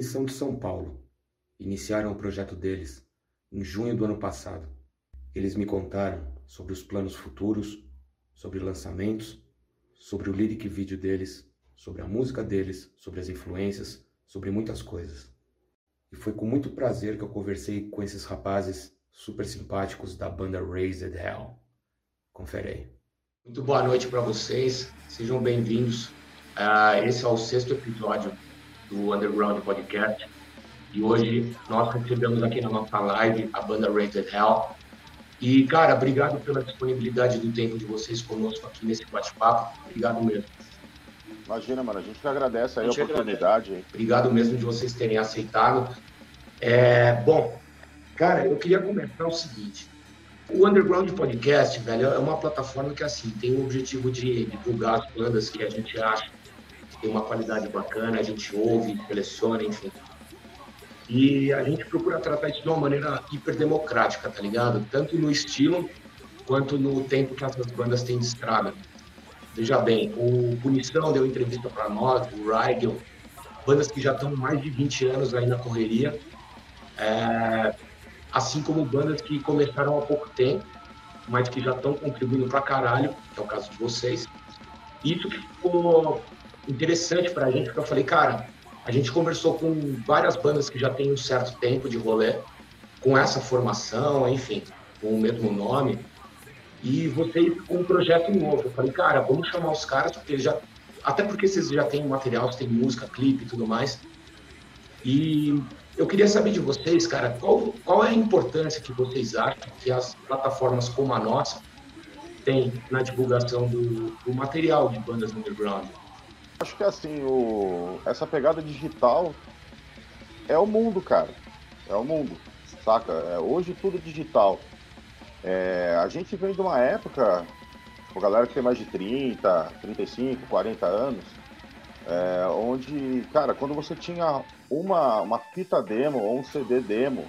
Eles são de São Paulo. Iniciaram o projeto deles em junho do ano passado. Eles me contaram sobre os planos futuros, sobre lançamentos, sobre o lyric vídeo deles, sobre a música deles, sobre as influências, sobre muitas coisas. E foi com muito prazer que eu conversei com esses rapazes super simpáticos da banda Raised Hell. Confere aí. Muito boa noite para vocês, sejam bem-vindos. Uh, esse é o sexto episódio do Underground Podcast. E hoje nós recebemos aqui na nossa live a banda Rated Hell. E, cara, obrigado pela disponibilidade do tempo de vocês conosco aqui nesse bate-papo. Obrigado mesmo. Imagina, mano, a gente que agradece aí a, a oportunidade. Agradece. Obrigado mesmo de vocês terem aceitado. É, bom, cara, eu queria comentar o seguinte. O Underground Podcast, velho, é uma plataforma que, assim, tem o objetivo de divulgar as bandas que a gente acha tem uma qualidade bacana, a gente ouve, seleciona, enfim. E a gente procura tratar isso de uma maneira hiperdemocrática, tá ligado? Tanto no estilo quanto no tempo que essas bandas têm de estrada. Veja bem, o Punição deu entrevista para nós, o Rigel, bandas que já estão mais de 20 anos aí na correria, é, assim como bandas que começaram há pouco tempo, mas que já estão contribuindo pra caralho, que é o caso de vocês. Isso que ficou interessante pra gente, porque eu falei, cara, a gente conversou com várias bandas que já têm um certo tempo de rolê, com essa formação, enfim, com o mesmo nome, e vocês com um projeto novo. Eu falei, cara, vamos chamar os caras, porque já. Até porque vocês já têm material, vocês têm música, clipe e tudo mais. E eu queria saber de vocês, cara, qual, qual é a importância que vocês acham que as plataformas como a nossa têm na divulgação do, do material de bandas underground? Acho que assim, o... essa pegada digital é o mundo, cara. É o mundo, saca? É, hoje tudo digital. É, a gente vem de uma época, a galera que tem mais de 30, 35, 40 anos, é, onde, cara, quando você tinha uma, uma fita demo ou um CD demo,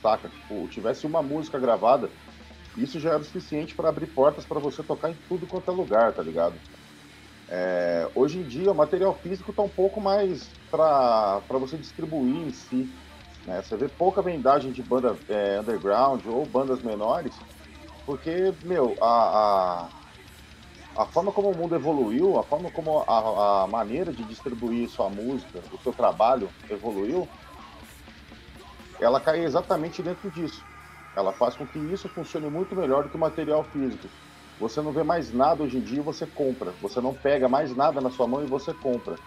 saca? Tipo, tivesse uma música gravada, isso já era o suficiente para abrir portas para você tocar em tudo quanto é lugar, tá ligado? É, hoje em dia, o material físico está um pouco mais para você distribuir em si. Né? Você vê pouca vendagem de banda é, underground ou bandas menores, porque, meu, a, a, a, forma como o mundo evoluiu, a forma como a, a maneira de distribuir sua música, o seu trabalho evoluiu, ela cai exatamente dentro disso. Ela faz com que isso funcione muito melhor do que o material físico. Você não vê mais nada hoje em dia, você compra. Você não pega mais nada na sua mão e você compra.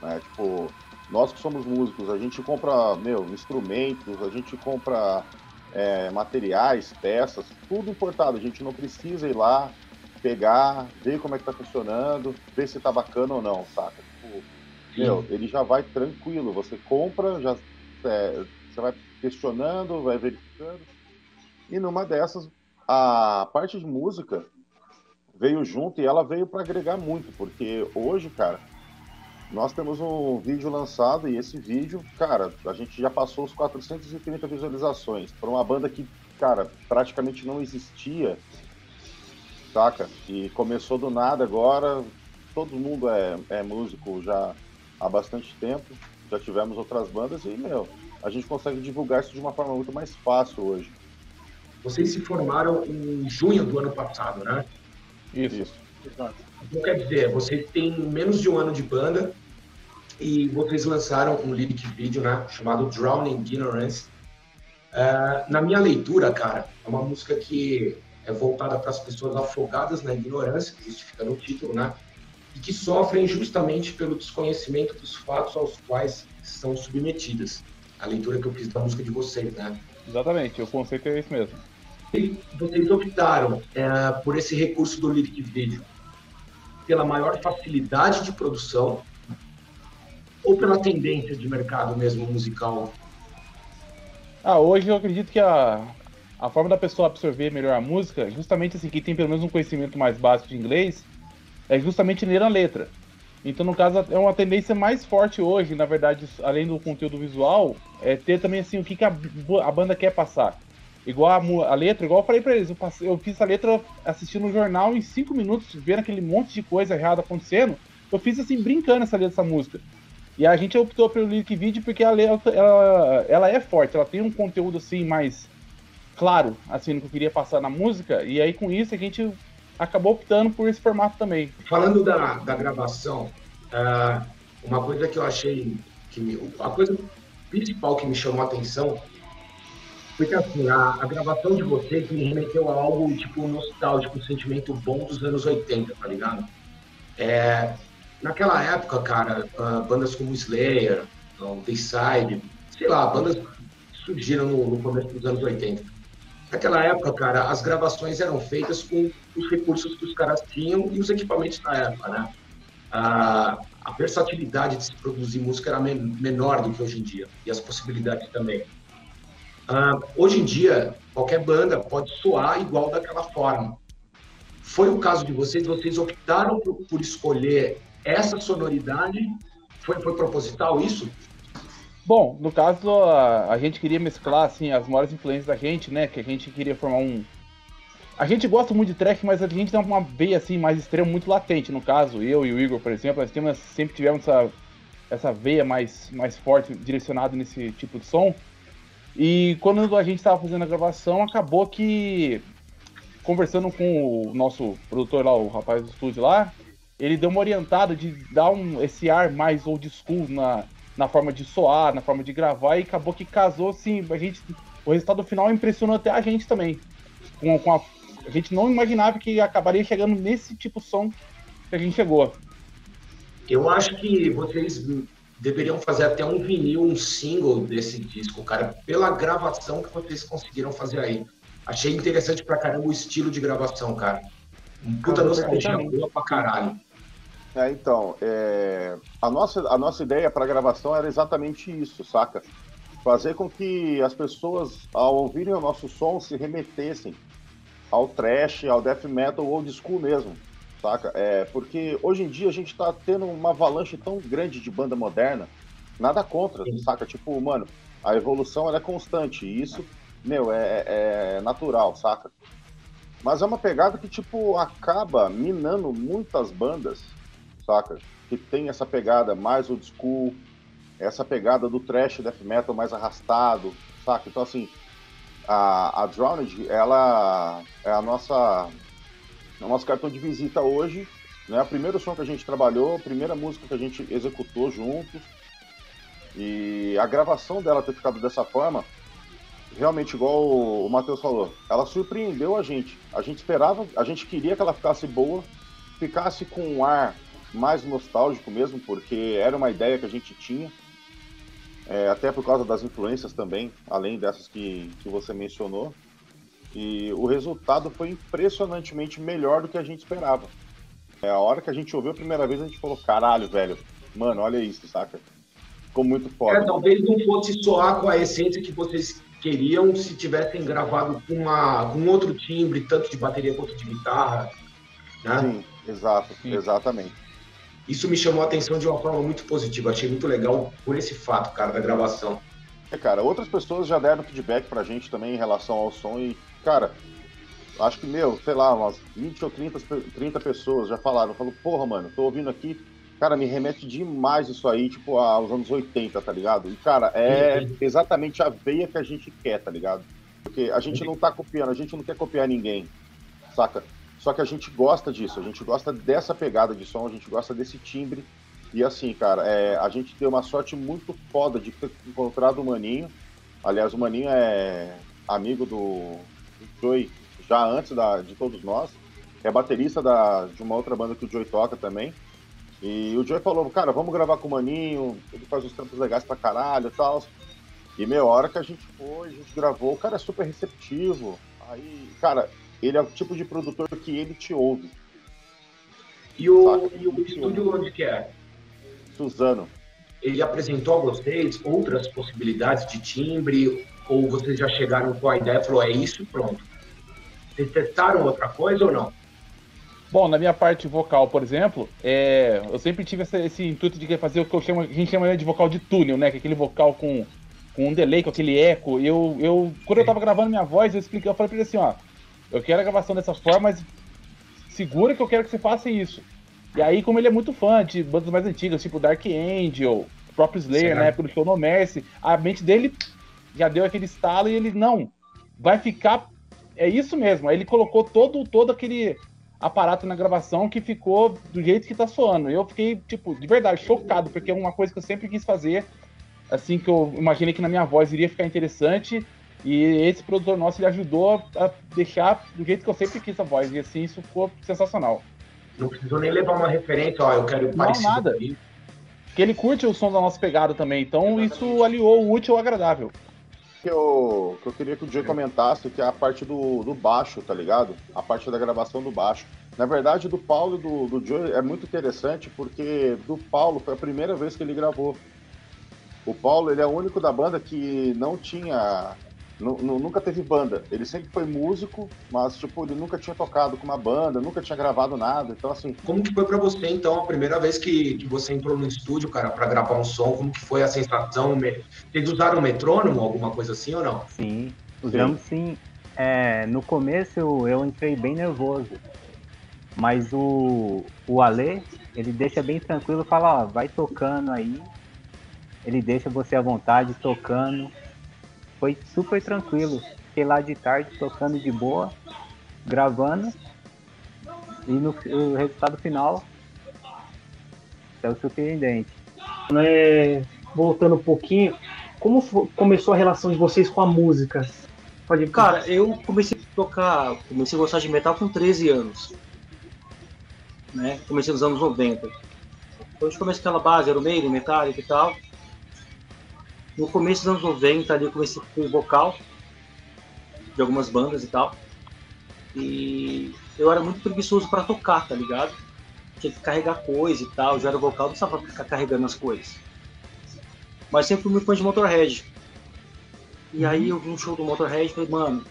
Né? Tipo, nós que somos músicos, a gente compra, meu, instrumentos, a gente compra é, materiais, peças, tudo importado. A gente não precisa ir lá, pegar, ver como é que tá funcionando, ver se tá bacana ou não, saca? Tipo, meu, ele já vai tranquilo. Você compra, já é, você vai questionando, vai verificando. E numa dessas, a parte de música veio junto e ela veio para agregar muito, porque hoje, cara, nós temos um vídeo lançado e esse vídeo, cara, a gente já passou os 430 visualizações para uma banda que, cara, praticamente não existia, saca? E começou do nada agora. Todo mundo é, é músico já há bastante tempo. Já tivemos outras bandas e, meu, a gente consegue divulgar isso de uma forma muito mais fácil hoje. Vocês se formaram em junho do ano passado, né? Isso. Isso. Exato. Então, quer dizer, vocês têm menos de um ano de banda e vocês lançaram um lyric vídeo, né, chamado Drowning Ignorance. Uh, na minha leitura, cara, é uma música que é voltada para as pessoas afogadas na ignorância, justificando o título, né, e que sofrem justamente pelo desconhecimento dos fatos aos quais são submetidas. A leitura que eu fiz da música de vocês, né? Exatamente, o conceito é esse mesmo vocês optaram é, por esse recurso do lyric video pela maior facilidade de produção ou pela tendência de mercado mesmo musical? Ah, hoje eu acredito que a, a forma da pessoa absorver melhor a música, justamente assim, quem tem pelo menos um conhecimento mais básico de inglês, é justamente ler a letra. Então, no caso, é uma tendência mais forte hoje, na verdade, além do conteúdo visual, é ter também assim o que, que a, a banda quer passar. Igual a, a, letra, igual eu falei pra eles, eu, passei, eu fiz a letra assistindo o jornal em cinco minutos, vendo aquele monte de coisa errada acontecendo. Eu fiz assim, brincando essa letra dessa música. E a gente optou pelo Lyric Video porque ela, ela, ela é forte, ela tem um conteúdo assim mais claro, assim, no que eu queria passar na música, e aí com isso a gente acabou optando por esse formato também. Falando da, da gravação, uh, uma coisa que eu achei que me, a coisa principal que me chamou a atenção foi que assim, a, a gravação de vocês me remeteu a algo tipo nostálgico, um sentimento bom dos anos 80, tá ligado? É, naquela época, cara, uh, bandas como Slayer, o Dayside, sei lá, bandas surgiram no, no começo dos anos 80. Naquela época, cara, as gravações eram feitas com os recursos que os caras tinham e os equipamentos da época, né? A, a versatilidade de se produzir música era men menor do que hoje em dia e as possibilidades também. Uh, hoje em dia, qualquer banda pode soar igual daquela forma. Foi o caso de vocês? Vocês optaram por, por escolher essa sonoridade? Foi, foi proposital isso? Bom, no caso, a, a, gente queria mesclar assim, as maiores influências da gente, né? Que a gente queria formar um. A gente gosta muito de track, mas a gente tem uma veia assim, mais extrema, muito latente. No caso, eu e o Igor, por exemplo, nós sempre tivemos essa, essa veia mais, mais forte direcionada nesse tipo de som. E quando a gente estava fazendo a gravação, acabou que, conversando com o nosso produtor lá, o rapaz do estúdio lá, ele deu uma orientada de dar um, esse ar mais old school na, na forma de soar, na forma de gravar, e acabou que casou, assim, a gente, o resultado final impressionou até a gente também. Com, com a, a gente não imaginava que acabaria chegando nesse tipo de som que a gente chegou. Eu acho que vocês deveriam fazer até um vinil, um single desse disco, cara, pela gravação que vocês conseguiram fazer aí. Achei interessante pra caramba o estilo de gravação, cara. Um puta nostalgia boa pra caralho. É, então, é... A, nossa, a nossa ideia para gravação era exatamente isso, saca? Fazer com que as pessoas, ao ouvirem o nosso som, se remetessem ao trash, ao death metal ou old school mesmo, saca? É, porque hoje em dia a gente tá tendo uma avalanche tão grande de banda moderna, nada contra, Sim. saca? Tipo, mano, a evolução ela é constante, e isso, meu, é, é natural, saca? Mas é uma pegada que, tipo, acaba minando muitas bandas saca? Que tem essa pegada mais old school, essa pegada do trash death metal mais arrastado, saca? Então, assim, a, a Drowned, ela é a nossa, é o nosso cartão de visita hoje, né? O primeiro som que a gente trabalhou, a primeira música que a gente executou juntos, e a gravação dela ter ficado dessa forma, realmente, igual o Matheus falou, ela surpreendeu a gente. A gente esperava, a gente queria que ela ficasse boa, ficasse com um ar mais nostálgico mesmo, porque era uma ideia que a gente tinha, é, até por causa das influências também, além dessas que, que você mencionou. E o resultado foi impressionantemente melhor do que a gente esperava. É, a hora que a gente ouviu a primeira vez, a gente falou: caralho, velho, mano, olha isso, saca? Ficou muito foda. É, talvez não fosse soar com a essência que vocês queriam se tivessem gravado com, uma, com outro timbre, tanto de bateria quanto de guitarra. Né? Sim, exato, Sim. exatamente. Isso me chamou a atenção de uma forma muito positiva. Achei muito legal por esse fato, cara, da gravação. É, cara, outras pessoas já deram feedback pra gente também em relação ao som e, cara, acho que, meu, sei lá, umas 20 ou 30, 30 pessoas já falaram. Falou, porra, mano, tô ouvindo aqui, cara, me remete demais isso aí, tipo, aos anos 80, tá ligado? E, cara, é exatamente a veia que a gente quer, tá ligado? Porque a gente não tá copiando, a gente não quer copiar ninguém, saca? Só que a gente gosta disso, a gente gosta dessa pegada de som, a gente gosta desse timbre. E assim, cara, é, a gente deu uma sorte muito foda de ter encontrado o Maninho. Aliás, o Maninho é amigo do, do Joey já antes da, de todos nós. É baterista da, de uma outra banda que o Joey toca também. E o Joey falou, cara, vamos gravar com o Maninho, ele faz uns trampos legais pra caralho e tal. E meia hora que a gente foi, a gente gravou, o cara é super receptivo. Aí, cara, ele é o tipo de produtor que ele te ouve. E o, e o estúdio onde que é? Suzano. Ele apresentou a vocês outras possibilidades de timbre? Ou vocês já chegaram com a ideia e falou, é isso pronto? Vocês testaram outra coisa ou não? Bom, na minha parte vocal, por exemplo, é, eu sempre tive esse, esse intuito de fazer o que chamo, a gente chama de vocal de túnel, né? Que é aquele vocal com, com um delay, com aquele eco. Eu, eu, quando eu tava gravando minha voz, eu expliquei, eu falei pra ele assim, ó, eu quero a gravação dessa forma, mas segura que eu quero que você faça isso. E aí, como ele é muito fã de bandas mais antigas, tipo Dark Angel, próprio Slayer, na época do show no Mercy, a mente dele já deu aquele estalo e ele, não, vai ficar. É isso mesmo. Aí ele colocou todo, todo aquele aparato na gravação que ficou do jeito que tá soando. Eu fiquei, tipo, de verdade, chocado, porque é uma coisa que eu sempre quis fazer. Assim que eu imaginei que na minha voz iria ficar interessante. E esse produtor nosso ele ajudou a deixar do jeito que eu sempre quis a voz. E assim, isso ficou sensacional. Não precisou nem levar uma referência, ó, eu quero parecido Não, nada. Porque ele curte o som da nossa pegada também, então Exatamente. isso aliou o útil ao agradável. Que eu, que eu queria que o Joe comentasse que é a parte do, do baixo, tá ligado? A parte da gravação do baixo. Na verdade, do Paulo e do, do Joe é muito interessante porque do Paulo foi a primeira vez que ele gravou. O Paulo ele é o único da banda que não tinha nunca teve banda. Ele sempre foi músico, mas, tipo, ele nunca tinha tocado com uma banda, nunca tinha gravado nada. Então, assim. Como que foi para você, então, a primeira vez que, que você entrou no estúdio, cara, para gravar um som? Como que foi a sensação? Vocês usaram um metrônomo, alguma coisa assim ou não? Sim, usamos sim. sim. É, no começo eu, eu entrei bem nervoso. Mas o, o Ale, ele deixa bem tranquilo, fala, ó, vai tocando aí. Ele deixa você à vontade, tocando foi super tranquilo. Fiquei lá de tarde tocando de boa, gravando. E no o resultado final é o surpreendente. É, voltando um pouquinho, como começou a relação de vocês com a música? Pode Cara, eu comecei a tocar, comecei a gostar de metal com 13 anos. Né? Comecei nos anos 90. Então a gente começa aquela base, era o meio, metálico e tal. No começo dos anos 90 ali eu comecei com vocal de algumas bandas e tal. E eu era muito preguiçoso para tocar, tá ligado? Tinha que carregar coisa e tal, eu já era vocal, não precisava ficar carregando as coisas. Mas sempre fui muito fã de Motorhead. E aí eu vi um show do Motorhead e falei, mano,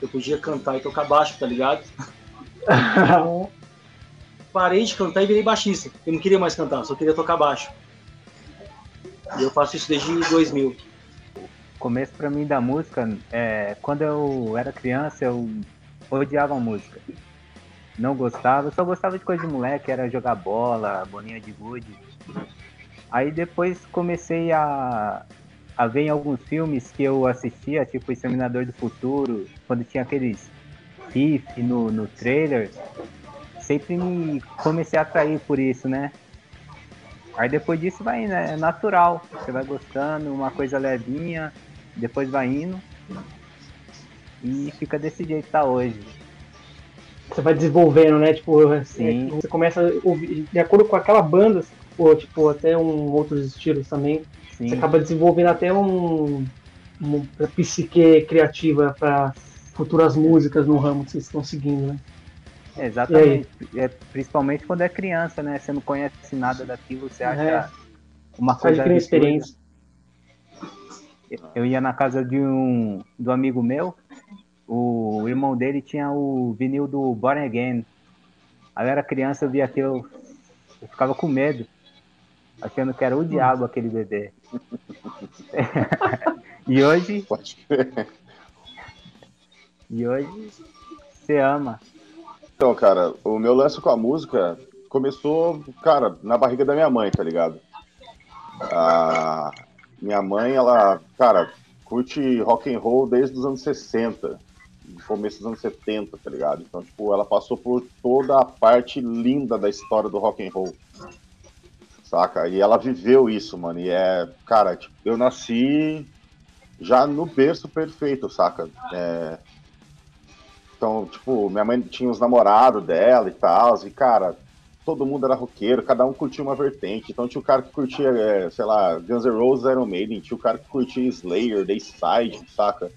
eu podia cantar e tocar baixo, tá ligado? Parei de cantar e virei baixista. Eu não queria mais cantar, só queria tocar baixo. E eu faço isso desde 2000. O começo para mim da música, é, quando eu era criança, eu odiava música. Não gostava, só gostava de coisa de moleque, era jogar bola, bolinha de gude. Aí depois comecei a, a ver em alguns filmes que eu assistia, tipo Exterminador do Futuro, quando tinha aqueles riff no, no trailer, sempre me comecei a atrair por isso, né? Aí depois disso vai indo, é natural. Você vai gostando, uma coisa levinha, depois vai indo. E fica desse jeito que tá hoje. Você vai desenvolvendo, né? Tipo, assim, você começa a ouvir, de acordo com aquela banda, ou tipo, até um, outros estilos também. Sim. Você acaba desenvolvendo até um, uma psique criativa para futuras músicas no ramo que vocês estão seguindo, né? Exatamente. É, principalmente quando é criança, né? Você não conhece nada daquilo, você acha é. uma coisa. Faz experiência. Eu ia na casa de um do amigo meu, o irmão dele tinha o vinil do Born Again. Aí eu era criança, eu via aquilo, eu ficava com medo, achando que era o diabo aquele bebê. e hoje. E hoje você ama. Então, cara, o meu lance com a música começou, cara, na barriga da minha mãe, tá ligado? A minha mãe, ela, cara, curte rock and roll desde os anos 60, começo dos anos 70, tá ligado? Então, tipo, ela passou por toda a parte linda da história do rock and roll. Saca? E ela viveu isso, mano. E é, cara, tipo, eu nasci já no berço perfeito, saca? É, então, tipo, minha mãe tinha os namorados dela e tal, e, cara, todo mundo era roqueiro, cada um curtia uma vertente. Então tinha o cara que curtia, é, sei lá, Guns N' Roses, Iron Maiden, tinha o cara que curtia Slayer, Dayside, saca?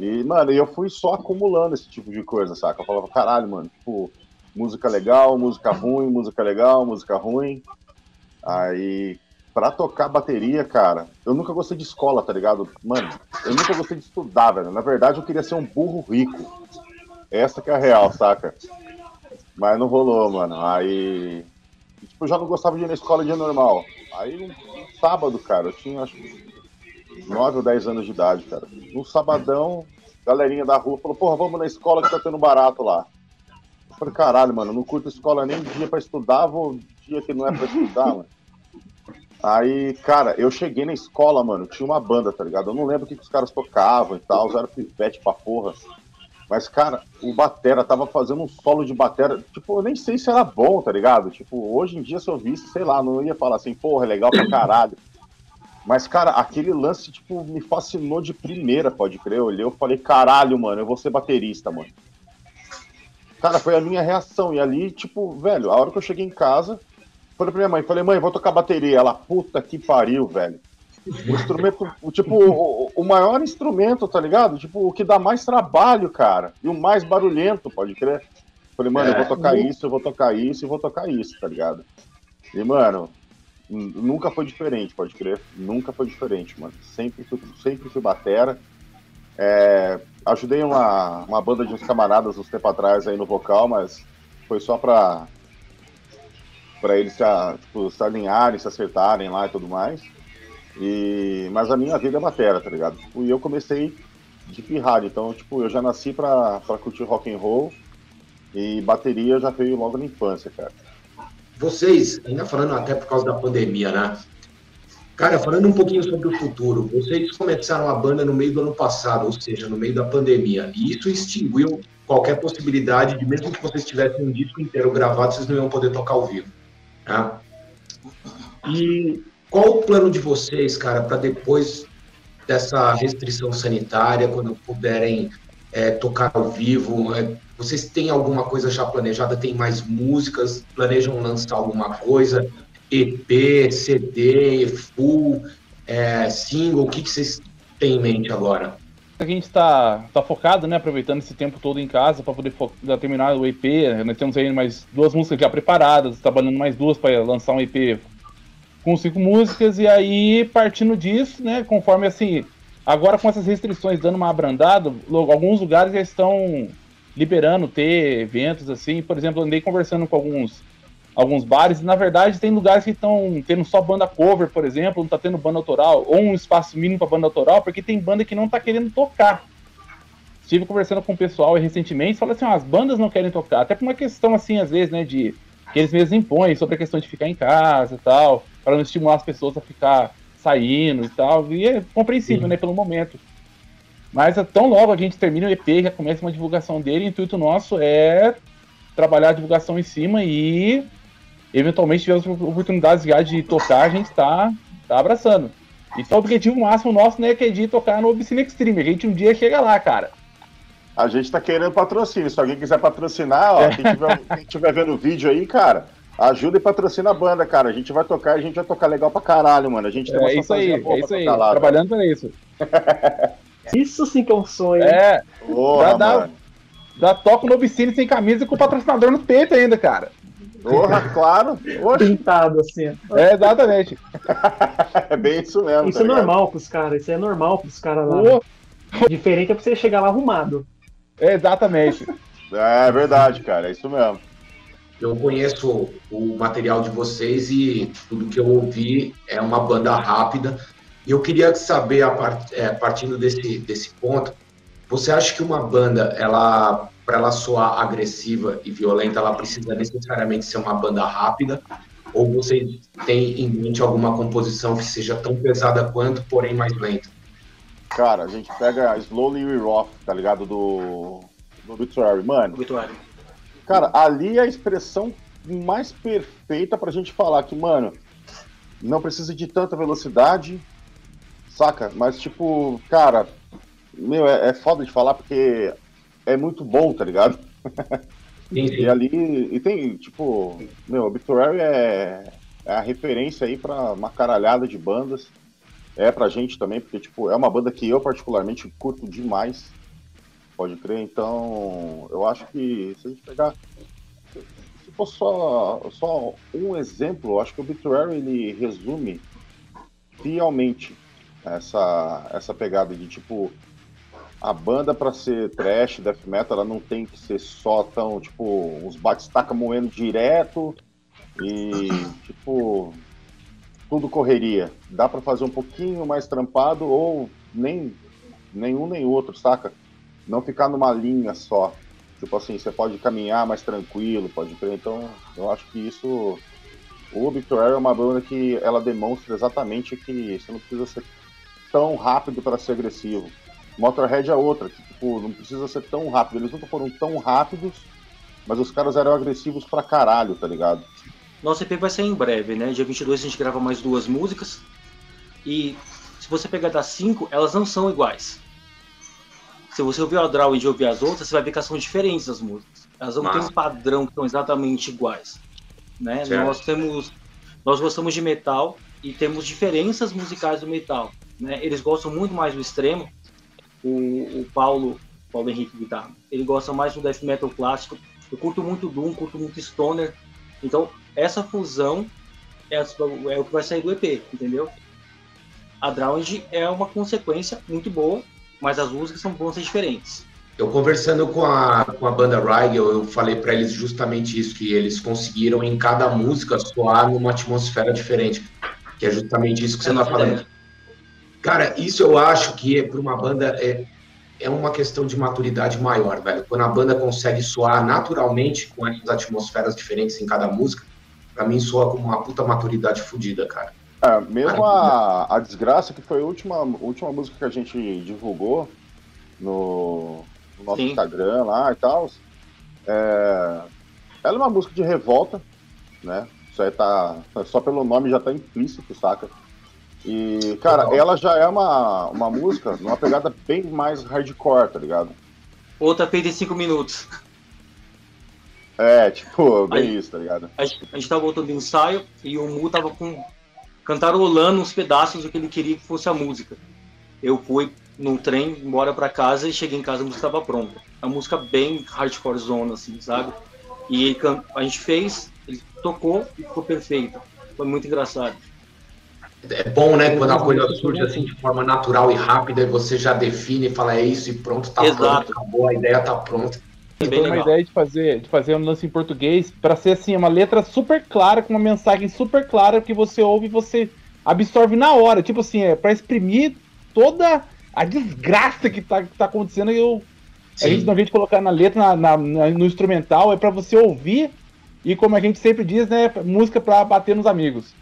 E, mano, eu fui só acumulando esse tipo de coisa, saca? Eu falava, caralho, mano, tipo, música legal, música ruim, música legal, música ruim. Aí, pra tocar bateria, cara, eu nunca gostei de escola, tá ligado? Mano, eu nunca gostei de estudar, velho. Na verdade, eu queria ser um burro rico. Essa que é a real, saca? Mas não rolou, mano. Aí. Tipo, eu já não gostava de ir na escola dia normal. Aí um, um sábado, cara, eu tinha acho 9 ou 10 anos de idade, cara. No sabadão, galerinha da rua falou, porra, vamos na escola que tá tendo barato lá. Eu falei, caralho, mano, não curto escola nem dia pra estudar, vou dia que não é pra estudar, mano. Aí, cara, eu cheguei na escola, mano, tinha uma banda, tá ligado? Eu não lembro o que, que os caras tocavam e tal, era pivete pra porra. Mas, cara, o Batera tava fazendo um solo de Batera. Tipo, eu nem sei se era bom, tá ligado? Tipo, hoje em dia, se eu visse, sei lá, não ia falar assim, porra, é legal pra caralho. Mas, cara, aquele lance, tipo, me fascinou de primeira, pode crer. Eu olhei, eu falei, caralho, mano, eu vou ser baterista, mano. Cara, foi a minha reação. E ali, tipo, velho, a hora que eu cheguei em casa, falei pra minha mãe, falei, mãe, vou tocar bateria. Ela, puta que pariu, velho. O instrumento, tipo, o, o, maior instrumento, tá ligado? Tipo, o que dá mais trabalho, cara. E o mais barulhento, pode crer. Falei, mano, é, eu vou tocar isso, eu vou tocar isso e vou tocar isso, tá ligado? E, mano, nunca foi diferente, pode crer. Nunca foi diferente, mano. Sempre fui, sempre fui batera. É, ajudei uma, uma banda de uns camaradas uns tempo atrás aí no vocal, mas foi só pra, pra eles se, tipo, se alinharem, se acertarem lá e tudo mais. E, mas a minha vida é matéria, tá ligado? Tipo, e eu comecei de pirralho, então, tipo, eu já nasci pra, pra curtir rock and roll e bateria já veio logo na infância, cara. Vocês, ainda falando até por causa da pandemia, né? Cara, falando um pouquinho sobre o futuro, vocês começaram a banda no meio do ano passado, ou seja, no meio da pandemia, e isso extinguiu qualquer possibilidade de, mesmo que vocês tivessem um disco inteiro gravado, vocês não iam poder tocar ao vivo. Né? E qual o plano de vocês, cara, para depois dessa restrição sanitária, quando puderem é, tocar ao vivo? É, vocês têm alguma coisa já planejada? Tem mais músicas? Planejam lançar alguma coisa? EP, CD, full, é, single? O que, que vocês têm em mente agora? A gente está tá focado, né, aproveitando esse tempo todo em casa para poder terminar o EP. Nós temos aí mais duas músicas já preparadas, trabalhando mais duas para lançar um EP com cinco músicas, e aí, partindo disso, né, conforme assim, agora com essas restrições dando uma abrandada, alguns lugares já estão liberando ter eventos assim, por exemplo, andei conversando com alguns alguns bares, e na verdade tem lugares que estão tendo só banda cover, por exemplo, não está tendo banda autoral, ou um espaço mínimo para banda autoral, porque tem banda que não está querendo tocar. Estive conversando com o pessoal recentemente, falou assim, ah, as bandas não querem tocar, até por uma questão assim, às vezes, né, de que eles mesmos impõem sobre a questão de ficar em casa e tal para não estimular as pessoas a ficar saindo e tal. E é compreensível, Sim. né, pelo momento. Mas tão logo a gente termina o EP, já começa uma divulgação dele, o intuito nosso é trabalhar a divulgação em cima e eventualmente tiver as oportunidades já de tocar, a gente tá, tá abraçando. Então o objetivo máximo nosso né, que é de tocar no Obscene Extreme. A gente um dia chega lá, cara. A gente tá querendo patrocínio. Se alguém quiser patrocinar, ó, é. quem, tiver, quem tiver vendo o vídeo aí, cara, Ajuda e patrocina a banda, cara. A gente vai tocar e a gente vai tocar legal pra caralho, mano. A gente tem uma é isso aí, é isso aí. Lá, Trabalhando pra isso. isso sim que é um sonho. É. Porra, dá, dá, dá toco no Obscene sem camisa com o patrocinador no peito ainda, cara. Porra, claro. Pintado assim. É, exatamente. é bem isso mesmo. Isso tá é ligado? normal pros caras. Isso é normal pros caras lá. Diferente é pra você chegar lá arrumado. É, exatamente. É verdade, cara. É isso mesmo eu conheço o material de vocês e tudo que eu ouvi é uma banda rápida. E eu queria saber, a part, é, partindo desse, desse ponto, você acha que uma banda, ela para ela soar agressiva e violenta, ela precisa necessariamente ser uma banda rápida? Ou você tem em mente alguma composição que seja tão pesada quanto, porém mais lenta? Cara, a gente pega Slowly We Rock, tá ligado? Do, do Obituary. Mano, Obituary Cara, ali é a expressão mais perfeita pra gente falar que, mano, não precisa de tanta velocidade, saca? Mas, tipo, cara, meu, é, é foda de falar porque é muito bom, tá ligado? Sim, sim. E ali, e tem, tipo, meu, Obituary é, é a referência aí pra uma caralhada de bandas. É pra gente também, porque, tipo, é uma banda que eu particularmente curto demais. Pode crer, então eu acho que se a gente pegar. Se for só, só um exemplo, eu acho que o Obituary ele resume fielmente essa, essa pegada de tipo. A banda para ser trash, death metal, ela não tem que ser só tão, tipo, uns bate-staca moendo direto e, tipo, tudo correria. Dá para fazer um pouquinho mais trampado ou nem nenhum nem outro, saca? Não ficar numa linha só. Tipo assim, você pode caminhar mais tranquilo, pode. Então, eu acho que isso O Obituary é uma banda que ela demonstra exatamente que você não precisa ser tão rápido para ser agressivo. Motorhead é outra, que tipo, não precisa ser tão rápido. Eles nunca foram tão rápidos, mas os caras eram agressivos pra caralho, tá ligado? Nosso EP vai sair em breve, né? Dia 22 a gente grava mais duas músicas. E se você pegar das cinco, elas não são iguais. Se você ouvir a Draw e ouvir as outras, você vai ver que elas são diferentes as músicas. Elas não têm um padrão que são exatamente iguais. Né? Nós temos. Nós gostamos de metal e temos diferenças musicais do metal. Né? Eles gostam muito mais do extremo. O, o Paulo, Paulo Henrique Guitarra, ele gosta mais do death metal clássico. Eu curto muito Doom, curto muito Stoner. Então, essa fusão é, é o que vai sair do EP, entendeu? A Drowned é uma consequência muito boa, mas as músicas são, vão ser diferentes. Eu conversando com a, com a banda Rigel, eu falei para eles justamente isso, que eles conseguiram em cada música soar numa atmosfera diferente, que é justamente isso que você está falando. Cara, isso eu acho que para uma banda é, é uma questão de maturidade maior, velho. Quando a banda consegue soar naturalmente com as atmosferas diferentes em cada música, para mim soa como uma puta maturidade fodida, cara. É, mesmo a, a Desgraça, que foi a última, última música que a gente divulgou no, no nosso Sim. Instagram lá e tal, é, ela é uma música de revolta, né? Isso aí tá. Só pelo nome já tá implícito, saca? E, cara, ela já é uma, uma música numa pegada bem mais hardcore, tá ligado? Outra feita em 5 minutos. É, tipo, bem isso, tá ligado? A gente, a gente tava voltando de ensaio e o Mu tava com cantarolando uns pedaços do que ele queria que fosse a música. Eu fui no trem, embora para casa e cheguei em casa a música estava pronta. A música bem hardcore zona, assim, sabe? E a gente fez, ele tocou e ficou perfeito. Foi muito engraçado. É bom, né, quando a coisa surge assim de forma natural e rápida e você já define e fala é isso e pronto, tá Exato. pronto, acabou, a ideia tá pronta. É foi uma ideia de fazer, de fazer um lance em português para ser assim, uma letra super clara, com uma mensagem super clara que você ouve e você absorve na hora. Tipo assim, é para exprimir toda a desgraça que tá, que tá acontecendo. Eu, a gente, não vez de colocar na letra, na, na, no instrumental, é para você ouvir e, como a gente sempre diz, né, música para bater nos amigos.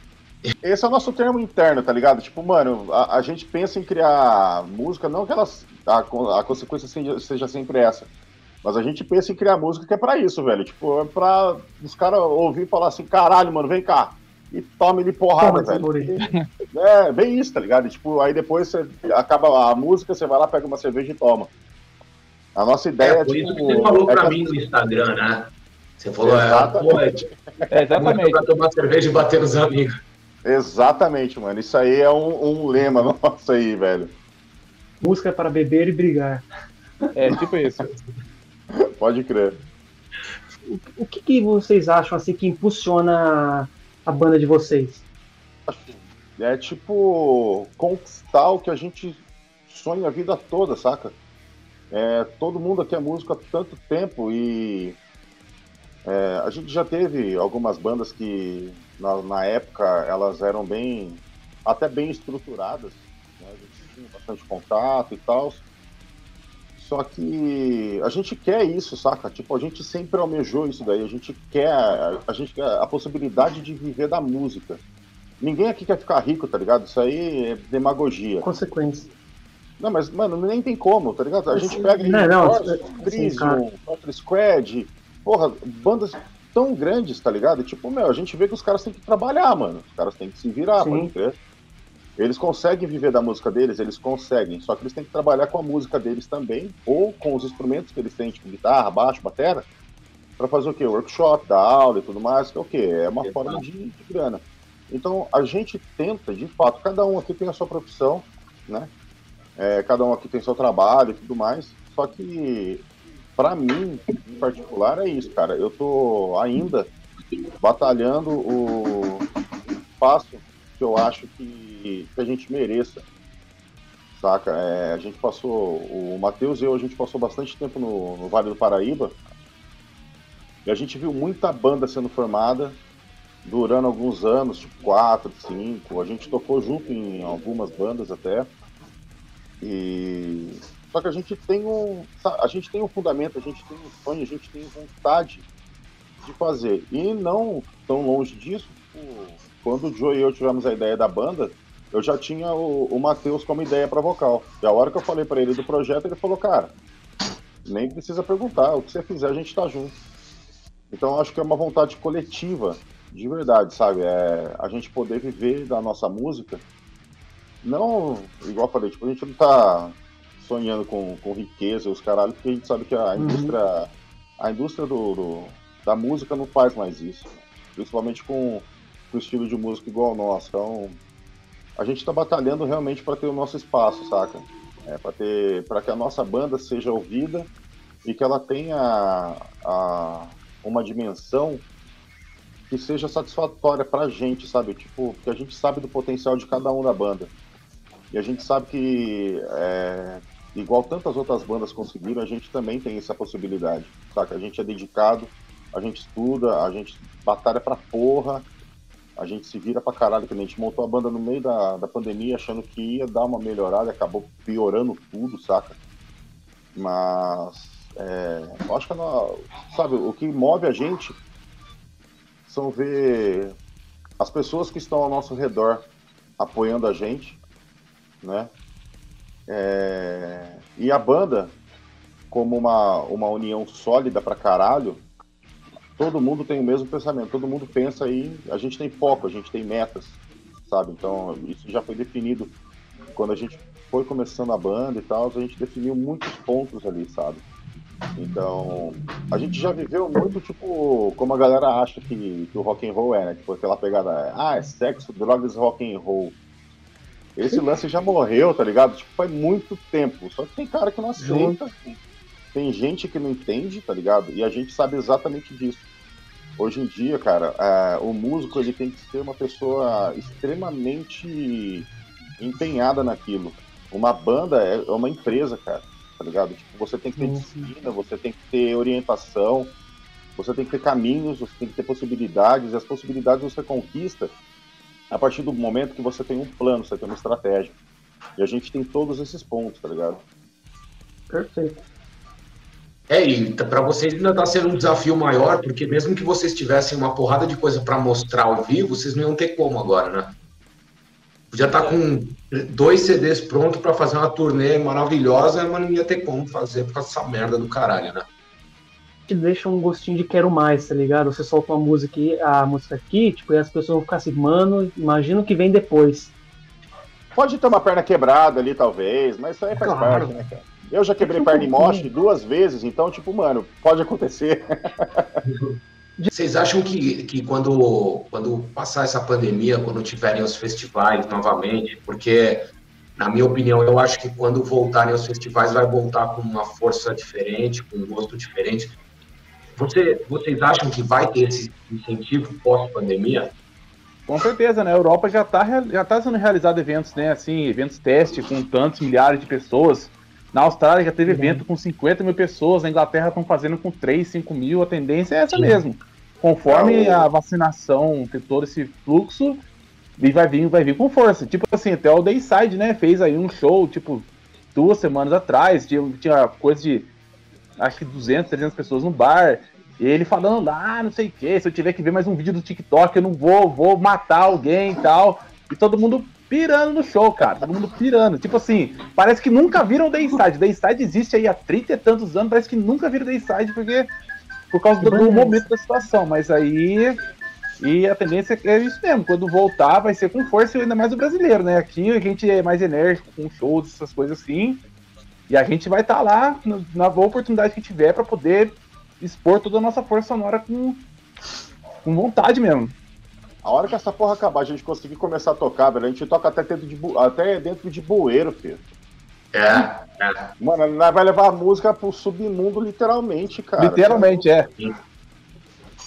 Esse é o nosso termo interno, tá ligado? Tipo, mano, a, a gente pensa em criar música, não que elas, a, a consequência seja, seja sempre essa mas a gente pensa em criar música que é para isso, velho. Tipo, é pra os caras ouvir e falar assim, caralho, mano, vem cá. E tome ele porrada, Toma, velho. é, bem isso, tá ligado? E, tipo, aí depois você acaba a música, você vai lá, pega uma cerveja e toma. A nossa ideia é. é por tipo, isso que você falou é pra mim no Instagram, né? Você falou, é, exatamente. É, exatamente. Pra tomar cerveja e bater nos amigos. Exatamente, mano. Isso aí é um, um lema nosso aí, velho. Música para beber e brigar. É, tipo isso. Pode crer. O, o que, que, vocês acham assim que impulsiona a banda de vocês? É tipo conquistar o que a gente sonha a vida toda, saca? É, todo mundo aqui é músico há tanto tempo e é, a gente já teve algumas bandas que na, na, época elas eram bem até bem estruturadas, né? a gente tinha bastante contato e tal. Só que a gente quer isso, saca? Tipo, a gente sempre almejou isso daí. A gente quer a, gente quer a possibilidade de viver da música. Ninguém aqui quer ficar rico, tá ligado? Isso aí é demagogia. Consequência. Não, mas, mano, nem tem como, tá ligado? A gente pega não, não, Crisium, Contra Squad, porra, bandas tão grandes, tá ligado? Tipo, meu, a gente vê que os caras têm que trabalhar, mano. Os caras têm que se virar, Sim. pode crer. Eles conseguem viver da música deles, eles conseguem, só que eles têm que trabalhar com a música deles também, ou com os instrumentos que eles têm, tipo guitarra, baixo, bateria, para fazer o quê? Workshop, dar aula e tudo mais, que é o quê? É uma forma de, de grana. Então a gente tenta, de fato, cada um aqui tem a sua profissão, né? É, cada um aqui tem seu trabalho e tudo mais. Só que, para mim, em particular, é isso, cara. Eu tô ainda batalhando o espaço que eu acho que, que a gente mereça. Saca? É, a gente passou, o Matheus e eu, a gente passou bastante tempo no, no Vale do Paraíba e a gente viu muita banda sendo formada durando alguns anos, tipo quatro, cinco. A gente tocou junto em algumas bandas até. E só que a gente tem um, a gente tem um fundamento, a gente tem um sonho, a gente tem vontade de fazer. E não tão longe disso, quando o Joe e eu tivemos a ideia da banda, eu já tinha o, o Matheus como ideia para vocal. E a hora que eu falei para ele do projeto, ele falou, cara, nem precisa perguntar, o que você fizer a gente tá junto. Então acho que é uma vontade coletiva, de verdade, sabe? É a gente poder viver da nossa música. Não, igual eu falei, tipo, a gente não tá sonhando com, com riqueza e os caralhos, porque a gente sabe que a uhum. indústria, a indústria do, do, da música não faz mais isso. Principalmente com, com o estilo de música igual ao nosso. Então, a gente está batalhando realmente para ter o nosso espaço, saca? É, para ter, para que a nossa banda seja ouvida e que ela tenha a, uma dimensão que seja satisfatória para a gente, sabe? Tipo, que a gente sabe do potencial de cada um da banda. E a gente sabe que, é, igual tantas outras bandas conseguiram, a gente também tem essa possibilidade, saca? A gente é dedicado, a gente estuda, a gente batalha pra porra, a gente se vira pra caralho, que a gente montou a banda no meio da, da pandemia achando que ia dar uma melhorada, acabou piorando tudo, saca? Mas é, eu acho que sabe, o que move a gente são ver as pessoas que estão ao nosso redor apoiando a gente, né? É, e a banda, como uma, uma união sólida pra caralho, todo mundo tem o mesmo pensamento, todo mundo pensa aí, a gente tem foco, a gente tem metas, sabe? Então, isso já foi definido quando a gente foi começando a banda e tal, a gente definiu muitos pontos ali, sabe? Então, a gente já viveu muito, tipo, como a galera acha que, que o rock and roll é, né? Tipo, aquela pegada, ah, é sexo, drogas, rock and roll. Esse lance já morreu, tá ligado? Tipo, faz muito tempo. Só que tem cara que não aceita. Tem gente que não entende, tá ligado? E a gente sabe exatamente disso. Hoje em dia, cara, é, o músico ele tem que ser uma pessoa extremamente empenhada naquilo. Uma banda é, é uma empresa, cara, tá ligado? Tipo, você tem que ter disciplina, você tem que ter orientação, você tem que ter caminhos, você tem que ter possibilidades, e as possibilidades você conquista a partir do momento que você tem um plano, você tem uma estratégia. E a gente tem todos esses pontos, tá ligado? Perfeito. É, e para vocês ainda está sendo um desafio maior, porque mesmo que vocês tivessem uma porrada de coisa para mostrar ao vivo, vocês não iam ter como agora, né? Podia estar tá com dois CDs prontos para fazer uma turnê maravilhosa, mas não ia ter como fazer por causa dessa merda do caralho, né? te deixa um gostinho de quero mais, tá ligado? Você solta uma música aqui, a música aqui, tipo, e as pessoas vão ficar assim, mano, imagina o que vem depois. Pode ter uma perna quebrada ali, talvez, mas isso aí faz claro. parte, né, cara? Eu já quebrei perna em moche duas vezes, então, tipo, mano, pode acontecer. Vocês acham que, que quando, quando passar essa pandemia, quando tiverem os festivais novamente, porque, na minha opinião, eu acho que quando voltarem os festivais vai voltar com uma força diferente, com um gosto diferente. Você, vocês acham que vai ter esse incentivo pós-pandemia? Com certeza, né? A Europa já está já tá sendo realizado eventos, né? Assim, eventos teste com tantos milhares de pessoas. Na Austrália já teve uhum. evento com 50 mil pessoas, na Inglaterra estão fazendo com 3, 5 mil, a tendência é essa Sim. mesmo. Conforme a vacinação ter todo esse fluxo, e vai vir, vai vir com força. Tipo assim, até o Dayside, né, fez aí um show, tipo, duas semanas atrás, tinha, tinha coisa de, acho que 200, 300 pessoas no bar, e ele falando lá, ah, não sei o que, se eu tiver que ver mais um vídeo do TikTok, eu não vou, vou matar alguém e tal. E todo mundo pirando no show, cara. Todo mundo pirando. Tipo assim, parece que nunca viram o Dayside. Dayside existe aí há 30 e tantos anos, parece que nunca viram Dayside, porque. Por causa do, do momento da situação. Mas aí. E a tendência é isso mesmo. Quando voltar, vai ser com força ainda mais o brasileiro, né? Aqui a gente é mais enérgico com shows, essas coisas assim. E a gente vai estar tá lá na boa oportunidade que tiver para poder expor toda a nossa força sonora com, com vontade mesmo. A hora que essa porra acabar, a gente conseguir começar a tocar, velho, a gente toca até dentro de, até dentro de bueiro, filho. É, é. Mano, vai levar a música pro submundo literalmente, cara. Literalmente, é.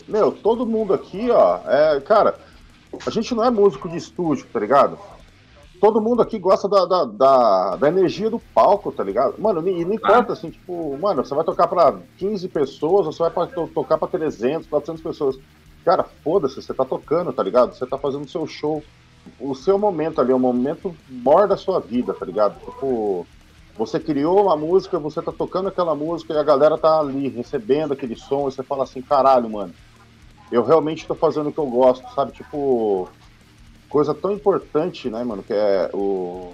Meu, todo mundo aqui, ó, é, cara, a gente não é músico de estúdio, tá ligado? Todo mundo aqui gosta da, da, da, da energia do palco, tá ligado? Mano, e não importa, assim, tipo, mano, você vai tocar pra 15 pessoas ou você vai pra, tocar pra 300, 400 pessoas. Cara, foda-se, você tá tocando, tá ligado? Você tá fazendo o seu show. O seu momento ali, é o momento maior da sua vida, tá ligado? Tipo, você criou uma música, você tá tocando aquela música e a galera tá ali recebendo aquele som e você fala assim, caralho, mano. eu realmente tô fazendo o que eu gosto, sabe? Tipo, coisa tão importante, né, mano, que é o,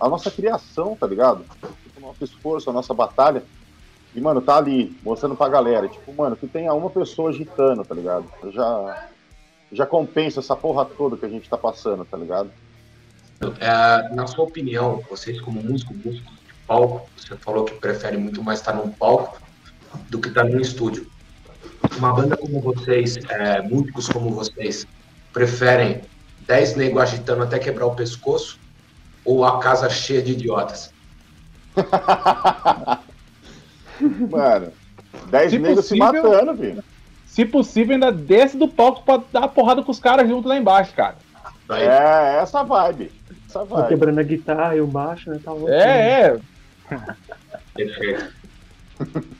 a nossa criação, tá ligado? Tipo, o nosso esforço, a nossa batalha. E, mano, tá ali, mostrando pra galera. Tipo, mano, que tenha uma pessoa agitando, tá ligado? Já, já compensa essa porra toda que a gente tá passando, tá ligado? É, na sua opinião, vocês como músico, músico de palco, você falou que prefere muito mais estar num palco do que estar num estúdio. Uma banda como vocês, é, músicos como vocês, preferem 10 negros agitando até quebrar o pescoço ou a casa cheia de idiotas? Mano, 10 negros se matando, filho. Se possível, ainda desce do palco pra dar porrada com os caras junto lá embaixo, cara. É, essa vibe. Essa vibe. quebrando a guitarra e o baixo, né? Tá é, é. Perfeito.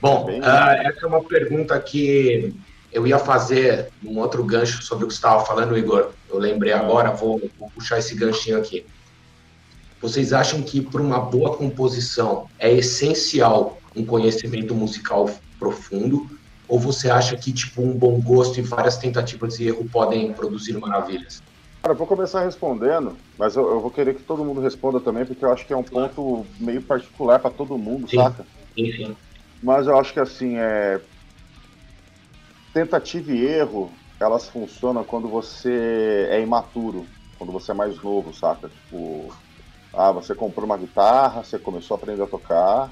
Bom, uh, essa é uma pergunta que eu ia fazer um outro gancho sobre o que você estava falando, Igor. Eu lembrei agora, vou, vou puxar esse ganchinho aqui. Vocês acham que para uma boa composição é essencial um conhecimento musical profundo? Ou você acha que tipo um bom gosto e várias tentativas de erro podem produzir maravilhas? Cara, eu vou começar respondendo, mas eu, eu, vou querer que todo mundo responda também, porque eu acho que é um ponto meio particular para todo mundo, sim, saca? Sim, sim. Mas eu acho que assim, é, tentativa e erro, elas funcionam quando você é imaturo, quando você é mais novo, saca? Tipo, ah, você comprou uma guitarra, você começou a aprender a tocar.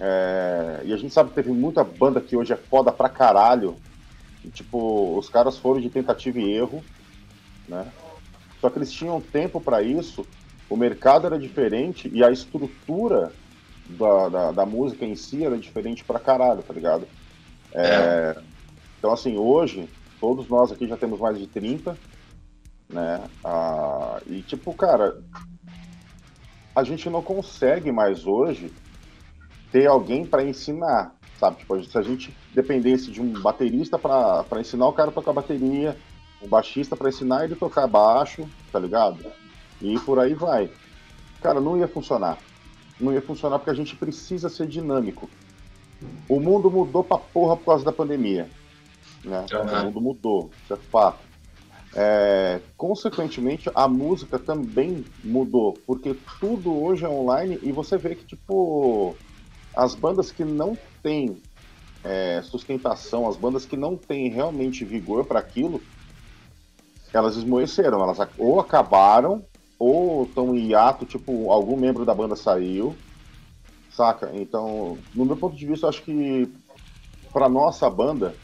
É... E a gente sabe que teve muita banda que hoje é foda pra caralho. E, tipo, os caras foram de tentativa e erro, né? Só que eles tinham tempo para isso, o mercado era diferente e a estrutura da, da, da, música em si era diferente pra caralho, tá ligado? É... então, assim, hoje, todos nós aqui já temos mais de 30, né? Ah, e, tipo, cara, a gente não consegue mais hoje ter alguém para ensinar, sabe? Tipo, se a gente dependesse de um baterista para ensinar o cara a tocar bateria, um baixista para ensinar ele a tocar baixo, tá ligado? E por aí vai. Cara, não ia funcionar. Não ia funcionar porque a gente precisa ser dinâmico. O mundo mudou pra porra por causa da pandemia né? Uhum. O mundo mudou, isso é fato. É, consequentemente, a música também mudou, porque tudo hoje é online e você vê que, tipo, as bandas que não têm é, sustentação, as bandas que não têm realmente vigor para aquilo, elas esmoeceram, elas ou acabaram, ou estão em hiato, tipo, algum membro da banda saiu, saca? Então, no meu ponto de vista, acho que para nossa banda,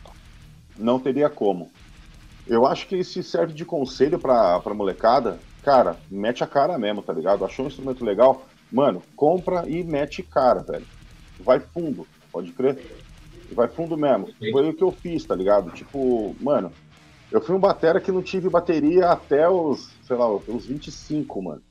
não teria como. Eu acho que se serve de conselho pra, pra molecada, cara, mete a cara mesmo, tá ligado? Achou um instrumento legal? Mano, compra e mete cara, velho. Vai fundo, pode crer? Vai fundo mesmo. Foi o que eu fiz, tá ligado? Tipo, mano, eu fui um batera que não tive bateria até os, sei lá, os 25, mano.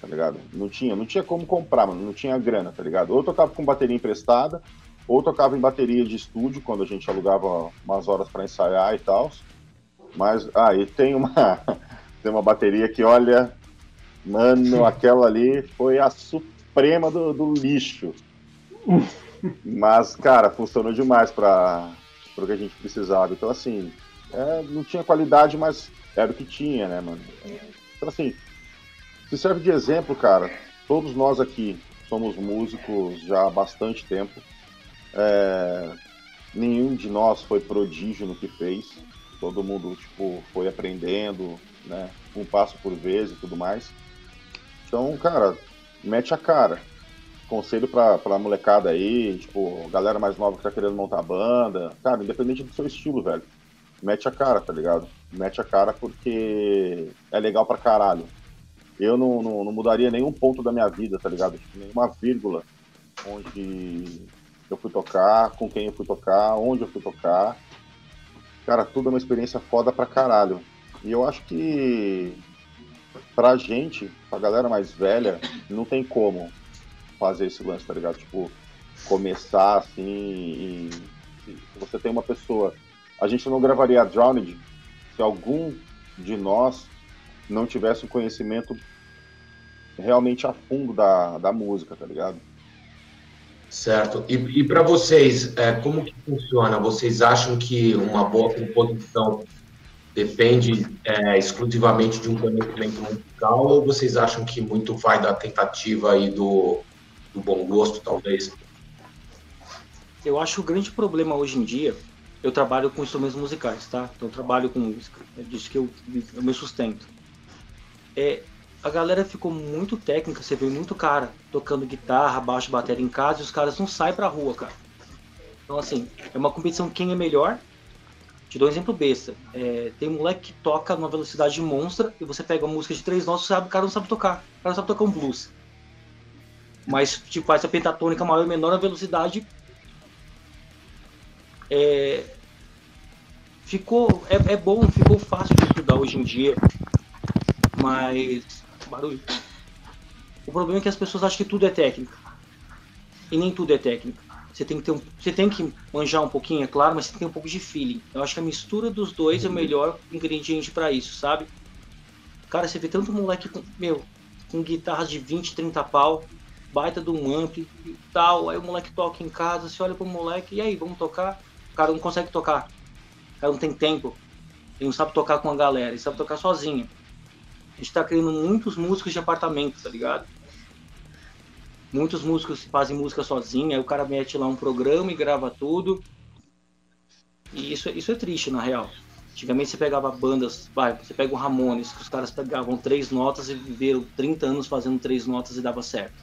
Tá ligado? Não tinha, não tinha como comprar, mano. Não tinha grana, tá ligado? Ou tocava com bateria emprestada, ou tocava em bateria de estúdio, quando a gente alugava umas horas para ensaiar e tal. Mas, ah, tem uma, tem uma bateria que, olha, mano, aquela ali foi a suprema do, do lixo. Mas, cara, funcionou demais para o que a gente precisava. Então, assim, é, não tinha qualidade, mas era o que tinha, né, mano? Então, assim, se serve de exemplo, cara, todos nós aqui somos músicos já há bastante tempo. É, nenhum de nós foi prodígio no que fez. Todo mundo tipo, foi aprendendo, né? Um passo por vez e tudo mais. Então, cara, mete a cara. Conselho pra, pra molecada aí, tipo, galera mais nova que tá querendo montar banda. Cara, independente do seu estilo, velho. Mete a cara, tá ligado? Mete a cara porque é legal pra caralho. Eu não, não, não mudaria nenhum ponto da minha vida, tá ligado? Tipo, nenhuma vírgula onde eu fui tocar, com quem eu fui tocar, onde eu fui tocar. Cara, tudo é uma experiência foda pra caralho. E eu acho que pra gente, pra galera mais velha, não tem como fazer esse lance, tá ligado? Tipo, começar assim e se você tem uma pessoa. A gente não gravaria a Drowned se algum de nós não tivesse um conhecimento realmente a fundo da, da música, tá ligado? Certo. E, e para vocês, é, como que funciona? Vocês acham que uma boa composição depende é, exclusivamente de um conhecimento musical ou vocês acham que muito vai da tentativa e do, do bom gosto, talvez? Eu acho o grande problema hoje em dia, eu trabalho com instrumentos musicais, tá? Então trabalho com música, é disso que eu, eu me sustento. É, a galera ficou muito técnica, você vê muito cara tocando guitarra, baixo, bateria em casa e os caras não saem pra rua, cara. Então assim, é uma competição quem é melhor. Te dou um exemplo besta. É, tem um moleque que toca numa velocidade monstra e você pega uma música de três notas, sabe, o cara não sabe tocar. O cara não sabe tocar um blues. Mas tipo, faz a pentatônica maior e menor, a velocidade é, ficou é, é, bom, ficou fácil de estudar hoje em dia, mas barulho. O problema é que as pessoas acham que tudo é técnica e nem tudo é técnica. Você tem que ter um, você tem que manjar um pouquinho, é claro, mas você tem um pouco de feeling. Eu acho que a mistura dos dois é o melhor ingrediente para isso, sabe? Cara, você vê tanto moleque com, meu, com guitarras de 20, 30 pau, baita do um e tal. Aí o moleque toca em casa, você olha pro moleque, e aí, vamos tocar? O cara não consegue tocar. O cara não tem tempo. Ele não sabe tocar com a galera, ele sabe tocar sozinho. A gente tá criando muitos músicos de apartamento, tá ligado? Muitos músicos fazem música sozinho, aí o cara mete lá um programa e grava tudo. E isso, isso é triste, na real. Antigamente você pegava bandas, vai, você pega o Ramones, que os caras pegavam três notas e viveram 30 anos fazendo três notas e dava certo.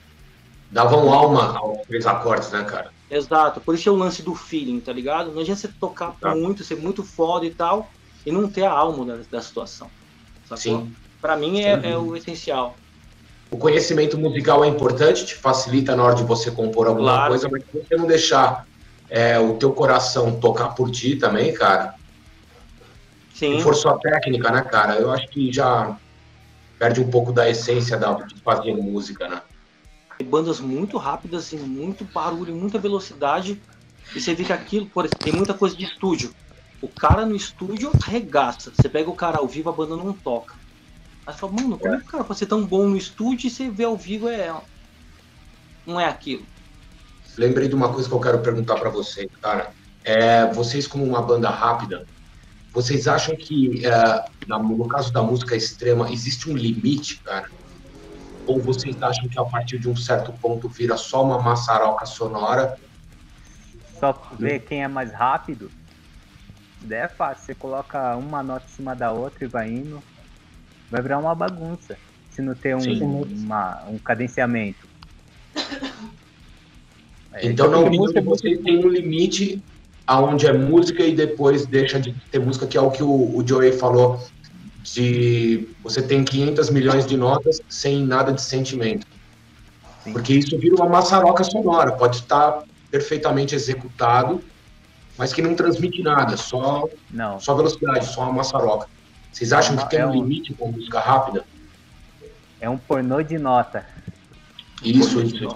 Davam alma aos três acordes, né, cara? Exato, por isso é o lance do feeling, tá ligado? Não adianta você tocar tá. muito, ser muito foda e tal, e não ter a alma da, da situação. Sacou? Sim. Pra mim é, é, o essencial. O conhecimento musical é importante, te facilita na hora de você compor alguma claro. coisa, mas você não deixar é, o teu coração tocar por ti também, cara. Sim. Se for só técnica, né, cara? Eu acho que já perde um pouco da essência da, de fazer música, né? bandas muito rápidas, e muito barulho, muita velocidade. E você vê que aquilo, por exemplo, tem muita coisa de estúdio. O cara no estúdio arregaça. Você pega o cara ao vivo, a banda não toca. Aí você fala, mano, como é que o cara pode ser tão bom no estúdio e você vê ao vivo é. Não é aquilo. Lembrei de uma coisa que eu quero perguntar para vocês, cara. É, vocês, como uma banda rápida, vocês acham que, é, no caso da música extrema, existe um limite, cara? Ou vocês acham que a partir de um certo ponto vira só uma maçaroca sonora? Só ver quem é mais rápido? É fácil, você coloca uma nota em cima da outra e vai indo. Vai virar uma bagunça. Se não ter um, uma, um cadenciamento. É, então, não música vocês têm um limite aonde é música e depois deixa de ter música, que é o que o, o Joey falou de você tem 500 milhões de notas sem nada de sentimento. Sim. Porque isso vira uma maçaroca sonora, pode estar perfeitamente executado, mas que não transmite nada, só, não. só velocidade, só uma maçaroca. Vocês acham é uma, que tem é um limite com música rápida? É um pornô de nota. Isso, isso.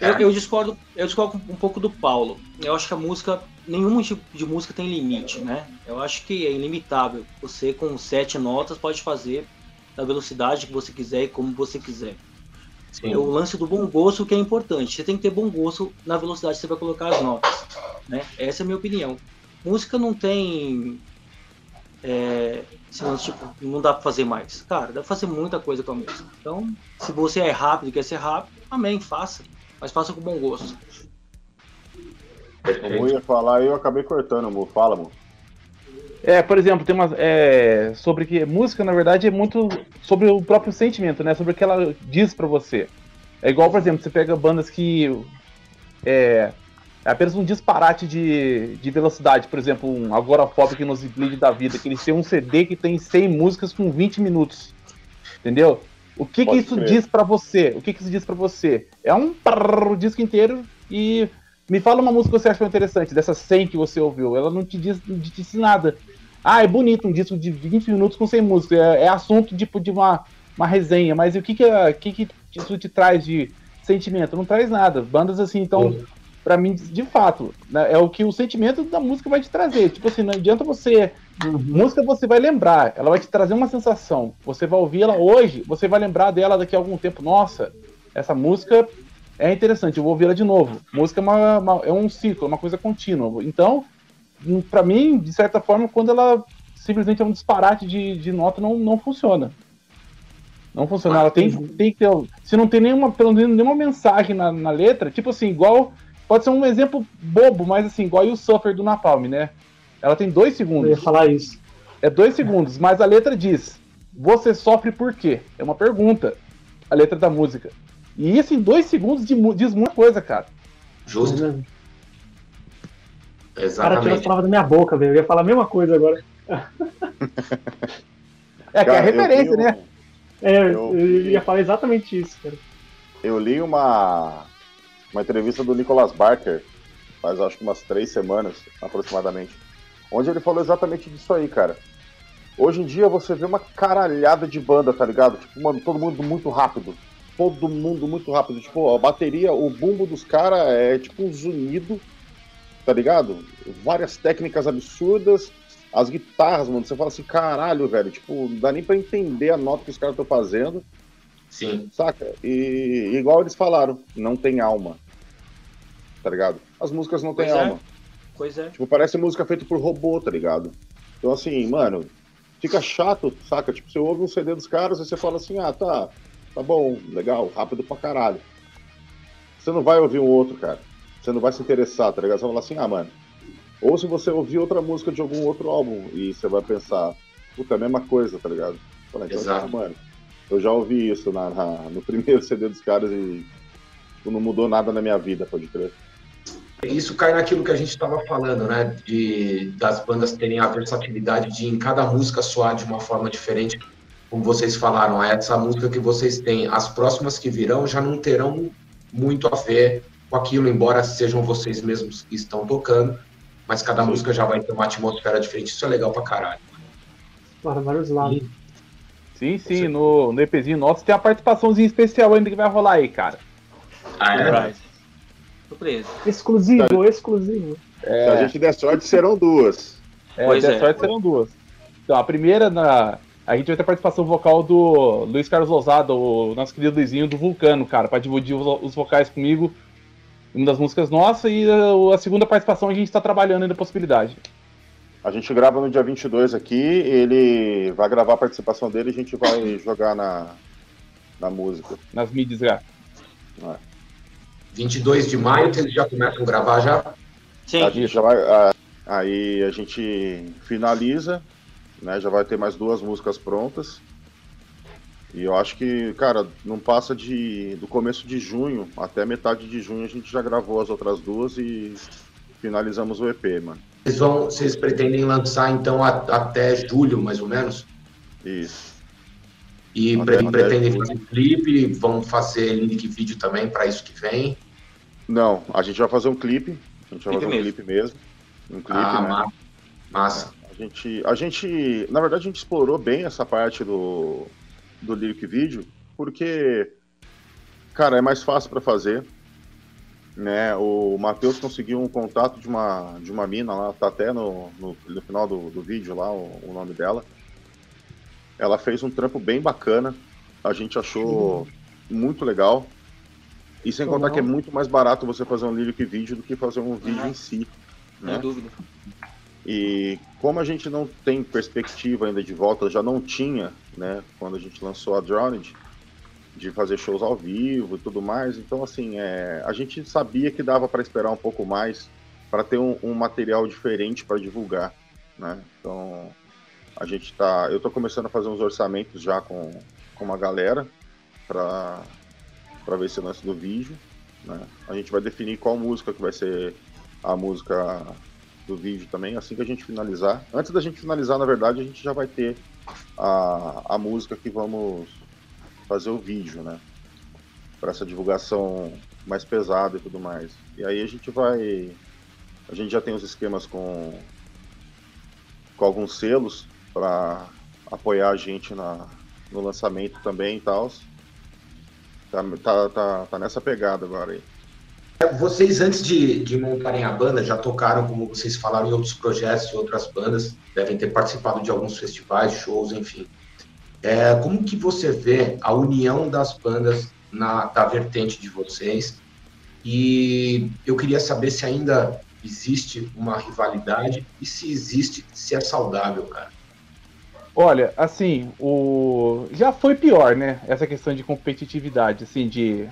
Eu, eu, discordo, eu discordo um pouco do Paulo. Eu acho que a música, nenhum tipo de música tem limite, né? Eu acho que é ilimitável. Você com sete notas pode fazer da velocidade que você quiser e como você quiser. Sim. É o lance do bom gosto que é importante. Você tem que ter bom gosto na velocidade que você vai colocar as notas, né? Essa é a minha opinião. Música não tem é, tipo, não dá para fazer mais. Cara, dá pra fazer muita coisa com a música. Então, se você é rápido, quer ser rápido, amém, faça mas faça com bom gosto. Eu ia falar e eu acabei cortando, amor. Fala, amor. É, por exemplo, tem uma. É, sobre que música, na verdade, é muito sobre o próprio sentimento, né? Sobre o que ela diz para você. É igual, por exemplo, você pega bandas que. É, é apenas um disparate de, de velocidade. Por exemplo, um Agoraphobic nos Bleed da vida, que eles têm um CD que tem 100 músicas com 20 minutos. Entendeu? O que, que isso diz para você? O que, que isso diz para você? É um prrr, o disco inteiro e me fala uma música que você achou interessante, dessas 100 que você ouviu. Ela não te diz, não te disse nada. Ah, é bonito um disco de 20 minutos com 100 músicas. É, é assunto tipo de uma, uma resenha, mas o que que, que que isso te traz de sentimento? Não traz nada. Bandas assim, então, para mim, de fato, né, é o que o sentimento da música vai te trazer. Tipo assim, não adianta você Uhum. Música você vai lembrar, ela vai te trazer uma sensação. Você vai ouvir ela hoje, você vai lembrar dela daqui a algum tempo. Nossa, essa música é interessante, eu vou ouvir ela de novo. Música é, uma, uma, é um ciclo, é uma coisa contínua. Então, para mim, de certa forma, quando ela simplesmente é um disparate de, de nota, não, não funciona. Não funciona. Ela tem, tem que ter. Se não tem nenhuma, pelo menos nenhuma mensagem na, na letra, tipo assim, igual. Pode ser um exemplo bobo, mas assim, igual o Suffer do Napalm, né? Ela tem dois segundos. Eu ia falar isso. É dois segundos, mas a letra diz: Você sofre por quê? É uma pergunta. A letra da música. E isso em dois segundos diz muita coisa, cara. Justo. Exatamente. O cara tirou as palavras da minha boca, velho. Eu ia falar a mesma coisa agora. é, que é a referência, né? É, eu, eu ia falar exatamente isso, cara. Eu li uma, uma entrevista do Nicholas Barker, faz acho que umas três semanas, aproximadamente, onde ele falou exatamente disso aí, cara. Hoje em dia você vê uma caralhada de banda, tá ligado? Tipo, mano, todo mundo muito rápido. Todo mundo muito rápido. Tipo, a bateria, o bumbo dos caras é tipo um zunido, tá ligado? Várias técnicas absurdas, as guitarras, mano, você fala assim, caralho, velho, tipo, não dá nem pra entender a nota que os caras estão fazendo. Sim. Saca? E igual eles falaram, não tem alma. Tá ligado? As músicas não têm é. alma. Pois é. Tipo, parece música feita por robô, tá ligado? Então, assim, mano, fica chato, saca? Tipo, você ouve um CD dos caras e você fala assim, ah, tá, tá bom, legal, rápido pra caralho. Você não vai ouvir um outro, cara. Você não vai se interessar, tá ligado? Você vai falar assim, ah, mano, ou se você ouvir outra música de algum outro álbum e você vai pensar, puta, é a mesma coisa, tá ligado? Fala, então, Exato. mano, eu já ouvi isso na, na, no primeiro CD dos caras e tipo, não mudou nada na minha vida, pode crer. Isso cai naquilo que a gente estava falando, né? De, das bandas terem a versatilidade de em cada música soar de uma forma diferente. Como vocês falaram, essa música que vocês têm, as próximas que virão já não terão muito a ver com aquilo, embora sejam vocês mesmos que estão tocando mas cada música já vai ter uma atmosfera diferente. Isso é legal pra caralho. Para vários lados. Sim, sim, no, no EPzinho nosso tem a participaçãozinha especial ainda que vai rolar aí, cara. Ah, é? Surpresa. Exclusivo, exclusivo. É. Se a gente der sorte, serão duas. É, pois der é. sorte, serão duas. Então, a primeira, na, a gente vai ter a participação vocal do Luiz Carlos Ousado, o nosso querido Luizinho do Vulcano, cara, pra dividir os, vocais comigo uma das músicas nossas, e a, a segunda participação a gente está trabalhando ainda a possibilidade. A gente grava no dia 22 aqui, ele vai gravar a participação dele e a gente vai jogar na, na música. Nas mídias já. É. 22 de maio, eles já começam a gravar já? Sim. Já vai, aí a gente finaliza, né, já vai ter mais duas músicas prontas. E eu acho que, cara, não passa de do começo de junho até metade de junho a gente já gravou as outras duas e finalizamos o EP, mano. Vocês, vão, vocês pretendem lançar então a, até julho, mais ou menos? Isso. E até, pretendem até fazer clipe, vão fazer link vídeo também para isso que vem? Não, a gente vai fazer um clipe, a gente vai fazer um clipe mesmo. Um clipe, ah, né? Massa. A gente, a gente, na verdade, a gente explorou bem essa parte do, do Lyric Video, porque, cara, é mais fácil para fazer. Né? O Matheus conseguiu um contato de uma, de uma mina lá, tá até no, no, no final do, do vídeo lá, o, o, nome dela. Ela fez um trampo bem bacana, a gente achou uhum. muito legal. E sem contar que é muito mais barato você fazer um lyric vídeo do que fazer um vídeo uhum. em si. Né? Sem dúvida. E como a gente não tem perspectiva ainda de volta, já não tinha, né, quando a gente lançou a Drowned, de fazer shows ao vivo e tudo mais. Então, assim, é, a gente sabia que dava para esperar um pouco mais para ter um, um, material diferente para divulgar, né? Então, a gente tá, eu estou começando a fazer uns orçamentos já com, com uma galera para para ver esse lance do vídeo, né? A gente vai definir qual música que vai ser a música do vídeo também, assim que a gente finalizar. Antes da gente finalizar, na verdade, a gente já vai ter a, a música que vamos fazer o vídeo, né? Para essa divulgação mais pesada e tudo mais. E aí a gente vai. A gente já tem os esquemas com, com alguns selos para apoiar a gente na, no lançamento também e tal. Tá, tá, tá, tá nessa pegada agora aí. Vocês, antes de, de, montarem a banda, já tocaram, como vocês falaram, em outros projetos e outras bandas, devem ter participado de alguns festivais, shows, enfim. É, como que você vê a união das bandas na, da vertente de vocês E eu queria saber se ainda existe uma rivalidade e se existe, se é saudável, cara. Olha, assim, o já foi pior, né? Essa questão de competitividade, assim, de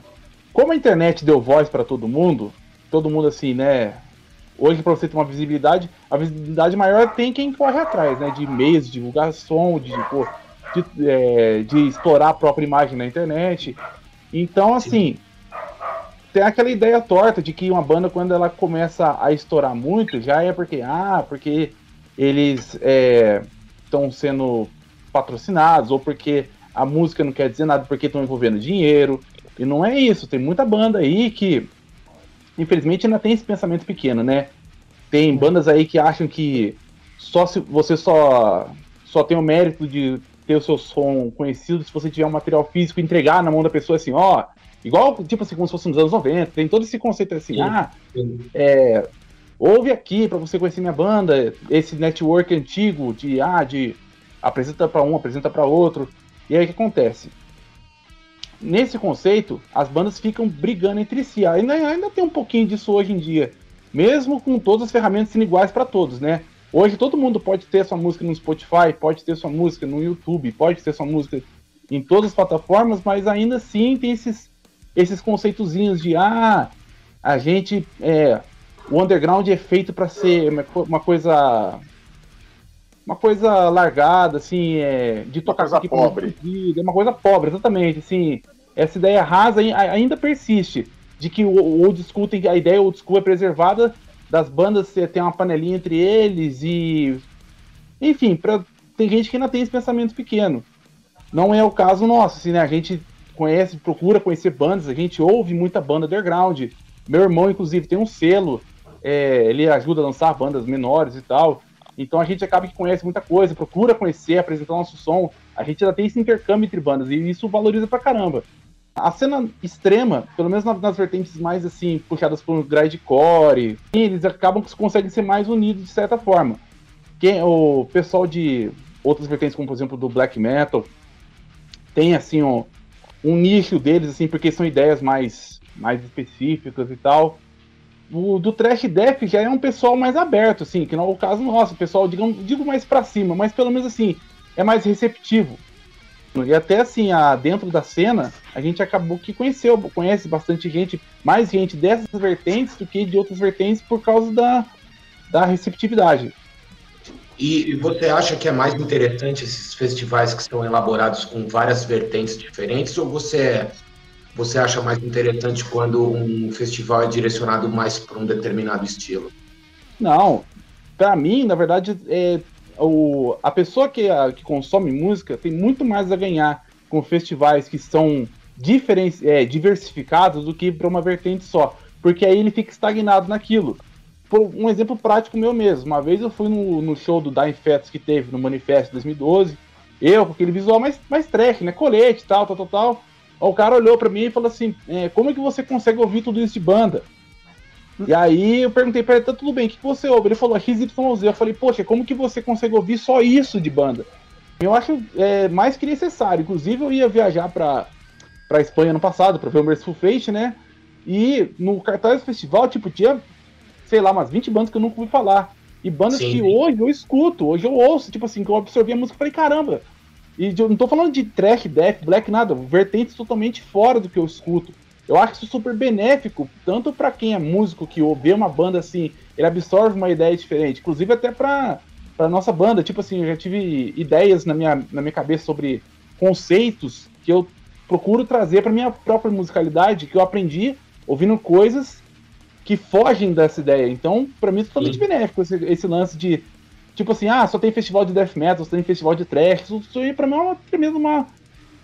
como a internet deu voz para todo mundo, todo mundo assim, né? Hoje para você ter uma visibilidade, a visibilidade maior tem quem corre atrás, né? De meios, de divulgação, de, pô, de, é, de explorar a própria imagem na internet. Então, assim, Sim tem aquela ideia torta de que uma banda, quando ela começa a estourar muito, já é porque, ah, porque eles estão é, sendo patrocinados, ou porque a música não quer dizer nada, porque estão envolvendo dinheiro. E não é isso, tem muita banda aí que, infelizmente, ainda tem esse pensamento pequeno, né? Tem bandas aí que acham que só se você só, só tem o mérito de ter o seu som conhecido se você tiver um material físico entregar na mão da pessoa assim, ó, Igual, tipo assim, como se fosse nos anos 90, tem todo esse conceito assim, sim, ah. É, ouve aqui para você conhecer minha banda, esse network antigo de, ah, de apresenta para um, apresenta para outro. E aí o que acontece? Nesse conceito, as bandas ficam brigando entre si. Ainda, ainda tem um pouquinho disso hoje em dia, mesmo com todas as ferramentas sendo iguais para todos, né? Hoje todo mundo pode ter sua música no Spotify, pode ter sua música no YouTube, pode ter sua música em todas as plataformas, mas ainda assim tem esses esses conceitozinhos de ah, a gente é, o underground é feito para ser uma coisa uma coisa largada assim é, de tocar uma coisa pobre é uma coisa pobre exatamente assim essa ideia rasa ainda persiste de que o old school tem a ideia old school é preservada das bandas ter uma panelinha entre eles e enfim para tem gente que ainda tem esse pensamento pequeno não é o caso nosso assim né a gente conhece, procura conhecer bandas, a gente ouve muita banda underground. Meu irmão, inclusive, tem um selo, é, ele ajuda a lançar bandas menores e tal. Então a gente acaba que conhece muita coisa, procura conhecer, apresentar nosso som. A gente ainda tem esse intercâmbio entre bandas e isso valoriza pra caramba. A cena extrema, pelo menos nas vertentes mais assim, puxadas por grindcore, eles acabam que conseguem ser mais unidos de certa forma. Quem, o pessoal de outras vertentes, como por exemplo do black metal, tem assim um, um nicho deles, assim, porque são ideias mais, mais específicas e tal. O do Trash Death já é um pessoal mais aberto, assim, que não é o caso nosso, o pessoal, digamos, digo mais para cima, mas pelo menos assim, é mais receptivo. E até assim, a, dentro da cena, a gente acabou que conheceu, conhece bastante gente, mais gente dessas vertentes do que de outras vertentes por causa da, da receptividade. E, você acha que é mais interessante esses festivais que são elaborados com várias vertentes diferentes, ou você, você acha mais interessante quando um festival é direcionado mais para um determinado estilo? Não, para mim, na verdade, é, o, a pessoa que, a, que consome música tem muito mais a ganhar com festivais que são diferen, é, diversificados do que para uma vertente só, porque aí ele fica estagnado naquilo um exemplo prático meu mesmo. Uma vez eu fui no, no show do Dying Fetus que teve no Manifesto 2012. Eu, com aquele visual mais, mais trash, né? Colete, tal, tal, tal, tal. O cara olhou para mim e falou assim: é, Como é que você consegue ouvir tudo isso de banda? E aí eu perguntei pra ele: Tá tudo bem, o que, que você ouve? Ele falou: XYZ. Eu falei: Poxa, como que você consegue ouvir só isso de banda? Eu acho é, mais que necessário. Inclusive, eu ia viajar pra, pra Espanha no passado pra ver o Merciful Fate, né? E no cartaz do festival, tipo, tinha sei lá, umas 20 bandas que eu nunca ouvi falar. E bandas Sim. que hoje eu escuto, hoje eu ouço, tipo assim, que eu absorvi a música e falei, caramba. E eu não tô falando de trash, death, black, nada, vertentes totalmente fora do que eu escuto. Eu acho isso super benéfico, tanto para quem é músico que ouve uma banda assim, ele absorve uma ideia diferente, inclusive até pra, pra nossa banda. Tipo assim, eu já tive ideias na minha, na minha cabeça sobre conceitos que eu procuro trazer para minha própria musicalidade, que eu aprendi ouvindo coisas que fogem dessa ideia. Então, para mim, é totalmente Sim. benéfico esse, esse, lance de, tipo assim, ah, só tem festival de death metal, só tem festival de trash. Isso, isso aí, pra mim, é uma, tremenda uma,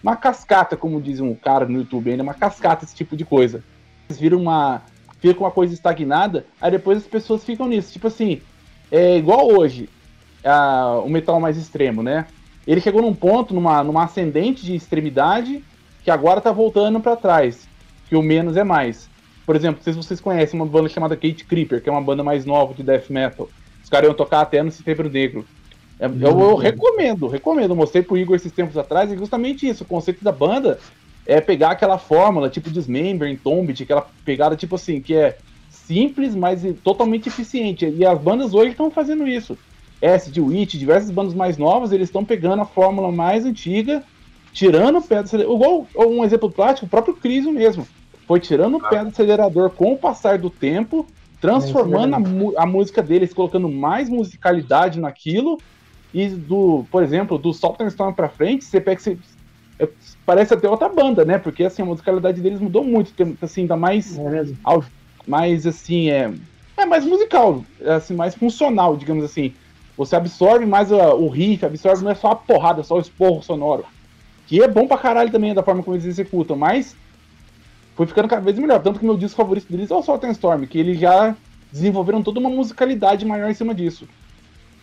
uma cascata, como diz um cara no YouTube ainda, uma cascata, esse tipo de coisa. Eles viram uma. Fica uma coisa estagnada, aí depois as pessoas ficam nisso. Tipo assim, é igual hoje, a, o metal mais extremo, né? Ele chegou num ponto, numa, numa ascendente de extremidade, que agora tá voltando para trás. Que o menos é mais. Por exemplo, se vocês conhecem uma banda chamada Kate Creeper, que é uma banda mais nova de death metal. Os caras iam tocar até no Setembro Negro. É, eu, eu, recomendo, recomendo. mostrei pro Igor esses tempos atrás, e justamente isso. O conceito da banda é pegar aquela fórmula, tipo Dismember, Entombed, aquela pegada tipo assim, que é simples, mas totalmente eficiente. E as bandas hoje estão fazendo isso. Acid, Witch, diversas bandas mais novas, eles estão pegando a fórmula mais antiga, tirando o pé do acelerador. Igual um exemplo prático, o próprio Crisium mesmo. Foi tirando o pé do acelerador com o passar do tempo, transformando a, a, música deles, colocando mais musicalidade naquilo. E do, por exemplo, do Southern Storm pra frente, você pega. Você, é, parece até outra banda, né? Porque assim, a musicalidade deles mudou muito. Assim, ainda mais. É ao, mais assim, é. É mais musical, assim, mais funcional, digamos assim. Você absorve mais a, o riff, absorve não é só a porrada, só o esporro sonoro. Que é bom pra caralho também da forma como eles executam, mas foi ficando cada vez melhor. Tanto que meu disco favorito deles é o Salt and Storm, que eles já desenvolveram toda uma musicalidade maior em cima disso.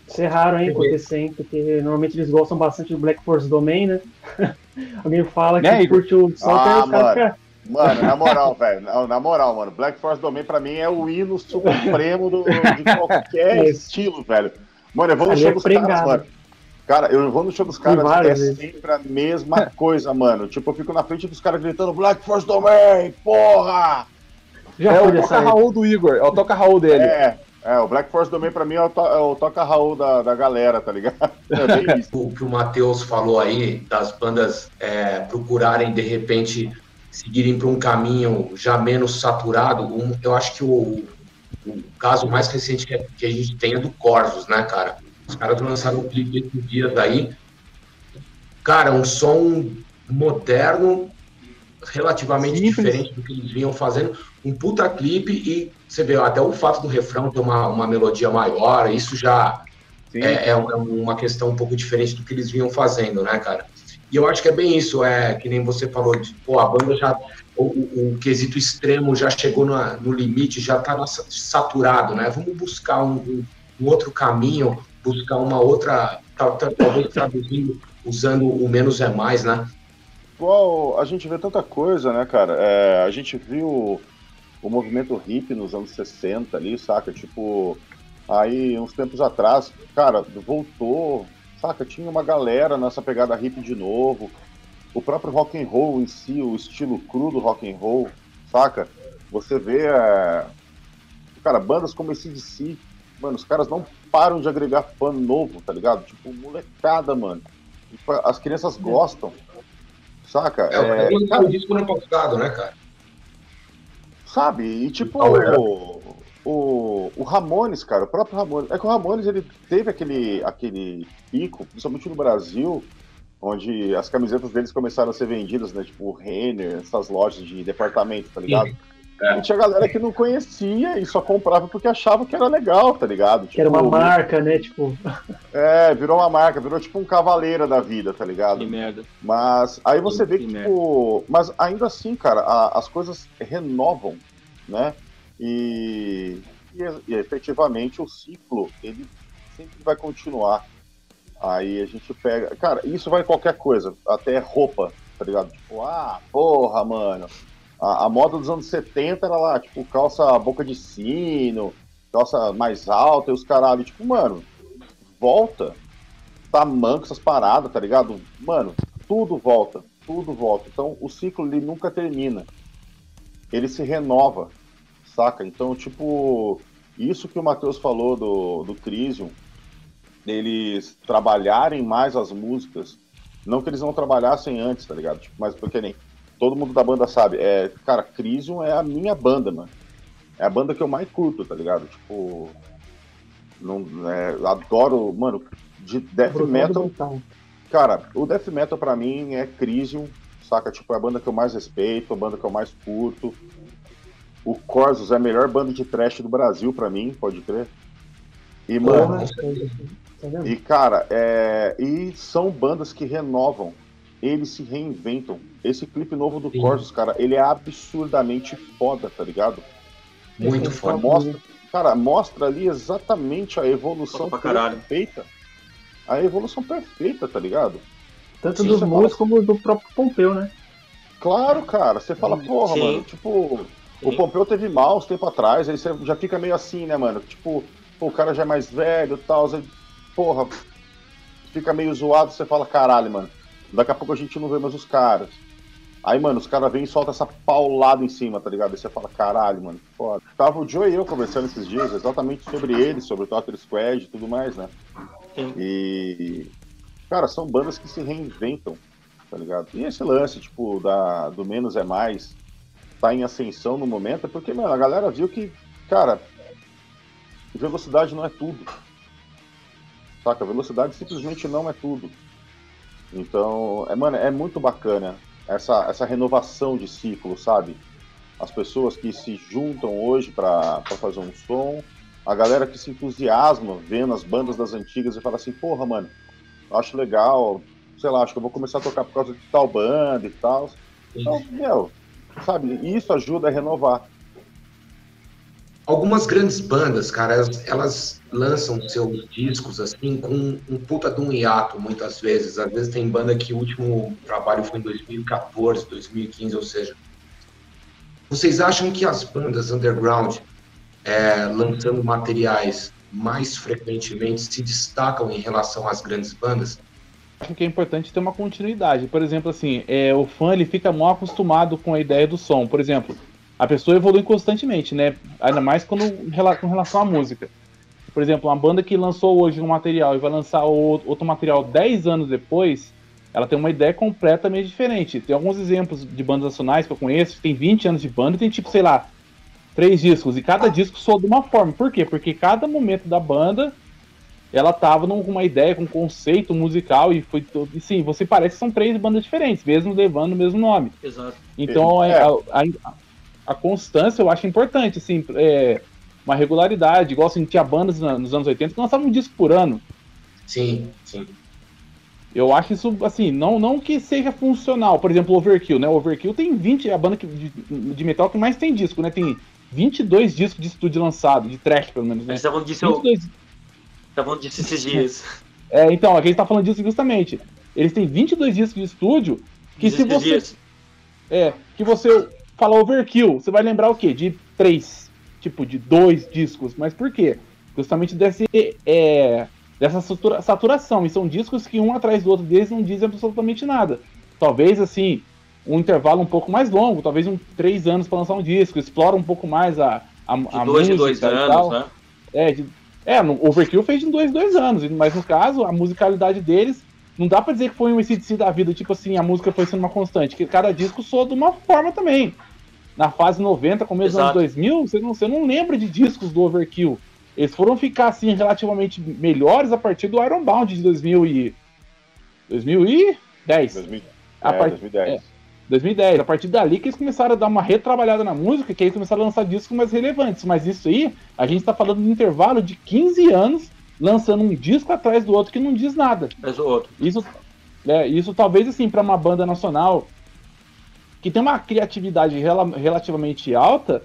Isso é raro, hein, acontecer, porque normalmente eles gostam bastante do Black Force Domain, né? Alguém fala que né, curte o Salt ah, mano. Mano, na moral, velho, na, na, moral, mano, Black Force Domain pra mim é o hino supremo do, de qualquer estilo, velho. Mano, eu vou no show é dos caras, mano. Cara, eu vou no show dos caras, é vezes. sempre a mesma coisa, mano. Tipo, eu fico na frente dos caras gritando Black Force Domain, porra! Já é o Toca Raul do Igor, é o Toca Raul dele. É, é, o Black Force Domain pra mim é o, to, é o Toca Raul da, da galera, tá ligado? É isso. o que o Matheus falou aí, das bandas é, procurarem, de repente, seguirem para um caminho já menos saturado, um, eu acho que o, o caso mais recente que, a gente tem é do Corsos, né, cara? Os caras lançaram um clipe esses dias aí. Cara, um som moderno, relativamente diferente do que eles vinham fazendo. Um puta clipe e você vê até o fato do refrão ter uma, uma melodia maior, isso já é, é, uma questão um pouco diferente do que eles vinham fazendo, né, cara? E eu acho que é bem isso, é que nem você falou, de, pô, a banda já, o, o, o quesito extremo já chegou no, no limite, já está saturado, né? Vamos buscar um, um, um, outro caminho, buscar uma outra, talvez traduzindo, usando o menos é mais, né? Igual a gente vê tanta coisa, né, cara? É, a gente viu o movimento hippie nos anos 60 ali, saca? Tipo, aí uns tempos atrás, cara, voltou saca? Tinha uma galera nessa pegada hip de novo. O próprio rock and roll em si, o estilo cru do rock and roll, saca? Você vê, é... cara, bandas como esse DC, mano, os caras não param de agregar fã novo, tá ligado? Tipo, molecada, mano. Tipo, as crianças gostam, saca? É, é... o cara... disco no passado, né, cara? Sabe? E tipo, o, o Ramones, cara, o próprio Ramones. É que o Ramones ele teve aquele, aquele pico, principalmente no Brasil, onde as camisetas deles começaram a ser vendidas, né? Tipo o Renner, essas lojas de departamento, tá ligado? É. E tinha galera que não conhecia e só comprava porque achava que era legal, tá ligado? Tipo, que era uma tipo, marca, né? Tipo. É, virou uma marca, virou tipo um cavaleiro da vida, tá ligado? Que merda. Mas aí você vê que, que tipo. Mas ainda assim, cara, a, as coisas renovam, né? E, e, e, efetivamente o ciclo ele sempre vai continuar. Aí a gente pega. Cara, isso vai em qualquer coisa, até roupa, tá ligado? Tipo, ah, porra, mano. A, a moda dos anos 70 era lá, tipo, calça boca de sino, calça mais alta e os caralho. Tipo, mano, volta. Tamanco, essas paradas, tá ligado? Mano, tudo volta, tudo volta. Então o ciclo ele nunca termina. Ele se renova saca? Então, tipo, isso que o Matheus falou do, do Crisium, eles trabalharem mais as músicas, não que eles não trabalhassem antes, tá ligado? Tipo, mas porque nem todo mundo da banda sabe, é, cara, Crisium é a minha banda, mano. É a banda que eu mais curto, tá ligado? Tipo, não, é, adoro, mano, de death metal. Cara, o death metal para mim é Crisium, saca? Tipo, é a banda que eu mais respeito, a banda que eu mais curto. O Corsos é a melhor banda de trash do Brasil para mim, pode crer. E, mano. Tá e, cara, é... e são bandas que renovam. Eles se reinventam. Esse clipe novo do Sim. Corsos, cara, ele é absurdamente foda, tá ligado? Muito foda. Mostra, cara, mostra ali exatamente a evolução perfeita. A evolução perfeita, tá ligado? Tanto Sim, dos músicos como do próprio Pompeu, né? Claro, cara. Você fala, porra, Sim. mano, tipo, o Pompeu teve mal uns tempo atrás, aí você já fica meio assim, né, mano? Tipo, pô, o cara já é mais velho e tal, você, porra, fica meio zoado, você fala, caralho, mano, daqui a pouco a gente não vê mais os caras. Aí, mano, os caras vêm e soltam essa paulada em cima, tá ligado? Aí você fala, caralho, mano, que foda. Tava o Joe e eu conversando esses dias exatamente sobre ele, sobre o Totter Squad e tudo mais, né? Sim. E. Cara, são bandas que se reinventam, tá ligado? E esse lance, tipo, da, do menos é mais, tá em ascensão no momento, é porque, mano, a galera viu que, cara, velocidade não é tudo. Saca? Velocidade simplesmente não é tudo. Então, é, mano, é muito bacana essa, essa renovação de ciclo, sabe? As pessoas que se juntam hoje para fazer um som, a galera que se entusiasma vendo as bandas das antigas e fala assim, porra, mano, acho legal, sei lá, acho que eu vou começar a tocar por causa de tal banda e tal. Então, meu, sabe, isso ajuda a renovar. Algumas grandes bandas, cara, elas, elas lançam seus discos assim com um puta de um hiato muitas vezes. Às vezes tem banda que o último trabalho foi em 2014, 2015, ou seja. Vocês acham que as bandas underground é, lançando materiais mais frequentemente se destacam em relação às grandes bandas? Acho que é importante ter uma continuidade. Por exemplo, assim, é, o fã ele fica mal acostumado com a ideia do som. Por exemplo, a pessoa evolui constantemente, né? Ainda mais quando com relação à música. Por exemplo, uma banda que lançou hoje um material e vai lançar outro material 10 anos depois, ela tem uma ideia completamente diferente. Tem alguns exemplos de bandas nacionais que eu conheço, que tem 20 anos de banda e tem tipo, sei lá, três discos. E cada disco soa de uma forma. Por quê? Porque cada momento da banda ela tava com uma ideia, com um conceito musical e foi todo. E sim, você parece que são três bandas diferentes, mesmo levando o mesmo nome. Exato. Então é. a, a, a constância eu acho importante, assim, é, uma regularidade, igual assim, tinha bandas nos anos 80 que lançavam um disco por ano. Sim, sim. Eu acho isso, assim, não, não que seja funcional. Por exemplo, o Overkill, né? O Overkill tem 20, é a banda que, de, de, metal que mais tem disco, né? Tem 22 discos de estúdio lançado, de trash, pelo menos, né? Eles estavam disso, 22... estavam disso esses dias. É, então, aqui a gente tá falando disso justamente. Eles têm 22 discos de estúdio que se você... Dias. É, que você falar overkill, você vai lembrar o quê? De três, tipo, de dois discos. Mas por quê? Justamente desse, é, dessa satura, saturação. E são discos que um atrás do outro deles não dizem absolutamente nada. Talvez, assim, um intervalo um pouco mais longo, talvez um três anos para lançar um disco, explora um pouco mais a, a, de a dois música. dois anos, né? É, de, é, no Overkill fez em dois, dois anos, mas no caso, a musicalidade deles não dá pra dizer que foi um ACDC da vida, tipo assim, a música foi sendo uma constante, que cada disco soa de uma forma também. Na fase 90, começo dos anos 2000, você não, você não lembra de discos do Overkill. Eles foram ficar, assim, relativamente melhores a partir do Ironbound de 2000 e... 2010. 2000, a é, part... 2010. É, 2010. A partir dali que eles começaram a dar uma retrabalhada na música, que aí começaram a lançar discos mais relevantes. Mas isso aí, a gente tá falando de um intervalo de 15 anos lançando um disco atrás do outro que não diz nada. Mas o outro. Isso, é, isso talvez assim para uma banda nacional que tem uma criatividade rel relativamente alta,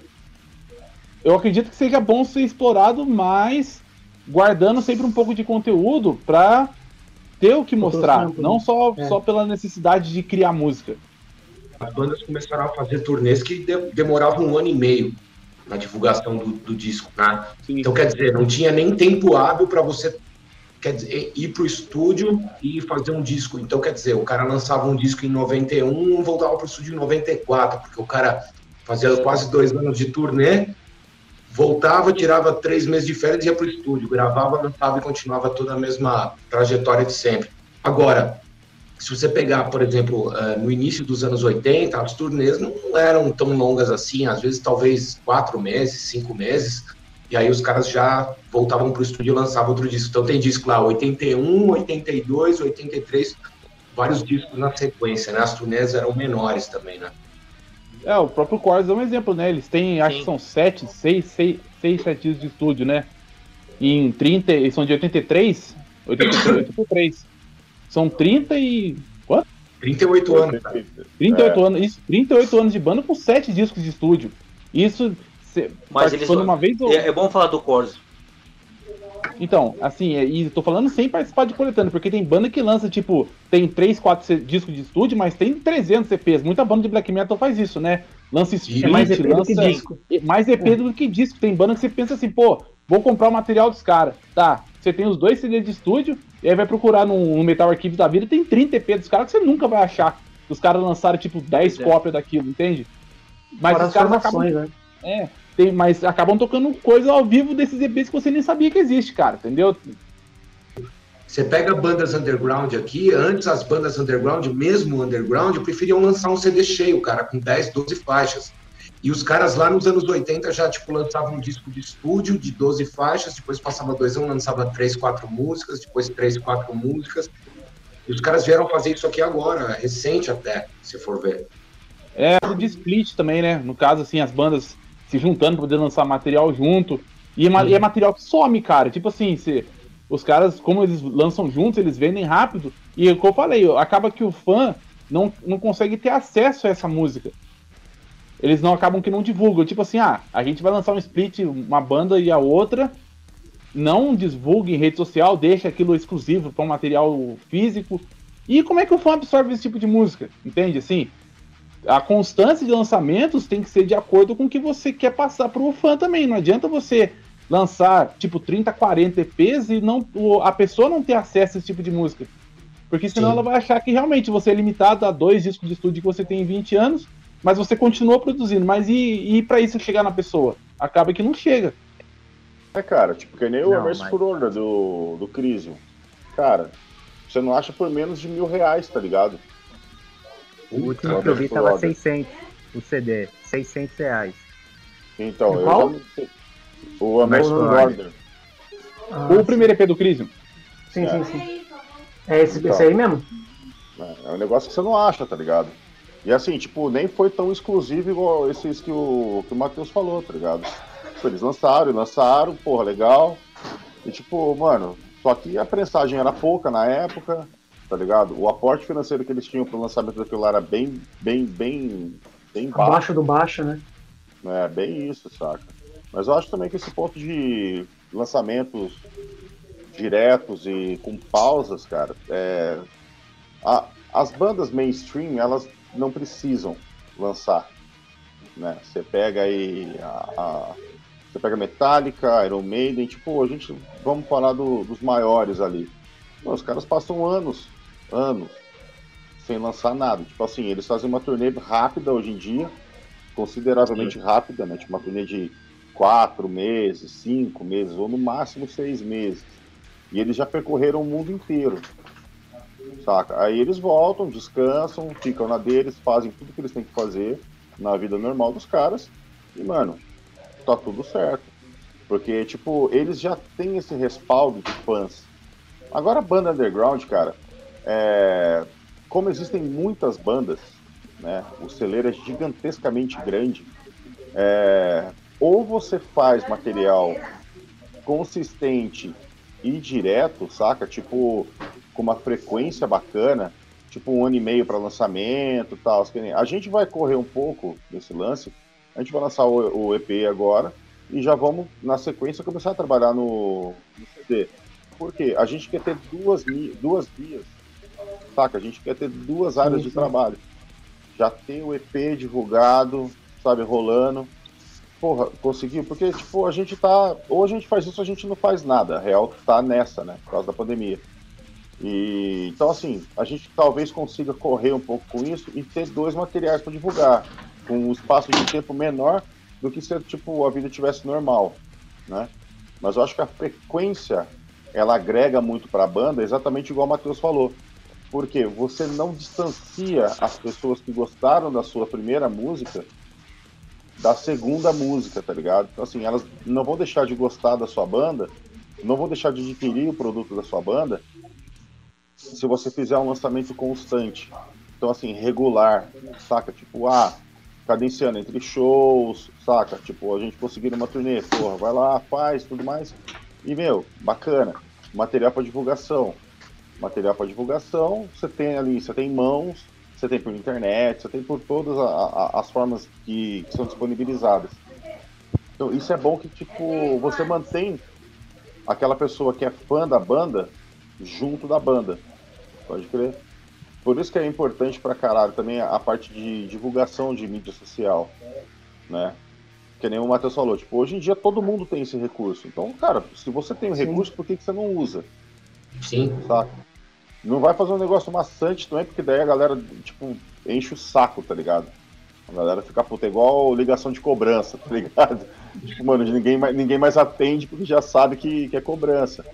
eu acredito que seja bom ser explorado, mas guardando sempre um pouco de conteúdo para ter o que mostrar, não só, é. só pela necessidade de criar música. As bandas começaram a fazer turnês que de demoravam um ano e meio na divulgação do, do disco, né? Então, quer dizer, não tinha nem tempo hábil para você quer dizer, ir para o estúdio e fazer um disco. Então, quer dizer, o cara lançava um disco em 91 voltava para o estúdio em 94, porque o cara fazia quase dois anos de turnê, voltava, tirava três meses de férias e ia para o estúdio, gravava, lançava e continuava toda a mesma trajetória de sempre. Agora, se você pegar, por exemplo, eh, no início dos anos 80, as turnês não eram tão longas assim, às vezes talvez quatro meses, cinco meses, e aí os caras já voltavam para o estúdio e lançavam outro disco. Então tem disco lá, 81, 82, 83, vários discos na sequência, né? As turnês eram menores também, né? É, o próprio Corus é um exemplo, né? Eles têm, Sim. acho que são sete, seis, seis, seis, sete discos de estúdio, né? Em 30, eles são de 83, 83, 83. São 30 e. Quanto? 38 anos. 38 é. anos, isso, 38 anos de banda com 7 discos de estúdio. Isso Mas eles, uma vez ou... é, é bom falar do Corso. Então, assim, é, e tô falando sem participar de coletânea, porque tem banda que lança, tipo, tem 3, 4 discos de estúdio, mas tem 300 CPs. Muita banda de black metal faz isso, né? Lança split, é mais EP lança do que disco. mais EP é. do que disco. Tem banda que você pensa assim, pô, vou comprar o material dos caras. Tá, você tem os dois CDs de estúdio, e aí vai procurar no, no Metal Archives da vida, tem 30 EP dos caras que você nunca vai achar. Os caras lançaram, tipo, 10 é. cópias daquilo, entende? Mas Fora os caras acabam... né? É, tem, mas acabam tocando coisa ao vivo desses EPs que você nem sabia que existe, cara, entendeu? Você pega bandas underground aqui, antes as bandas underground, mesmo underground, preferiam lançar um CD cheio, cara, com 10, 12 faixas. E os caras lá nos anos 80 já, tipo, lançavam um disco de estúdio de 12 faixas, depois passava dois anos, lançava três, quatro músicas, depois três, quatro músicas. E os caras vieram fazer isso aqui agora, recente até, se for ver. É, de split também, né? No caso, assim, as bandas se juntando pra poder lançar material junto. E é, e é material que some, cara. Tipo assim, se, os caras, como eles lançam juntos, eles vendem rápido. E como eu falei, acaba que o fã não, não consegue ter acesso a essa música eles não acabam que não divulgam. Tipo assim, ah, a gente vai lançar um split, uma banda e a outra. Não divulga em rede social, deixa aquilo exclusivo para um material físico. E como é que o fã absorve esse tipo de música? Entende? Assim, a constância de lançamentos tem que ser de acordo com o que você quer passar para o fã também. Não adianta você lançar tipo 30, 40 EPs e não, a pessoa não ter acesso a esse tipo de música. Porque senão Sim. ela vai achar que realmente você é limitado a dois discos de estúdio que você tem em 20 anos mas você continua produzindo. Mas e, e para isso chegar na pessoa? Acaba que não chega. É, cara, tipo, que nem o Emerson mas... Corona do, do Crisium. Cara, você não acha por menos de mil reais, tá ligado? O último que eu vi tava 600, o CD, 600 reais. Então, Qual? eu O Emerson Order. Ah, o primeiro EP do Crisium. Sim, é. sim, sim. É esse, então, esse aí mesmo? É, é um negócio que você não acha, tá ligado? E assim, tipo, nem foi tão exclusivo igual esses que o, que o Matheus falou, tá ligado? Tipo, eles lançaram e lançaram, porra, legal. E tipo, mano, só que a prensagem era pouca na época, tá ligado? O aporte financeiro que eles tinham pro lançamento daquilo lá era bem, bem, bem, bem baixo. Abaixo do baixo, né? É, bem isso, saca? Mas eu acho também que esse ponto de lançamentos diretos e com pausas, cara, é... A, as bandas mainstream, elas não precisam lançar. Né? Você pega aí a, a, você pega Metallica, Iron Maiden, tipo, a gente vamos falar do, dos maiores ali. os caras passam anos, anos sem lançar nada. Tipo assim, eles fazem uma turnê rápida hoje em dia, consideravelmente Sim. rápida, né? Tipo uma turnê de quatro meses, cinco meses, ou no máximo seis meses. E eles já percorreram o mundo inteiro saca? Aí eles voltam, descansam, ficam na deles, fazem tudo que eles têm que fazer na vida normal dos caras e, mano, tá tudo certo. Porque, tipo, eles já têm esse respaldo de fãs. Agora, a banda underground, cara, é... como existem muitas bandas, né, o celeiro é gigantescamente grande, é... ou você faz material consistente e direto, saca? Tipo, com uma frequência bacana, tipo um ano e meio para lançamento tal. A gente vai correr um pouco desse lance. A gente vai lançar o, o EP agora e já vamos, na sequência, começar a trabalhar no, no CD. Por quê? A gente quer ter duas, duas vias, saca? A gente quer ter duas áreas de trabalho. Já tem o EP divulgado, sabe, rolando. Porra, conseguiu? Porque, tipo, a gente tá. Ou a gente faz isso, ou a gente não faz nada. A real tá nessa, né? Por causa da pandemia. E, então, assim, a gente talvez consiga correr um pouco com isso e ter dois materiais para divulgar, com um espaço de tempo menor do que se tipo, a vida tivesse normal, né? Mas eu acho que a frequência, ela agrega muito para a banda, exatamente igual o Matheus falou. Porque você não distancia as pessoas que gostaram da sua primeira música da segunda música, tá ligado? Então, assim, elas não vão deixar de gostar da sua banda, não vão deixar de adquirir o produto da sua banda se você fizer um lançamento constante. Então, assim, regular, saca? Tipo, ah, cadenciando entre shows, saca? Tipo, a gente conseguir uma turnê, porra, vai lá, faz, tudo mais. E, meu, bacana. Material para divulgação. Material para divulgação, você tem ali, você tem mãos, você tem por internet, você tem por todas a, a, as formas que, que são disponibilizadas. Então, isso é bom que, tipo, você mantém aquela pessoa que é fã da banda junto da banda. Pode crer. Por isso que é importante pra caralho também a parte de divulgação de mídia social, né? Que nem o Matheus falou, tipo, hoje em dia todo mundo tem esse recurso. Então, cara, se você tem o recurso, por que, que você não usa? Sim. Saca? Não vai fazer um negócio maçante também, porque daí a galera, tipo, enche o saco, tá ligado? A galera fica puta, igual ligação de cobrança, tá ligado? Tipo, mano, ninguém, ninguém mais atende porque já sabe que, que é cobrança.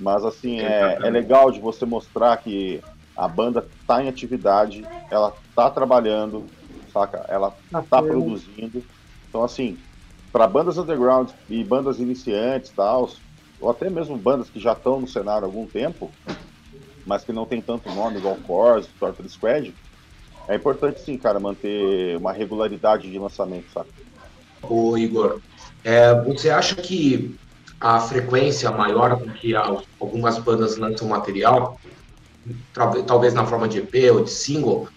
Mas, assim, é, é legal de você mostrar que a banda tá em atividade, ela tá trabalhando, saca? Ela tá, tá produzindo. Então, assim, para bandas underground e bandas iniciantes tal, ou até mesmo bandas que já estão no cenário há algum tempo, mas que não tem tanto nome igual Corus, Torture Squad, é importante sim, cara, manter uma regularidade de lançamento, sabe? Ô Igor, é, você acha que a frequência maior com que algumas bandas lançam material, talvez na forma de EP ou de single,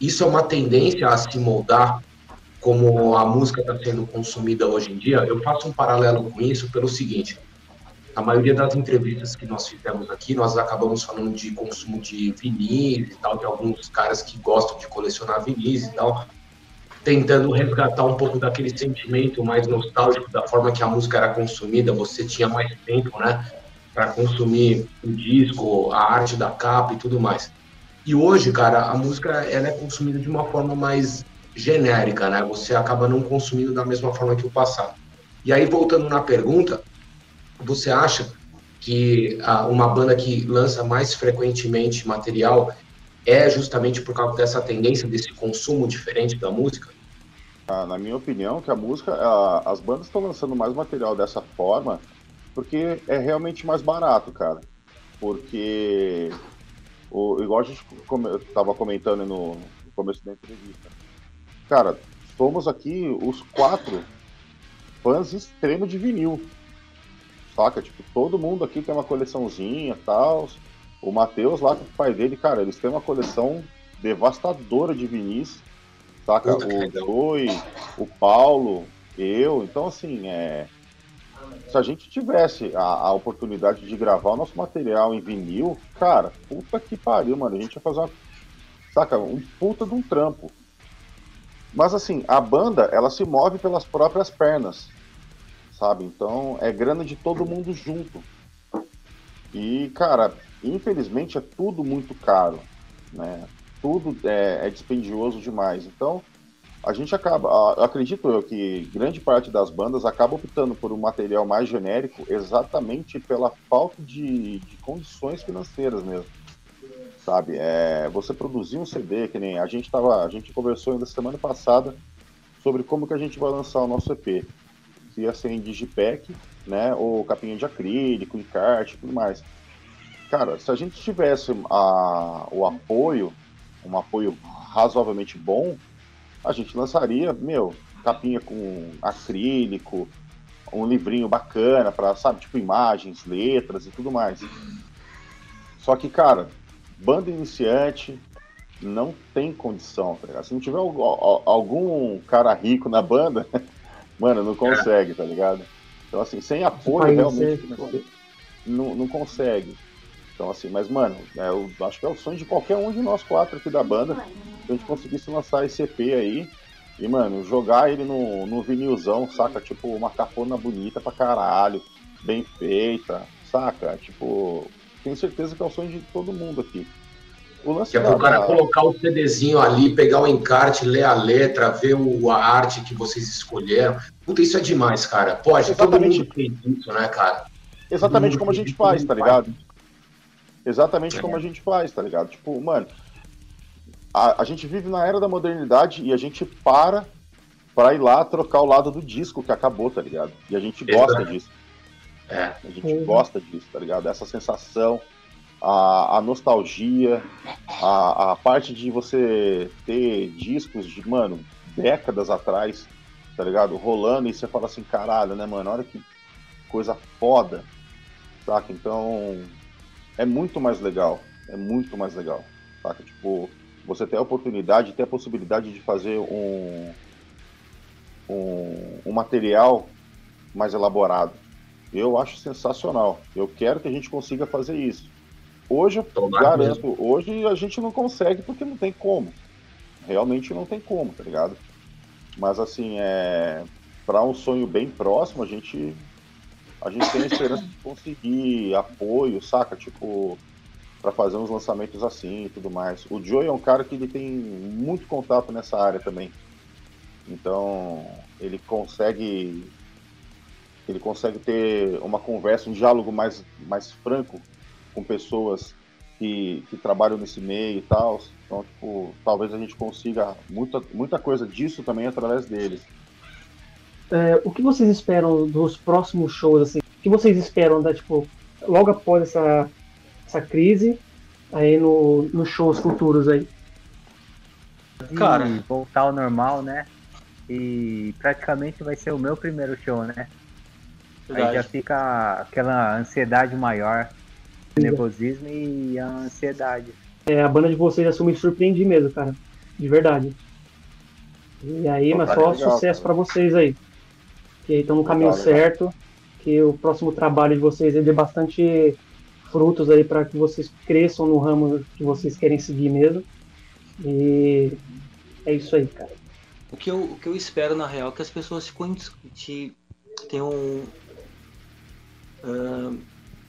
isso é uma tendência a se moldar como a música está sendo consumida hoje em dia? Eu faço um paralelo com isso pelo seguinte: a maioria das entrevistas que nós fizemos aqui, nós acabamos falando de consumo de vinis e tal, de alguns caras que gostam de colecionar vinis e tal, tentando resgatar um pouco daquele sentimento mais nostálgico da forma que a música era consumida, você tinha mais tempo, né, para consumir o disco, a arte da capa e tudo mais. E hoje, cara, a música ela é consumida de uma forma mais genérica, né? Você acaba não consumindo da mesma forma que o passado. E aí, voltando na pergunta, você acha que ah, uma banda que lança mais frequentemente material é justamente por causa dessa tendência, desse consumo diferente da música? Ah, na minha opinião, que a música, ah, as bandas estão lançando mais material dessa forma porque é realmente mais barato, cara. Porque, o, igual a gente estava comentando no, no começo da entrevista, cara, somos aqui os quatro fãs extremos de vinil. Saca? Tipo, todo mundo aqui tem uma coleçãozinha e tal. O Matheus lá com o pai dele, cara, eles têm uma coleção devastadora de vinis. Saca? Puta, o Zoe, o Paulo, eu. Então, assim, é. Se a gente tivesse a, a, oportunidade de gravar o nosso material em vinil, cara, puta que pariu, mano. A gente ia fazer uma. Saca? Um puta de um trampo. Mas assim, a banda, ela se move pelas próprias pernas sabe? Então é grana de todo mundo junto. E, cara, infelizmente é tudo muito caro, né? Tudo é, é dispendioso demais. Então, a gente acaba, acredito eu que grande parte das bandas acaba optando por um material mais genérico exatamente pela falta de, de condições financeiras mesmo. Sabe, é, você produzir um CD, que nem a gente tava, a gente conversou ainda semana passada sobre como que a gente vai lançar o nosso EP se ia ser em digipack, né, ou capinha de acrílico, encarte e tudo mais. Cara, se a gente tivesse a, o apoio, um apoio razoavelmente bom, a gente lançaria, meu, capinha com acrílico, um livrinho bacana para, sabe, tipo imagens, letras e tudo mais. Só que, cara, banda iniciante não tem condição, tá ligado? Se não tiver algum cara rico na banda, Mano, não consegue, tá ligado? Então, assim, sem apoio, realmente, não, não consegue. Então, assim, mas, mano, é, eu acho que é o sonho de qualquer um de nós quatro aqui da banda, se a gente conseguisse lançar esse EP aí e, mano, jogar ele no, no vinilzão, saca? Tipo, uma capona bonita pra caralho, bem feita, saca? Tipo, tenho certeza que é o sonho de todo mundo aqui. O lance que é para o cara colocar o CDzinho ali, pegar o encarte, ler a letra, ver o, a arte que vocês escolheram. Puta, isso é demais, cara. Pode, Exatamente. todo mundo fez isso, né, cara? Exatamente como a gente faz, tá ligado? Exatamente é. como a gente faz, tá ligado? Tipo, mano, a, a gente vive na era da modernidade e a gente para para ir lá trocar o lado do disco que acabou, tá ligado? E a gente gosta Exato. disso. É. A gente gosta disso, tá ligado? Essa sensação a, a nostalgia, a, a parte de você ter discos de, mano, décadas atrás, tá ligado? Rolando e você fala assim, caralho, né, mano? Olha que coisa foda, saca? Então, é muito mais legal, é muito mais legal, saca? Tipo, você ter a oportunidade, ter a possibilidade de fazer um, um, um material mais elaborado. Eu acho sensacional. Eu quero que a gente consiga fazer isso. Hoje eu Tomar garanto, mesmo. hoje a gente não consegue porque não tem como. Realmente não tem como, tá ligado? Mas assim, é para um sonho bem próximo, a gente a gente tem a esperança de conseguir apoio, saca? Tipo, para fazer uns lançamentos assim e tudo mais. O Joey é um cara que ele tem muito contato nessa área também. Então, ele consegue ele consegue ter uma conversa, um diálogo mais, mais franco com pessoas que, que trabalham nesse meio e tal. Então, tipo, talvez a gente consiga muita, muita coisa disso também através deles. É, o que vocês esperam dos próximos shows, assim? O que vocês esperam da, tipo, logo após essa, essa crise, aí no, nos shows futuros aí? Cara, voltar ao normal, né? E praticamente vai ser o meu primeiro show, né? Verdade. Aí já fica aquela ansiedade maior, nervosismo e a ansiedade. É, a banda de vocês assume surpreender mesmo, cara. De verdade. E aí, Pô, mas só legal, sucesso para vocês aí. Que estão no caminho legal, certo. Legal. Que o próximo trabalho de vocês dê bastante frutos aí para que vocês cresçam no ramo que vocês querem seguir mesmo. E é isso aí, cara. O que eu, o que eu espero, na real, é que as pessoas te, tenham. Uh,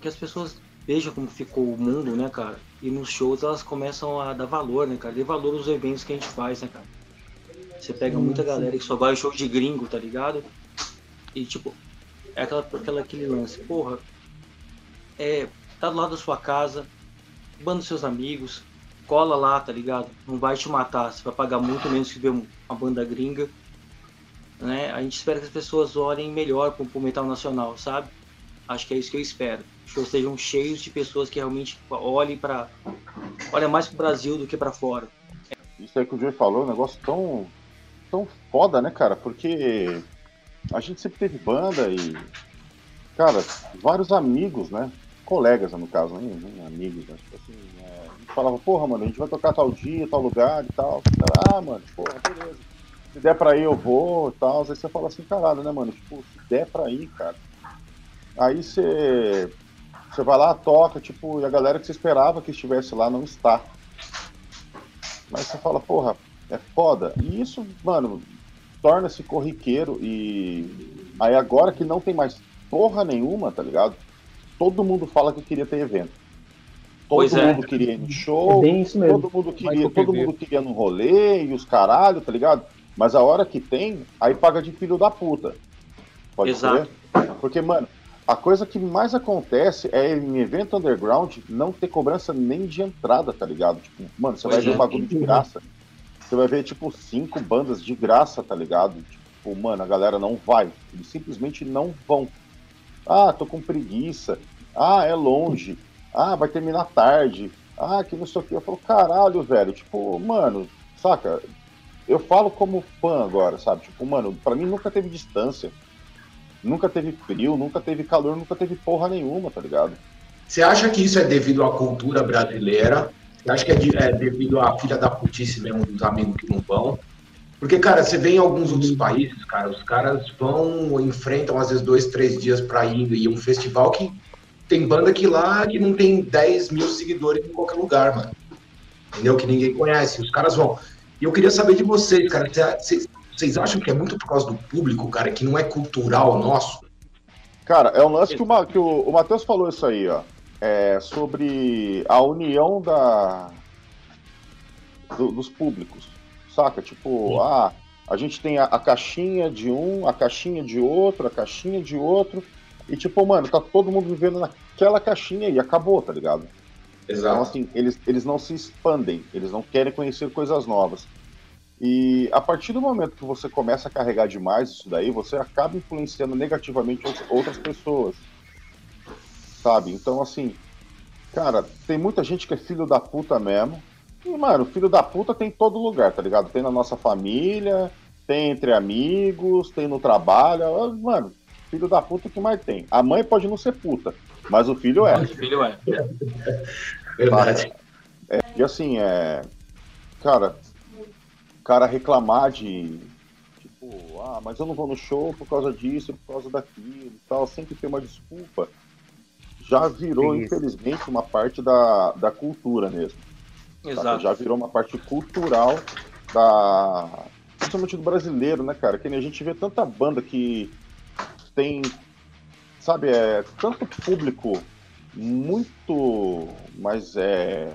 que as pessoas vejam como ficou o mundo, né, cara? E nos shows elas começam a dar valor, né, cara? Dê valor aos eventos que a gente faz, né, cara? Você pega muita galera que só vai ao show de gringo, tá ligado? E tipo, é aquela, aquela, aquele lance, porra, é, tá do lado da sua casa, banda seus amigos, cola lá, tá ligado? Não vai te matar, você vai pagar muito menos que ver uma banda gringa. Né? A gente espera que as pessoas olhem melhor pro, pro metal nacional, sabe? Acho que é isso que eu espero. Shows sejam cheios de pessoas que realmente olhem para olha mais pro Brasil do que para fora. Isso aí que o Joey falou, é um negócio tão tão foda, né, cara? Porque a gente sempre teve banda e cara, vários amigos, né? Colegas, no caso, nem amigos, né? Tipo assim, é, falava, porra, mano, a gente vai tocar tal dia, tal lugar e tal. Ah, mano, porra, beleza. Se der pra ir, eu vou e tal. Aí você fala assim, caralho, né, mano? Tipo, se der pra ir, cara. Aí você. Você vai lá, toca, tipo, e a galera que você esperava que estivesse lá não está. Mas você fala, porra, é foda. E isso, mano, torna-se corriqueiro e aí agora que não tem mais porra nenhuma, tá ligado? todo mundo fala que queria ter evento. Todo pois é. mundo é. queria ir no show, é todo mundo queria, todo mundo queria no rolê e os caralho, tá ligado? Mas a hora que tem, aí paga de filho da puta. Pode Exato. ser? Porque, mano, a coisa que mais acontece é em evento underground não ter cobrança nem de entrada, tá ligado? Tipo, mano, você pois vai é. ver um bagulho de graça. Você vai ver, tipo, cinco bandas de graça, tá ligado? Tipo, mano, a galera não vai. Eles simplesmente não vão. Ah, tô com preguiça. Ah, é longe. Ah, vai terminar tarde. Ah, que não sei o que. Eu falo, caralho, velho. Tipo, mano, saca? Eu falo como fã agora, sabe? Tipo, mano, pra mim nunca teve distância. Nunca teve frio, nunca teve calor, nunca teve porra nenhuma, tá ligado? Você acha que isso é devido à cultura brasileira? Você acha que é, de, é devido à filha da putice mesmo dos amigos que não vão? Porque, cara, você vê em alguns outros países, cara, os caras vão, enfrentam às vezes dois, três dias para ir e um festival que tem banda que lá que não tem 10 mil seguidores em qualquer lugar, mano. Entendeu? Que ninguém conhece. Os caras vão. E eu queria saber de vocês, cara. Vocês, vocês acham que é muito por causa do público, cara, que não é cultural nosso? Cara, é um lance que o, que o, o Matheus falou isso aí, ó. É sobre a união da, do, dos públicos saca? Tipo, Sim. ah, a gente tem a, a, caixinha de um, a caixinha de outro, a caixinha de outro, e tipo, mano, tá todo mundo vivendo naquela caixinha e acabou, tá ligado? Exato. Então, assim, eles, eles não se expandem, eles não querem conhecer coisas novas. E a partir do momento que você começa a carregar demais isso daí, você acaba influenciando negativamente outras pessoas. Sabe? Então, assim, cara, tem muita gente que é filho da puta mesmo, e, mano, filho da puta tem em todo lugar, tá ligado? Tem na nossa família, tem entre amigos, tem no trabalho. Mano, filho da puta que mais tem. A mãe pode não ser puta, mas o filho é. O filho é. Verdade. É, e assim, é. Cara, cara reclamar de. Tipo, ah, mas eu não vou no show por causa disso, por causa daquilo e tal, sempre tem uma desculpa. Já virou, infelizmente, uma parte da, da cultura mesmo. Exato. Já virou uma parte cultural da. Principalmente do brasileiro, né, cara? Que nem a gente vê tanta banda que tem, sabe, é tanto público muito mais, é,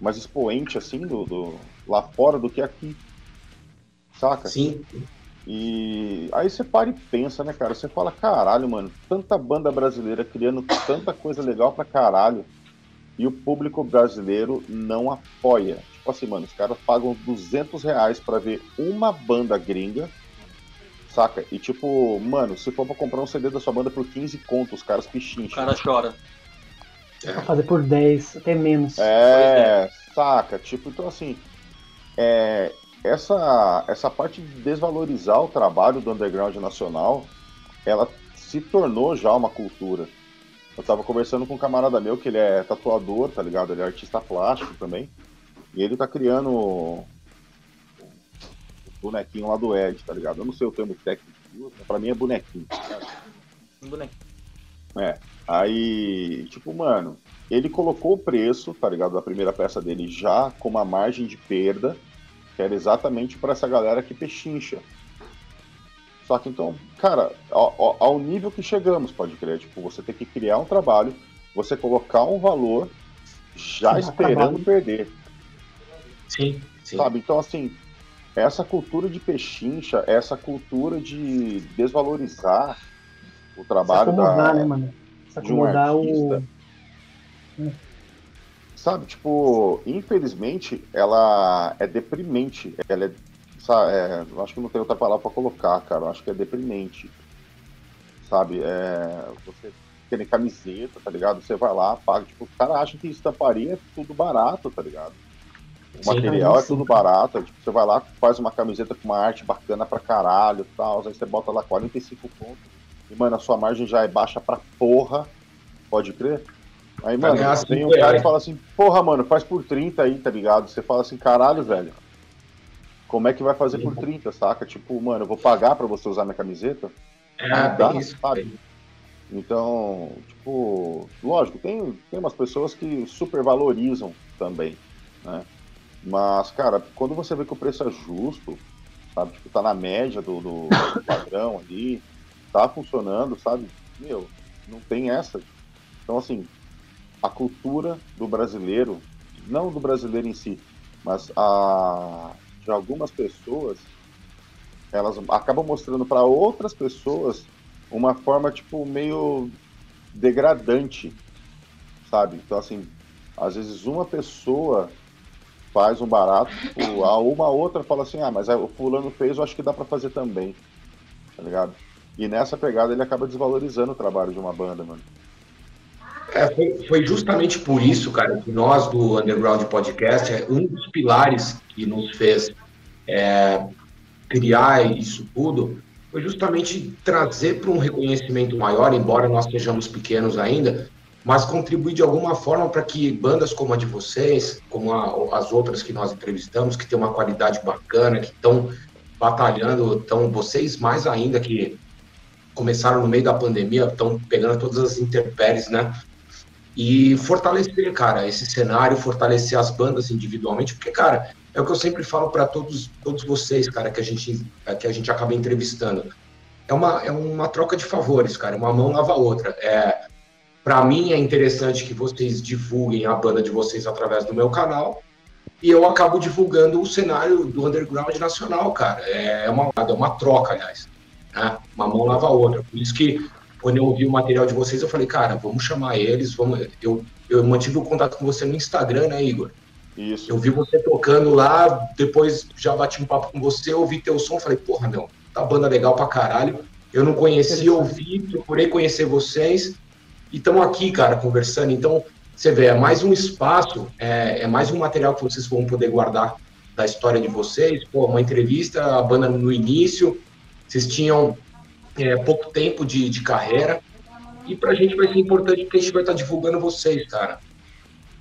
mais expoente, assim, do, do, lá fora do que aqui. Saca? Sim. E aí você para e pensa, né, cara? Você fala, caralho, mano, tanta banda brasileira criando tanta coisa legal pra caralho. E o público brasileiro não apoia. Tipo assim, mano, os caras pagam 200 reais pra ver uma banda gringa Saca? E tipo, mano, se for pra comprar um CD da sua banda por 15 contos, os caras pichincham. O cara chora. É. fazer por 10, até menos. É, é, saca? Tipo, então assim, é, essa, essa parte de desvalorizar o trabalho do underground nacional, ela se tornou já uma cultura. Eu tava conversando com um camarada meu que ele é tatuador, tá ligado? Ele é artista plástico também. E ele tá criando bonequinho lá do Ed, tá ligado? Eu não sei o termo técnico, pra mim é bonequinho. Tá bonequinho. É. Aí, tipo, mano, ele colocou o preço, tá ligado? Da primeira peça dele já com uma margem de perda, que era exatamente para essa galera que pechincha. Só que então, cara, ao, ao, nível que chegamos, pode crer, tipo, você tem que criar um trabalho, você colocar um valor já esperando perder. Sim, sim. Sabe? Então, assim, essa cultura de pechincha, essa cultura de desvalorizar o trabalho da, né, mano? Se acomodar um Sabe, tipo, infelizmente, ela é deprimente. Ela é, sabe, é, eu acho que não tem outra palavra para colocar, cara. Eu acho que é deprimente. Sabe, é, você tem camiseta, tá ligado? Você vai lá, paga. Tipo, o cara acha que estamparia é tudo barato, tá ligado? O material é tudo barato. Tipo, você vai lá, faz uma camiseta com uma arte bacana pra caralho e tal. Aí você bota lá 45 pontos. E, mano, a sua margem já é baixa pra porra. Pode crer? Aí, mano, vem um cara e fala assim, porra, mano, faz por 30 aí, tá ligado? Você fala assim, caralho, velho. Como é que vai fazer por 30, saca? Tipo, mano, eu vou pagar pra você usar minha camiseta? É, dá, isso, sabe? Então, tipo, lógico, tem, tem umas pessoas que super valorizam também, né? Mas, cara, quando você vê que o preço é justo, sabe? Tipo, tá na média do, do padrão ali, tá funcionando, sabe? Meu, não tem essa. Então, assim, a cultura do brasileiro, não do brasileiro em si, mas a, de algumas pessoas, elas acabam mostrando para outras pessoas uma forma, tipo, meio degradante, sabe? Então, assim, às vezes uma pessoa faz um barato, tipo, a uma outra fala assim, ah, mas o fulano fez, eu acho que dá para fazer também, tá ligado? E nessa pegada ele acaba desvalorizando o trabalho de uma banda, mano. É, foi, foi, justamente por isso, cara, que nós do Underground Podcast, é um dos pilares que nos fez é, criar isso tudo, foi justamente trazer para um reconhecimento maior, embora nós sejamos pequenos ainda, mas contribuir de alguma forma para que bandas como a de vocês, como a, as outras que nós entrevistamos, que tem uma qualidade bacana, que estão batalhando, estão vocês mais ainda que começaram no meio da pandemia, estão pegando todas as intempéries, né? E fortalecer, cara, esse cenário, fortalecer as bandas individualmente, porque, cara, é o que eu sempre falo para todos, todos vocês, cara, que a gente que a gente acaba entrevistando. É uma, é uma troca de favores, cara. Uma mão lava a outra. É, para mim é interessante que vocês divulguem a banda de vocês através do meu canal e eu acabo divulgando o cenário do underground nacional, cara. É uma, é uma troca, aliás. Né? Uma mão lava a outra. Por isso que quando eu ouvi o material de vocês, eu falei, cara, vamos chamar eles, vamos. Eu, eu mantive o contato com você no Instagram, né, Igor? Isso. Eu vi você tocando lá, depois já bati um papo com você, ouvi teu som, falei, porra, meu, tá banda legal pra caralho. Eu não conhecia, ouvi, procurei conhecer vocês e estamos aqui, cara, conversando. Então, você vê, é mais um espaço, é, é, mais um material que vocês vão poder guardar da história de vocês. Pô, uma entrevista, a banda no início, vocês tinham é, pouco tempo de, de carreira. E para a gente vai ser importante porque a gente vai estar tá divulgando vocês, cara.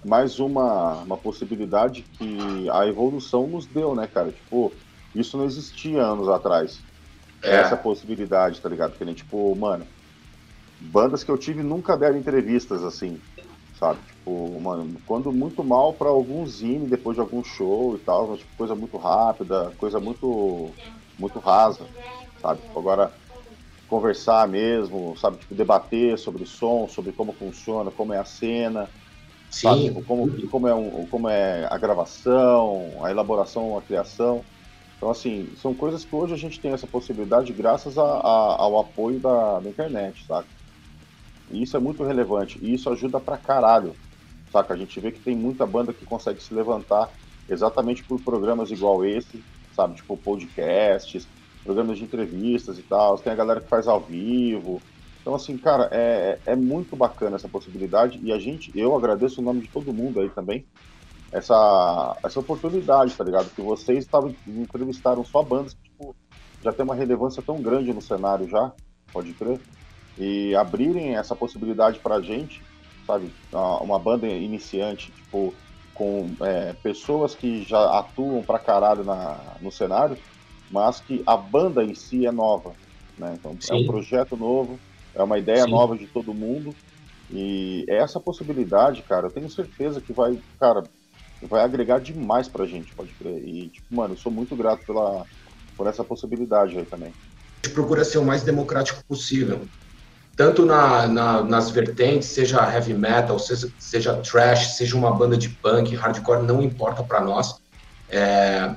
Mais uma, uma possibilidade que a evolução nos deu, né, cara? Tipo, isso não existia anos atrás. É. Essa possibilidade, tá ligado? Que nem, tipo, mano, bandas que eu tive nunca deram entrevistas assim, sabe? Tipo, mano, quando muito mal para algum zine depois de algum show e tal, tipo, coisa muito rápida, coisa muito muito rasa, sabe? Agora, conversar mesmo, sabe, tipo, debater sobre o som, sobre como funciona, como é a cena, Sim. Sabe, tipo, como, como, é um, como é a gravação, a elaboração, a criação. Então, assim, são coisas que hoje a gente tem essa possibilidade graças a, a, ao apoio da, da internet, sabe? E isso é muito relevante, e isso ajuda pra caralho, saca? A gente vê que tem muita banda que consegue se levantar exatamente por programas igual esse, sabe? Tipo podcasts, programas de entrevistas e tal. Tem a galera que faz ao vivo. Então, assim, cara, é, é muito bacana essa possibilidade e a gente, eu agradeço o nome de todo mundo aí também, essa, essa oportunidade, tá ligado? Que vocês tavam, entrevistaram só bandas que, tipo, já tem uma relevância tão grande no cenário já, pode crer, e abrirem essa possibilidade pra gente, sabe? Uma banda iniciante, tipo, com é, pessoas que já atuam pra caralho na, no cenário, mas que a banda em si é nova, né? Então Sim. é um projeto novo, é uma ideia Sim. nova de todo mundo e essa possibilidade, cara, eu tenho certeza que vai, cara, vai agregar demais pra gente, pode crer. E, tipo, mano, eu sou muito grato pela, por essa possibilidade aí também. A gente procura ser o mais democrático possível. Tanto na, na, nas vertentes, seja heavy metal, seja, seja trash, seja uma banda de punk, hardcore, não importa para nós. É,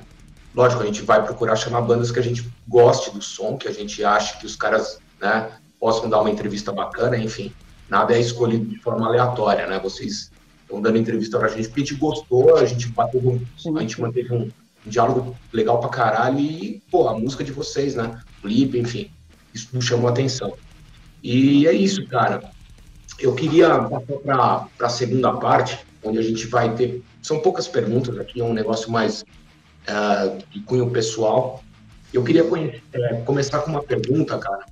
lógico, a gente vai procurar chamar bandas que a gente goste do som, que a gente acha que os caras né, possam dar uma entrevista bacana, enfim. Nada é escolhido de forma aleatória, né? Vocês estão dando entrevista pra gente porque a gente gostou, a gente bateu, um, a gente manteve um, um, diálogo legal pra caralho e, pô, a música de vocês, né? Clipe, enfim, isso nos chamou a atenção. E é isso, cara. Eu queria passar para a segunda parte, onde a gente vai ter. São poucas perguntas aqui, é um negócio mais uh, de cunho pessoal. Eu queria conhecer, é, começar com uma pergunta, cara,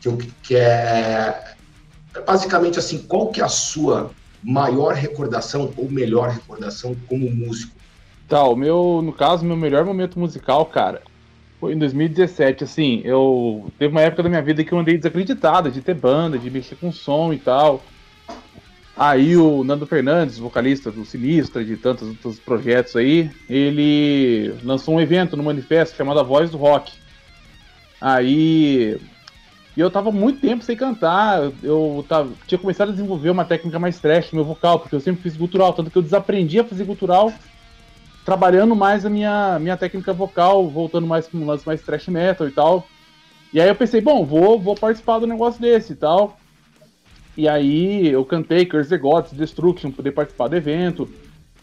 que, eu, que é, é basicamente assim, qual que é a sua maior recordação ou melhor recordação como músico? Tá, o meu, no caso, meu melhor momento musical, cara, foi em 2017, assim, eu teve uma época da minha vida que eu andei desacreditado de ter banda, de mexer com som e tal. Aí o Nando Fernandes, vocalista do Sinistra, de tantos outros projetos aí, ele lançou um evento no manifesto chamado A Voz do Rock. Aí e eu tava muito tempo sem cantar. Eu tava, tinha começado a desenvolver uma técnica mais trash no meu vocal, porque eu sempre fiz gutural, tanto que eu desaprendi a fazer gutural, trabalhando mais a minha, minha técnica vocal, voltando mais para um lance mais trash metal e tal. E aí eu pensei, bom, vou, vou participar do negócio desse e tal. E aí eu cantei Curse the Gods, Destruction, poder participar do evento.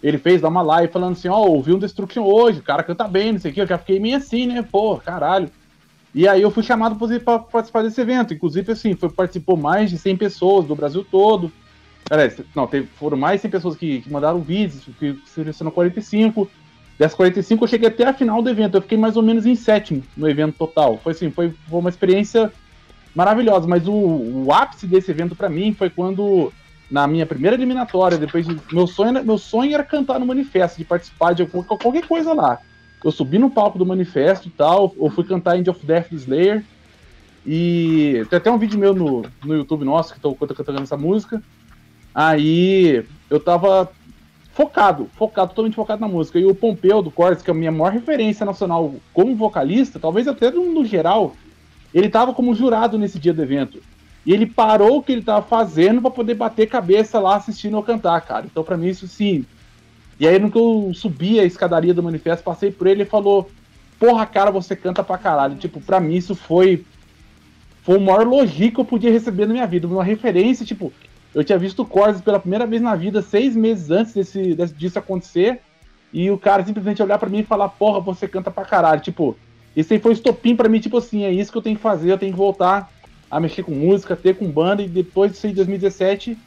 Ele fez dar uma live falando assim, ó, oh, ouvi um Destruction hoje, o cara canta bem, não sei o que. Eu já fiquei meio assim, né? Pô, caralho. E aí eu fui chamado para participar desse evento. Inclusive, assim, foi, participou mais de 100 pessoas do Brasil todo. Aliás, não, teve, foram mais de 100 pessoas que, que mandaram vídeos, que selecionou 45. Dessas 45 eu cheguei até a final do evento. Eu fiquei mais ou menos em sétimo no evento total. Foi assim, foi, foi uma experiência maravilhosa. Mas o, o ápice desse evento para mim foi quando, na minha primeira eliminatória, depois de. Meu sonho, meu sonho era cantar no manifesto, de participar de qualquer coisa lá eu subi no palco do manifesto e tal, ou fui cantar End of Death Slayer. E tem até um vídeo meu no, no YouTube nosso que eu tô cantando essa música. Aí eu tava focado, focado, totalmente focado na música. E o Pompeu do Cortes, que é a minha maior referência nacional como vocalista, talvez até no, no geral, ele tava como jurado nesse dia do evento. E ele parou o que ele tava fazendo para poder bater cabeça lá assistindo eu cantar, cara. Então, para mim, isso sim, e aí, no que eu subi a escadaria do manifesto, passei por ele e falou: Porra, cara, você canta pra caralho. Tipo, pra mim isso foi. Foi o maior elogio que eu podia receber na minha vida. Uma referência, tipo, eu tinha visto o Corses pela primeira vez na vida, seis meses antes desse, disso acontecer. E o cara simplesmente olhar para mim e falar: Porra, você canta pra caralho. Tipo, isso aí foi estopim para mim, tipo assim, é isso que eu tenho que fazer, eu tenho que voltar a mexer com música, ter com banda, e depois disso aí, 2017,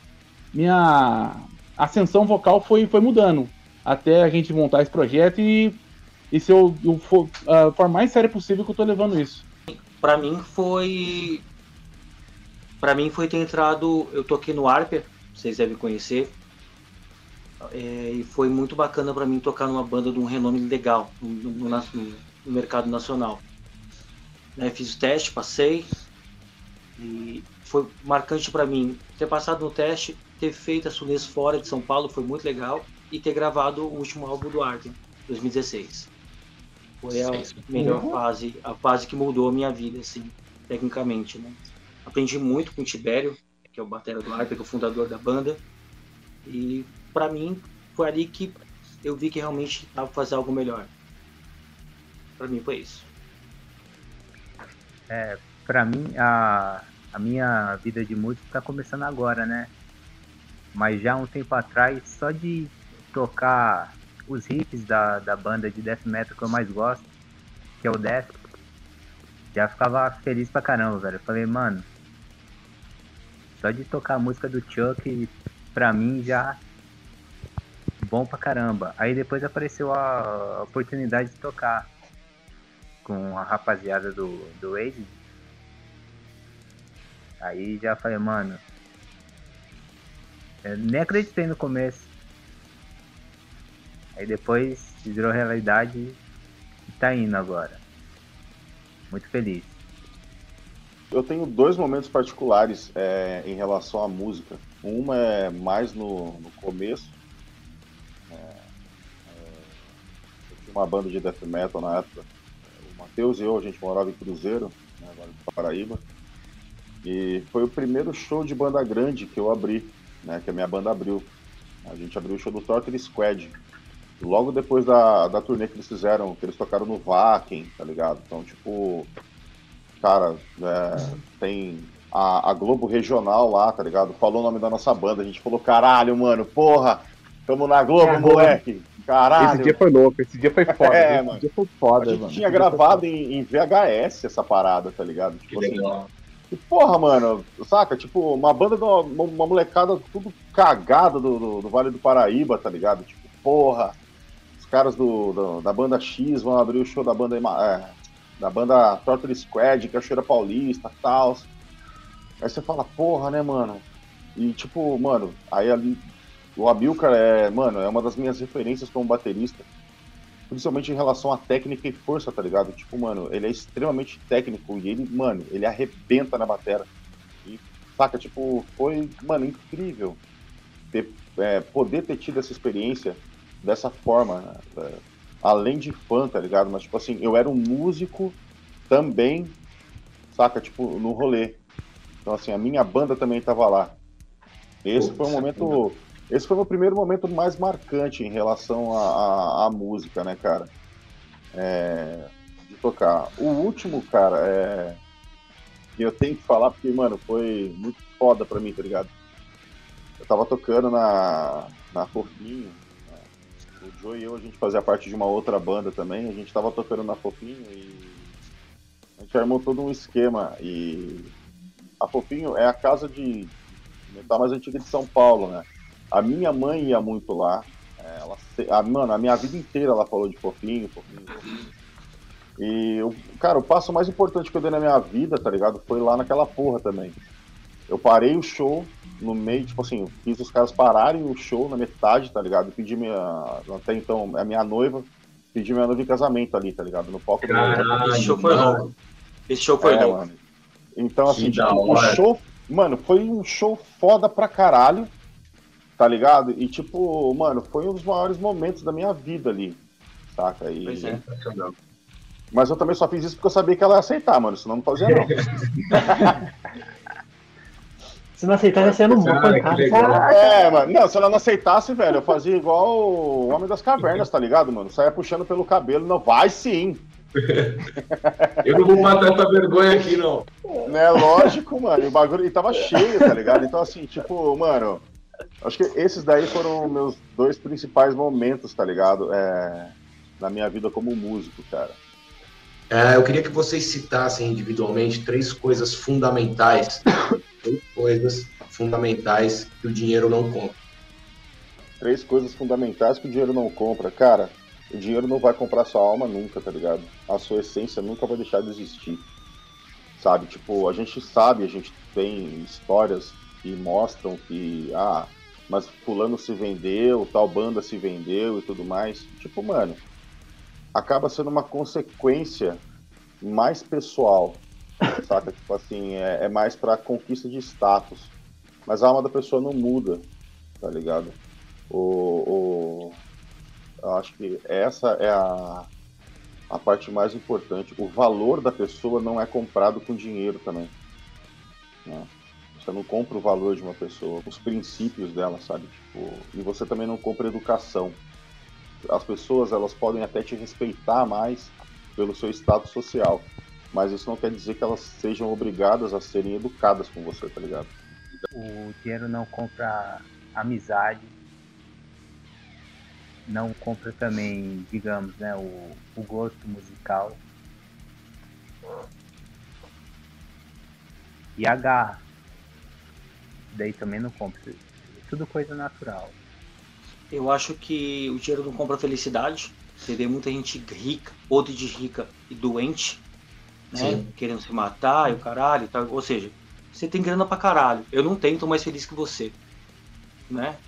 minha ascensão vocal foi, foi mudando até a gente montar esse projeto e, e se eu, for forma mais séria possível que eu tô levando isso. Para mim foi para mim foi ter entrado, eu toquei no Arper, vocês devem conhecer. É, e foi muito bacana para mim tocar numa banda de um renome legal no, no, no mercado nacional. Né, fiz o teste, passei e foi marcante para mim ter passado no teste, ter feito a Sunes fora de São Paulo foi muito legal e ter gravado o último álbum do Arthur, 2016. Foi a melhor uhum. fase, a fase que mudou a minha vida, assim. tecnicamente, né? Aprendi muito com o Tibério, que é o batera do Arca, que é o fundador da banda. E para mim foi ali que eu vi que realmente dava fazer algo melhor. Para mim foi isso. É, para mim a, a minha vida de músico tá começando agora, né? Mas já um tempo atrás, só de tocar os hits da, da banda de death metal que eu mais gosto, que é o Death, já ficava feliz pra caramba, velho. Eu falei, mano, só de tocar a música do Chuck, pra mim já bom pra caramba. Aí depois apareceu a oportunidade de tocar com a rapaziada do, do Wade. Aí já falei, mano. nem acreditei no começo. Aí depois virou realidade e tá indo agora. Muito feliz. Eu tenho dois momentos particulares é, em relação à música. Uma é mais no, no começo. É, é, eu tinha uma banda de death metal na época. Matheus e eu, a gente morava em Cruzeiro, né, agora em Paraíba. E foi o primeiro show de banda grande que eu abri, né, que a minha banda abriu. A gente abriu o show do Torture Squad, logo depois da, da turnê que eles fizeram, que eles tocaram no Vakin, tá ligado? Então, tipo, cara, é, tem a, a, Globo Regional lá, tá ligado? Falou o nome da nossa banda, a gente falou, caralho, mano, porra, tamo na Globo, é, moleque, caralho. Esse dia foi louco, esse dia foi foda, é, esse mano. dia foi foda, A gente mano. tinha gravado em, em, VHS essa parada, tá ligado? Tipo assim, e porra, mano, saca? Tipo, uma banda, uma, uma molecada tudo cagada do, do, do Vale do Paraíba, tá ligado? Tipo, porra, caras do, do, da banda X vão abrir o show da banda é, da banda Torture Squad, que é Paulista e tal. Aí você fala, porra, né, mano? E tipo, mano, aí ali o Amilcar é, mano, é uma das minhas referências como baterista. Principalmente em relação à técnica e força, tá ligado? Tipo, mano, ele é extremamente técnico e ele, mano, ele arrebenta na bateria. E, saca, tipo, foi, mano, incrível ter, é, poder ter tido essa experiência dessa forma, né? É, além de fã, tá ligado? Mas, tipo assim, eu era um músico também, saca? Tipo, no rolê. Então, assim, a minha banda também tava lá. Esse foi um momento. Esse foi o meu primeiro momento mais marcante em relação à música, né, cara? É, de tocar. O último, cara, é. Que eu tenho que falar porque, mano, foi muito foda pra mim, tá ligado? Eu tava tocando na, na Fofinho, o Joe e eu, a gente fazia parte de uma outra banda também, a gente tava tocando na Fofinho e a gente armou todo um esquema e a Fofinho é a casa de metal mais antiga de São Paulo, né? A minha mãe ia muito lá, é, ela, a, mano, a minha vida inteira ela falou de Fofinho, Fofinho, Fofinho. E, cara, o passo mais importante que eu dei na minha vida, tá ligado? Foi lá naquela porra também. Eu parei o show, no meio, tipo assim, fiz os caras pararem o show na metade, tá ligado? Pedi minha. Até então, a minha noiva, pedi minha noiva em casamento ali, tá ligado? No palco Caralho, Esse show foi louco. Esse show foi é, louco. Mano. Então, assim, tipo, o show. Mano, foi um show foda pra caralho, tá ligado? E, tipo, mano, foi um dos maiores momentos da minha vida ali, saca? E... Pois é, Mas eu também só fiz isso porque eu sabia que ela ia aceitar, mano, senão não fazia não. Se não aceitasse, você não morre. É, mano. Não, se ela não aceitasse, velho, eu fazia igual o Homem das Cavernas, tá ligado, mano? Saia puxando pelo cabelo. Não, vai sim. eu não vou matar essa vergonha aqui, não. Né, lógico, mano. E o bagulho e tava cheio, tá ligado? Então, assim, tipo, mano. Acho que esses daí foram meus dois principais momentos, tá ligado? É, na minha vida como músico, cara. É, eu queria que vocês citassem individualmente três coisas fundamentais três coisas fundamentais que o dinheiro não compra. Três coisas fundamentais que o dinheiro não compra. Cara, o dinheiro não vai comprar sua alma nunca, tá ligado? A sua essência nunca vai deixar de existir. Sabe? Tipo, a gente sabe, a gente tem histórias que mostram que, ah, mas fulano se vendeu, tal banda se vendeu e tudo mais. Tipo, mano, acaba sendo uma consequência mais pessoal saca? Tipo assim, é, é mais pra conquista de status. Mas a alma da pessoa não muda, tá ligado? O, o, eu acho que essa é a, a parte mais importante, o valor da pessoa não é comprado com dinheiro também. Né? Você não compra o valor de uma pessoa, os princípios dela, sabe? Tipo, e você também não compra educação. As pessoas elas podem até te respeitar mais pelo seu status social, mas isso não quer dizer que elas sejam obrigadas a serem educadas com você, tá ligado? O dinheiro não compra amizade, não compra também, digamos, né, o, o gosto musical. E garra. Daí também não compra. Tudo coisa natural. Eu acho que o dinheiro não compra felicidade. Você vê muita gente rica, ou de rica e doente, né? Querendo se matar e o caralho e tal. Ou seja, você tem grana pra caralho. Eu não tenho, tô mais feliz que você. Né?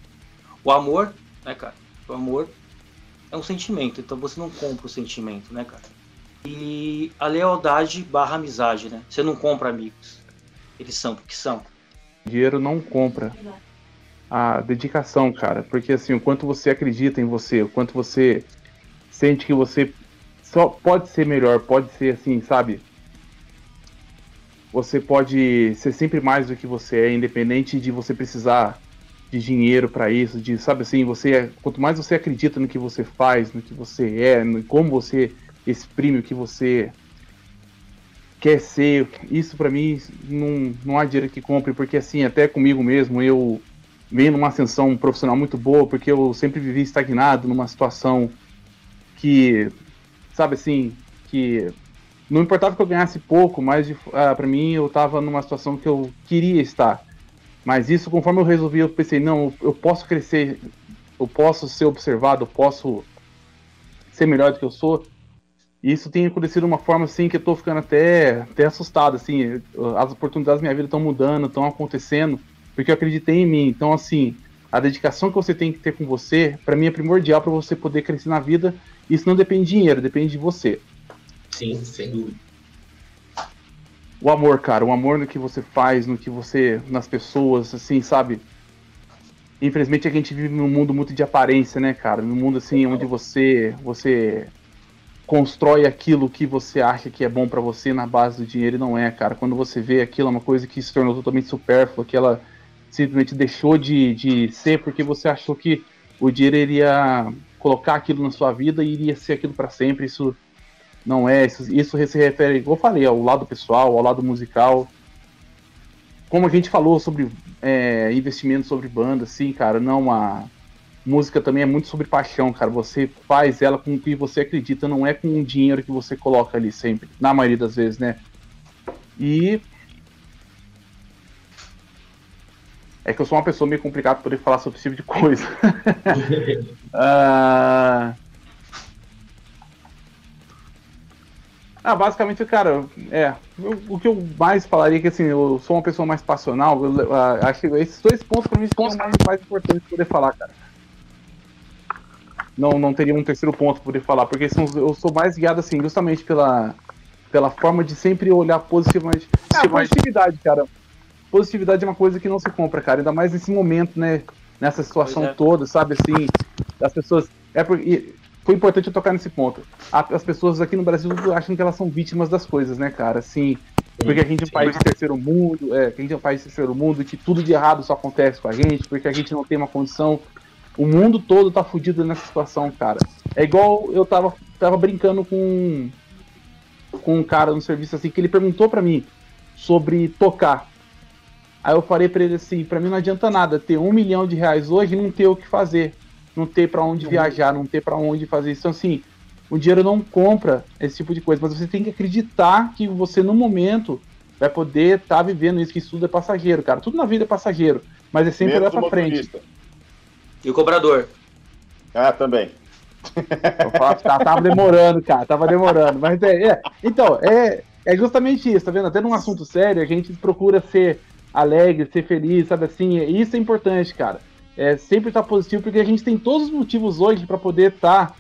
O amor, né, cara? O amor é um sentimento, então você não compra o sentimento, né, cara? E a lealdade barra amizade, né? Você não compra amigos. Eles são porque são. Dinheiro não compra a dedicação, cara. Porque assim, o quanto você acredita em você, o quanto você sente que você só pode ser melhor, pode ser assim, sabe? Você pode ser sempre mais do que você é, independente de você precisar de dinheiro para isso, de sabe assim, você quanto mais você acredita no que você faz, no que você é, no como você exprime o que você quer ser, isso para mim não, não há dinheiro que compre, porque assim, até comigo mesmo, eu venho numa ascensão profissional muito boa, porque eu sempre vivi estagnado numa situação que, sabe assim, que não importava que eu ganhasse pouco, mas ah, para mim eu tava numa situação que eu queria estar. Mas isso, conforme eu resolvi, eu pensei, não, eu posso crescer, eu posso ser observado, eu posso ser melhor do que eu sou. E isso tem acontecido de uma forma assim que eu tô ficando até, até assustado, assim, as oportunidades da minha vida estão mudando, estão acontecendo, porque eu acreditei em mim. Então, assim, a dedicação que você tem que ter com você, para mim é primordial para você poder crescer na vida. Isso não depende de dinheiro, depende de você. Sim, sem dúvida o amor, cara, o amor no que você faz, no que você. nas pessoas, assim, sabe? Infelizmente a gente vive num mundo muito de aparência, né, cara? Num mundo assim onde você você constrói aquilo que você acha que é bom para você na base do dinheiro e não é, cara. Quando você vê aquilo é uma coisa que se tornou totalmente supérflua, que ela simplesmente deixou de, de ser porque você achou que o dinheiro iria colocar aquilo na sua vida e iria ser aquilo para sempre. Isso não é, isso, isso se refere, como eu falei, ao lado pessoal, ao lado musical. Como a gente falou sobre é, investimento sobre banda, assim, cara, não a música também é muito sobre paixão, cara. Você faz ela com o que você acredita, não é com o dinheiro que você coloca ali sempre, na maioria das vezes, né? E é que eu sou uma pessoa meio complicada para poder falar sobre esse tipo de coisa. uh... Ah, basicamente, cara, é. Eu, o que eu mais falaria é que assim, eu sou uma pessoa mais passional. Eu, eu, acho que esses dois pontos pra mim são os mais, mais importantes de poder falar, cara. Não, não teria um terceiro ponto pra poder falar, porque são, eu sou mais guiado assim, justamente pela, pela forma de sempre olhar positivamente. É, positividade, cara. Positividade é uma coisa que não se compra, cara. Ainda mais nesse momento, né? Nessa situação é. toda, sabe? Assim, das pessoas. É porque foi importante eu tocar nesse ponto. As pessoas aqui no Brasil acham que elas são vítimas das coisas, né, cara? Assim, porque a gente é um país de terceiro mundo, é, que a gente é um país de terceiro mundo, que tudo de errado só acontece com a gente, porque a gente não tem uma condição. O mundo todo tá fudido nessa situação, cara. É igual eu tava, tava brincando com, com um cara no serviço assim, que ele perguntou para mim sobre tocar. Aí eu falei para ele assim, para mim não adianta nada ter um milhão de reais hoje e não ter o que fazer não ter para onde uhum. viajar, não ter para onde fazer isso. Então, assim, o dinheiro não compra esse tipo de coisa, mas você tem que acreditar que você, no momento, vai poder estar tá vivendo isso, que isso tudo é passageiro, cara. Tudo na vida é passageiro, mas é sempre olhar pra frente. E o cobrador? Ah, também. Eu faço, tá, tava demorando, cara, tava demorando. Mas é, é, então, é, é justamente isso, tá vendo? Até num assunto sério, a gente procura ser alegre, ser feliz, sabe assim? Isso é importante, cara é, sempre estar tá positivo, porque a gente tem todos os motivos hoje para poder estar tá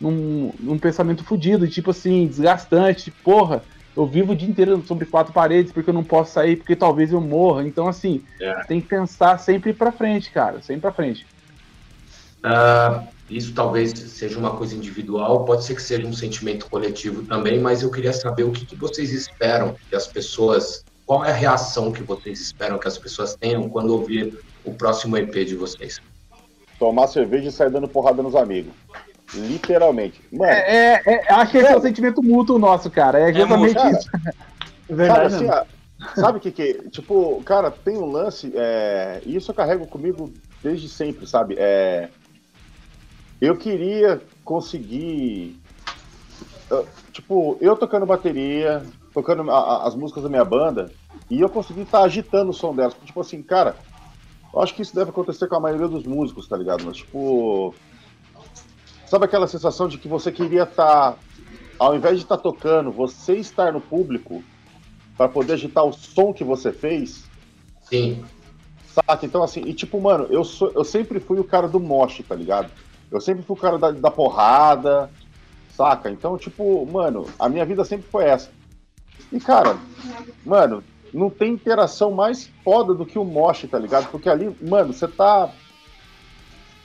num, num pensamento fodido, tipo assim, desgastante, porra, eu vivo o dia inteiro sobre quatro paredes porque eu não posso sair, porque talvez eu morra. Então, assim, é. tem que pensar sempre para frente, cara, sempre para frente. Uh, Isso talvez seja uma coisa individual, pode ser que seja um sentimento coletivo também, mas eu queria saber o que, que vocês esperam que as pessoas. Qual é a reação que vocês esperam que as pessoas tenham quando ouvir o próximo EP de vocês? Tomar cerveja e sair dando porrada nos amigos. Literalmente. Mano, é, é, é acho que esse é o sentimento mútuo nosso, cara. É é, isso. É verdade. Sabe, assim, sabe o que que. Tipo, cara, tem um lance. É, e isso eu carrego comigo desde sempre, sabe? É, eu queria conseguir. Tipo, eu tocando bateria, tocando a, a, as músicas da minha banda, e eu consegui estar tá agitando o som delas. Tipo assim, cara, eu acho que isso deve acontecer com a maioria dos músicos, tá ligado? Mas, tipo. Sabe aquela sensação de que você queria estar. Tá, ao invés de estar tá tocando, você estar no público para poder agitar o som que você fez? Sim. Saca? Então, assim, e tipo, mano, eu, sou, eu sempre fui o cara do moche, tá ligado? Eu sempre fui o cara da, da porrada, saca? Então, tipo, mano, a minha vida sempre foi essa. E, cara, mano, não tem interação mais foda do que o moche, tá ligado? Porque ali, mano, você tá.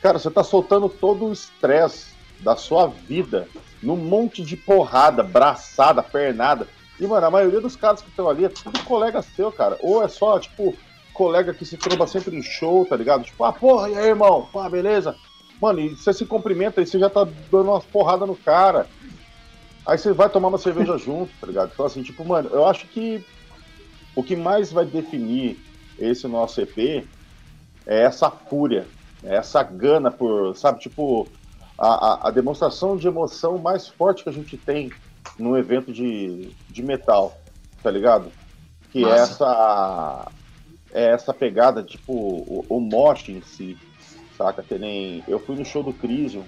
Cara, você tá soltando todo o estresse da sua vida num monte de porrada, braçada, pernada. E, mano, a maioria dos caras que estão ali é tudo colega seu, cara. Ou é só, tipo, colega que se tromba sempre em show, tá ligado? Tipo, ah, porra, e aí, irmão? Pá, beleza? Mano, e você se cumprimenta e você já tá dando umas porradas no cara. Aí você vai tomar uma cerveja junto, tá ligado? Então, assim, tipo, mano, eu acho que o que mais vai definir esse nosso EP é essa fúria, é essa gana por, sabe, tipo, a, a, a, demonstração de emoção mais forte que a gente tem num evento de, de metal, tá ligado? Que é essa é essa pegada, tipo, o, o mosh em si, saca? Que nem. Eu fui no show do Crisium,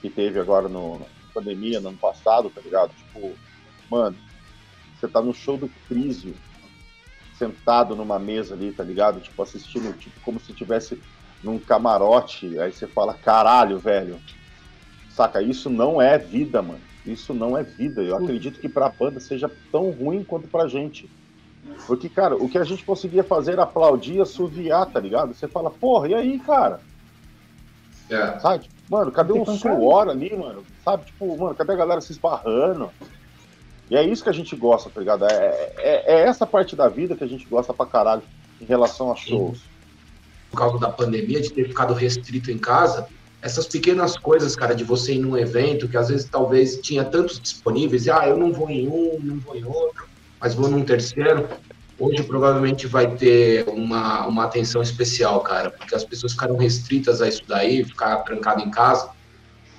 que teve agora no, na pandemia, no ano passado, tá ligado? Tipo, mano, você tá no show do Crisium, sentado numa mesa ali, tá ligado? Tipo, assistindo, tipo, como se tivesse num camarote, aí você fala, caralho, velho. Saca? Isso não é vida, mano. Isso não é vida. Eu acredito que pra banda seja tão ruim quanto pra gente. Porque, cara, o que a gente conseguia fazer era aplaudir, assoviar, tá ligado? Você fala, porra, e aí, cara? É. Sabe? Mano, cadê o suor ali, mano? Sabe? Tipo, mano, cadê a galera se esbarrando? E é isso que a gente gosta, tá ligado? É, é, é essa parte da vida que a gente gosta pra caralho em relação a shows. Por causa da pandemia, de ter ficado restrito em casa, essas pequenas coisas, cara, de você ir num evento que às vezes talvez tinha tantos disponíveis, e ah, eu não vou em um, não vou em outro, mas vou num terceiro. Hoje provavelmente vai ter uma, uma atenção especial, cara, porque as pessoas ficaram restritas a isso daí, ficar trancado em casa.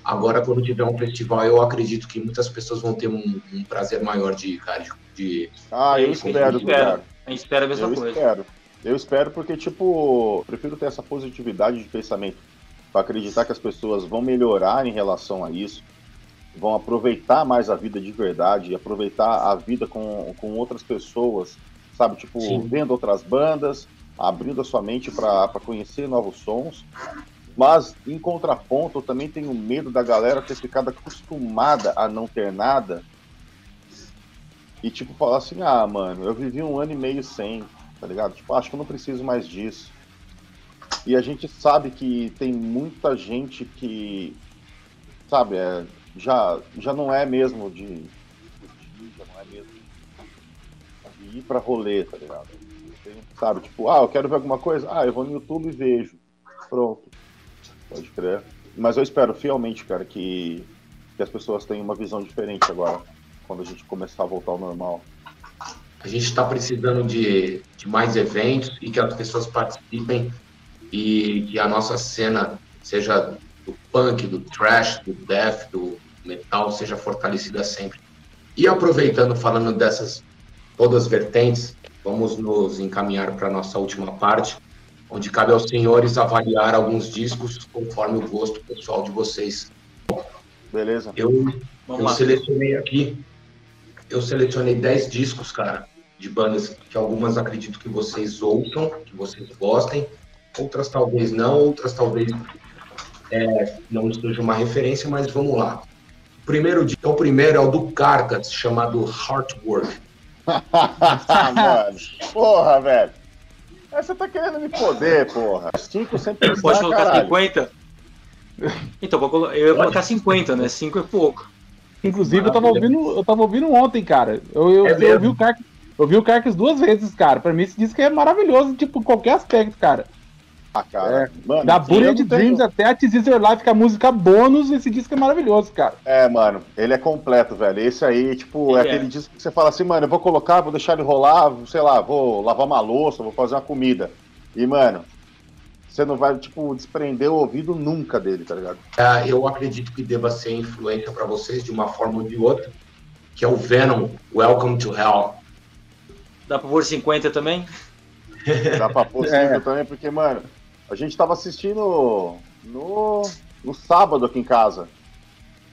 Agora, quando tiver um festival, eu acredito que muitas pessoas vão ter um, um prazer maior de, cara, de. Ah, eu espero, espero. A gente espera a mesma eu coisa. Espero. Eu espero porque, tipo, prefiro ter essa positividade de pensamento para acreditar que as pessoas vão melhorar em relação a isso, vão aproveitar mais a vida de verdade, aproveitar a vida com, com outras pessoas, sabe? Tipo, Sim. vendo outras bandas, abrindo a sua mente para conhecer novos sons. Mas, em contraponto, eu também tenho medo da galera ter ficado acostumada a não ter nada e, tipo, falar assim: ah, mano, eu vivi um ano e meio sem, tá ligado? Tipo, acho que eu não preciso mais disso. E a gente sabe que tem muita gente que, sabe, é, já, já não é mesmo de, ir pra rolê, tá ligado? Sabe, tipo, ah, eu quero ver alguma coisa, ah, eu vou no YouTube e vejo. Pronto. Pode crer. Mas eu espero fielmente, cara, que, que as pessoas tenham uma visão diferente agora, quando a gente começar a voltar ao normal. A gente está precisando de, de mais eventos e que as pessoas participem e que a nossa cena, seja do punk, do trash, do death, do metal, seja fortalecida sempre. E aproveitando, falando dessas todas vertentes, vamos nos encaminhar para a nossa última parte, onde cabe aos senhores avaliar alguns discos conforme o gosto pessoal de vocês. Beleza. Eu, eu selecionei aqui, eu selecionei 10 discos, cara, de bandas que algumas acredito que vocês ouçam, que vocês gostem, outras talvez não, outras talvez é, não seja uma referência, mas vamos lá. O primeiro dia, o primeiro é o do Carcass, chamado Heartwork. Mano, porra, velho. Você tá querendo me foder, porra. Cinco sempre Pode colocar caralho. 50? Então, eu ia colocar 50, né? 5 é pouco. Inclusive, eu tava, ouvindo, eu tava ouvindo ontem, cara. Eu, eu, é eu, vi o Carques, eu vi o Carques duas vezes, cara. Pra mim, esse disco é maravilhoso, tipo, em qualquer aspecto, cara. Ah, cara. É. Mano, da Bullet Dreams tenho... até a Teaser Life, que é a música bônus, esse disco é maravilhoso, cara. É, mano, ele é completo, velho. Esse aí, tipo, é, é aquele disco que você fala assim, mano, eu vou colocar, vou deixar ele rolar, sei lá, vou lavar uma louça, vou fazer uma comida. E, mano, você não vai, tipo, desprender o ouvido nunca dele, tá ligado? É, eu acredito que deva ser influência para vocês de uma forma ou de outra, que é o Venom, Welcome to Hell. Dá pra pôr 50 também? Dá pra pôr 50 é. também, porque, mano, a gente tava assistindo no, no sábado aqui em casa.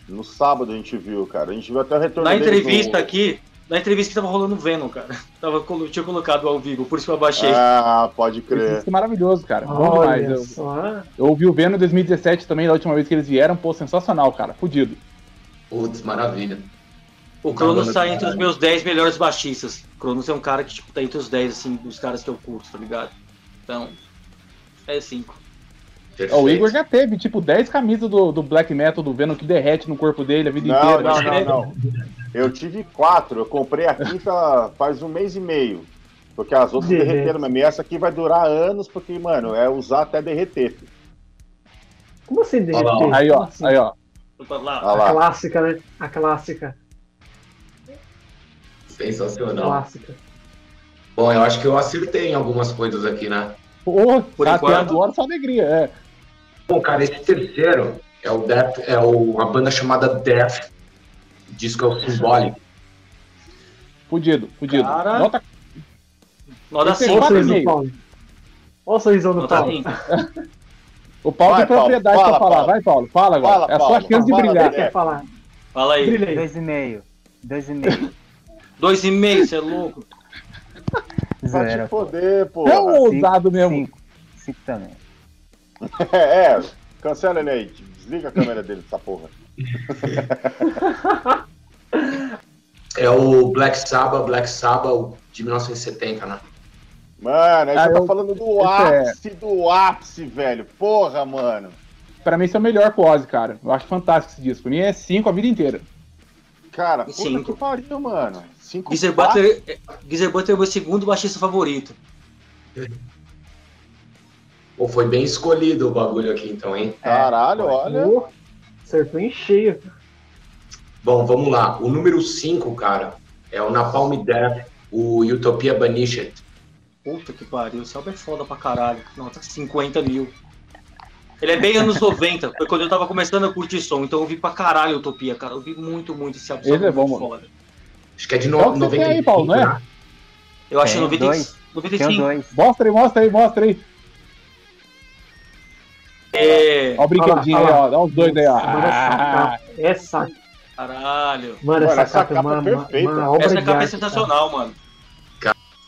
No sábado a gente viu, cara. A gente viu até o retorno Na entrevista aqui, na entrevista que tava rolando Venom, cara. Tava, tinha colocado ao vivo, por isso que eu abaixei. Ah, pode crer. Isso é maravilhoso, cara. Bom demais. Eu, eu ouvi o Venom em 2017 também, da última vez que eles vieram. Pô, sensacional, cara. Fudido. Putz, maravilha. O Cronos tá entre os meus 10 melhores baixistas. O Cronos é um cara que, tipo, tá entre os 10, assim, dos caras que eu curto, tá ligado? Então, é 5. O Igor já teve, tipo, 10 camisas do, do Black Metal do Venom que derrete no corpo dele a vida não, inteira. Não, não, não. Eu tive quatro. Eu comprei a quinta faz um mês e meio. Porque as outras Derrete. derreteram mesmo. E essa aqui vai durar anos, porque, mano, é usar até derreter. Como assim derreter? Aí, ó. Assim? Aí, ó. A clássica, né? A clássica. Sensacional. Clássica. Bom, eu acho que eu acertei em algumas coisas aqui, né? Pô, Por tá enquanto... agora só alegria, é. Bom, cara, esse terceiro é o Death, é o, uma banda chamada Death disco é o Symbolic. Fudido, fudido. Cara... Nota. Nota 5. Olha o sorrisão do Paulo. o Paulo vai, tem propriedade Paulo, pra falar. Paulo. Vai, Paulo. Fala agora. Fala, é a sua chance de brilhar. Quer falar. Fala aí. Dois e meio. Dois e meio. Dois e meio, você é louco. Vai te poder, pô. É um ousado mesmo. Cinco. Cinco também. é, é, cancela ele aí. Desliga a câmera dele dessa porra. é o Black Sabbath, Black Sabbath de 1970, né? Mano, aí ah, você tá eu... tá falando do é- ápice é... do ápice, velho. Porra, mano. Pra mim, isso é o melhor que o Ozzy, cara. Eu acho fantástico esse disco. Pra mim é 5 a vida inteira. Cara, puta cinco. que pariu, mano. Cinco Geezer Butler, Geezer Butler é o meu segundo baixista favorito. Pô, foi bem escolhido o bagulho aqui, então, hein? Caralho, é, olha. Acertou em cheio. Bom, vamos lá. O número 5, cara, é o Napalm Death, o Utopia Banished. Puta que pariu, esse álbum é foda pra caralho. Nota 50 mil. Ele é bem anos 90, foi quando eu tava começando a curtir som, então eu vi pra caralho Utopia, cara. Eu vi muito, muito esse álbum. Ele é bom, foda. Acho que é de no, 95, aí, Paulo, não é? Né? Eu acho é, 90, dois. 95. Mostra aí, mostra aí, mostra aí. É... Ó o brinquedinho aí, ó. Dá os dois aí, ó. Ah. Essa. Caralho. Mano, essa, essa capa, capa é perfeita. Uma essa capa é sensacional, cara. mano.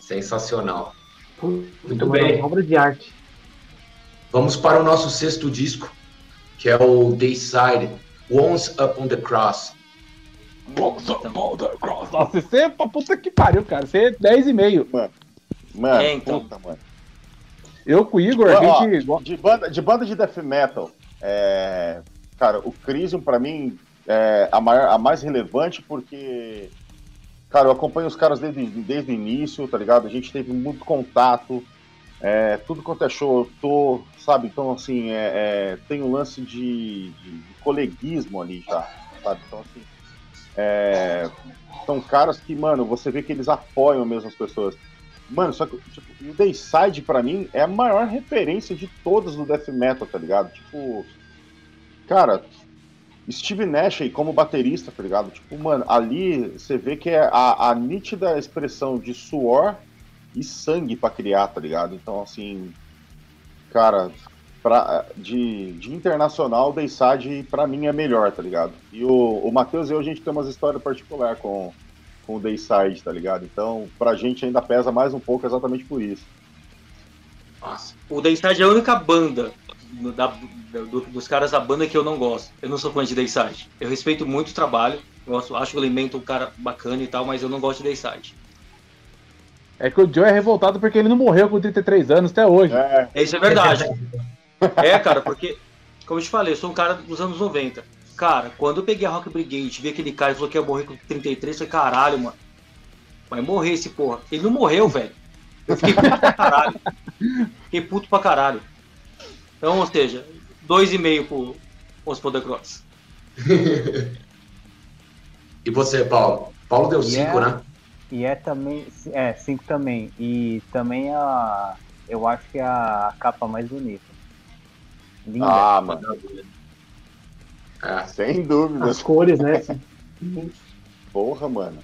Sensacional. Muito bem. Obra de arte. Vamos para o nosso sexto disco, que é o Dayside, Once Up on the Cross. The Cross. Nossa, você é pra puta que pariu, cara. Você é 10,5. Mano, mano, é, então. puta, mano. Eu com o Igor, a gente. Ó, de, banda, de banda de death metal, é, cara, o Crisium pra mim é a, maior, a mais relevante porque, cara, eu acompanho os caras desde, desde o início, tá ligado? A gente teve muito contato, é, tudo quanto é show, eu tô, sabe? Então, assim, é, é tem um lance de, de, de, coleguismo ali, tá? Sabe? Então, assim, é, são caras que, mano, você vê que eles apoiam mesmo as pessoas. Mano, só que tipo, o Dayside, pra mim, é a maior referência de todas do Death Metal, tá ligado? Tipo, cara, Steve Nash aí como baterista, tá ligado? Tipo, mano, ali você vê que é a, a nítida expressão de suor e sangue para criar, tá ligado? Então, assim, cara, pra, de, de internacional, o Dayside pra mim é melhor, tá ligado? E o, o Matheus e eu, a gente tem umas histórias particulares com com o Dayside, tá ligado? Então, pra gente ainda pesa mais um pouco exatamente por isso. Nossa. O Dayside é a única banda da, do, dos caras da banda que eu não gosto. Eu não sou fã de Dayside. Eu respeito muito o trabalho, gosto, acho o Elemento um cara bacana e tal, mas eu não gosto de Dayside. É que o Joe é revoltado porque ele não morreu com 33 anos até hoje. É, isso é verdade. é, cara, porque como eu te falei, eu sou um cara dos anos 90. Cara, quando eu peguei a Rock Brigade, vi aquele cara que falou que ia morrer com 33, eu falei, caralho, mano. Vai morrer esse porra. Ele não morreu, velho. Eu fiquei puto pra caralho. Fiquei puto pra caralho. Então, ou seja, dois e meio pro Os Poder Cross. e você, Paulo? Paulo deu cinco, é, né? E é também. É, cinco também. E também a. Eu acho que é a capa mais bonita. Linda. Ah, mano. É, sem dúvida. As cores, né? Porra, mano.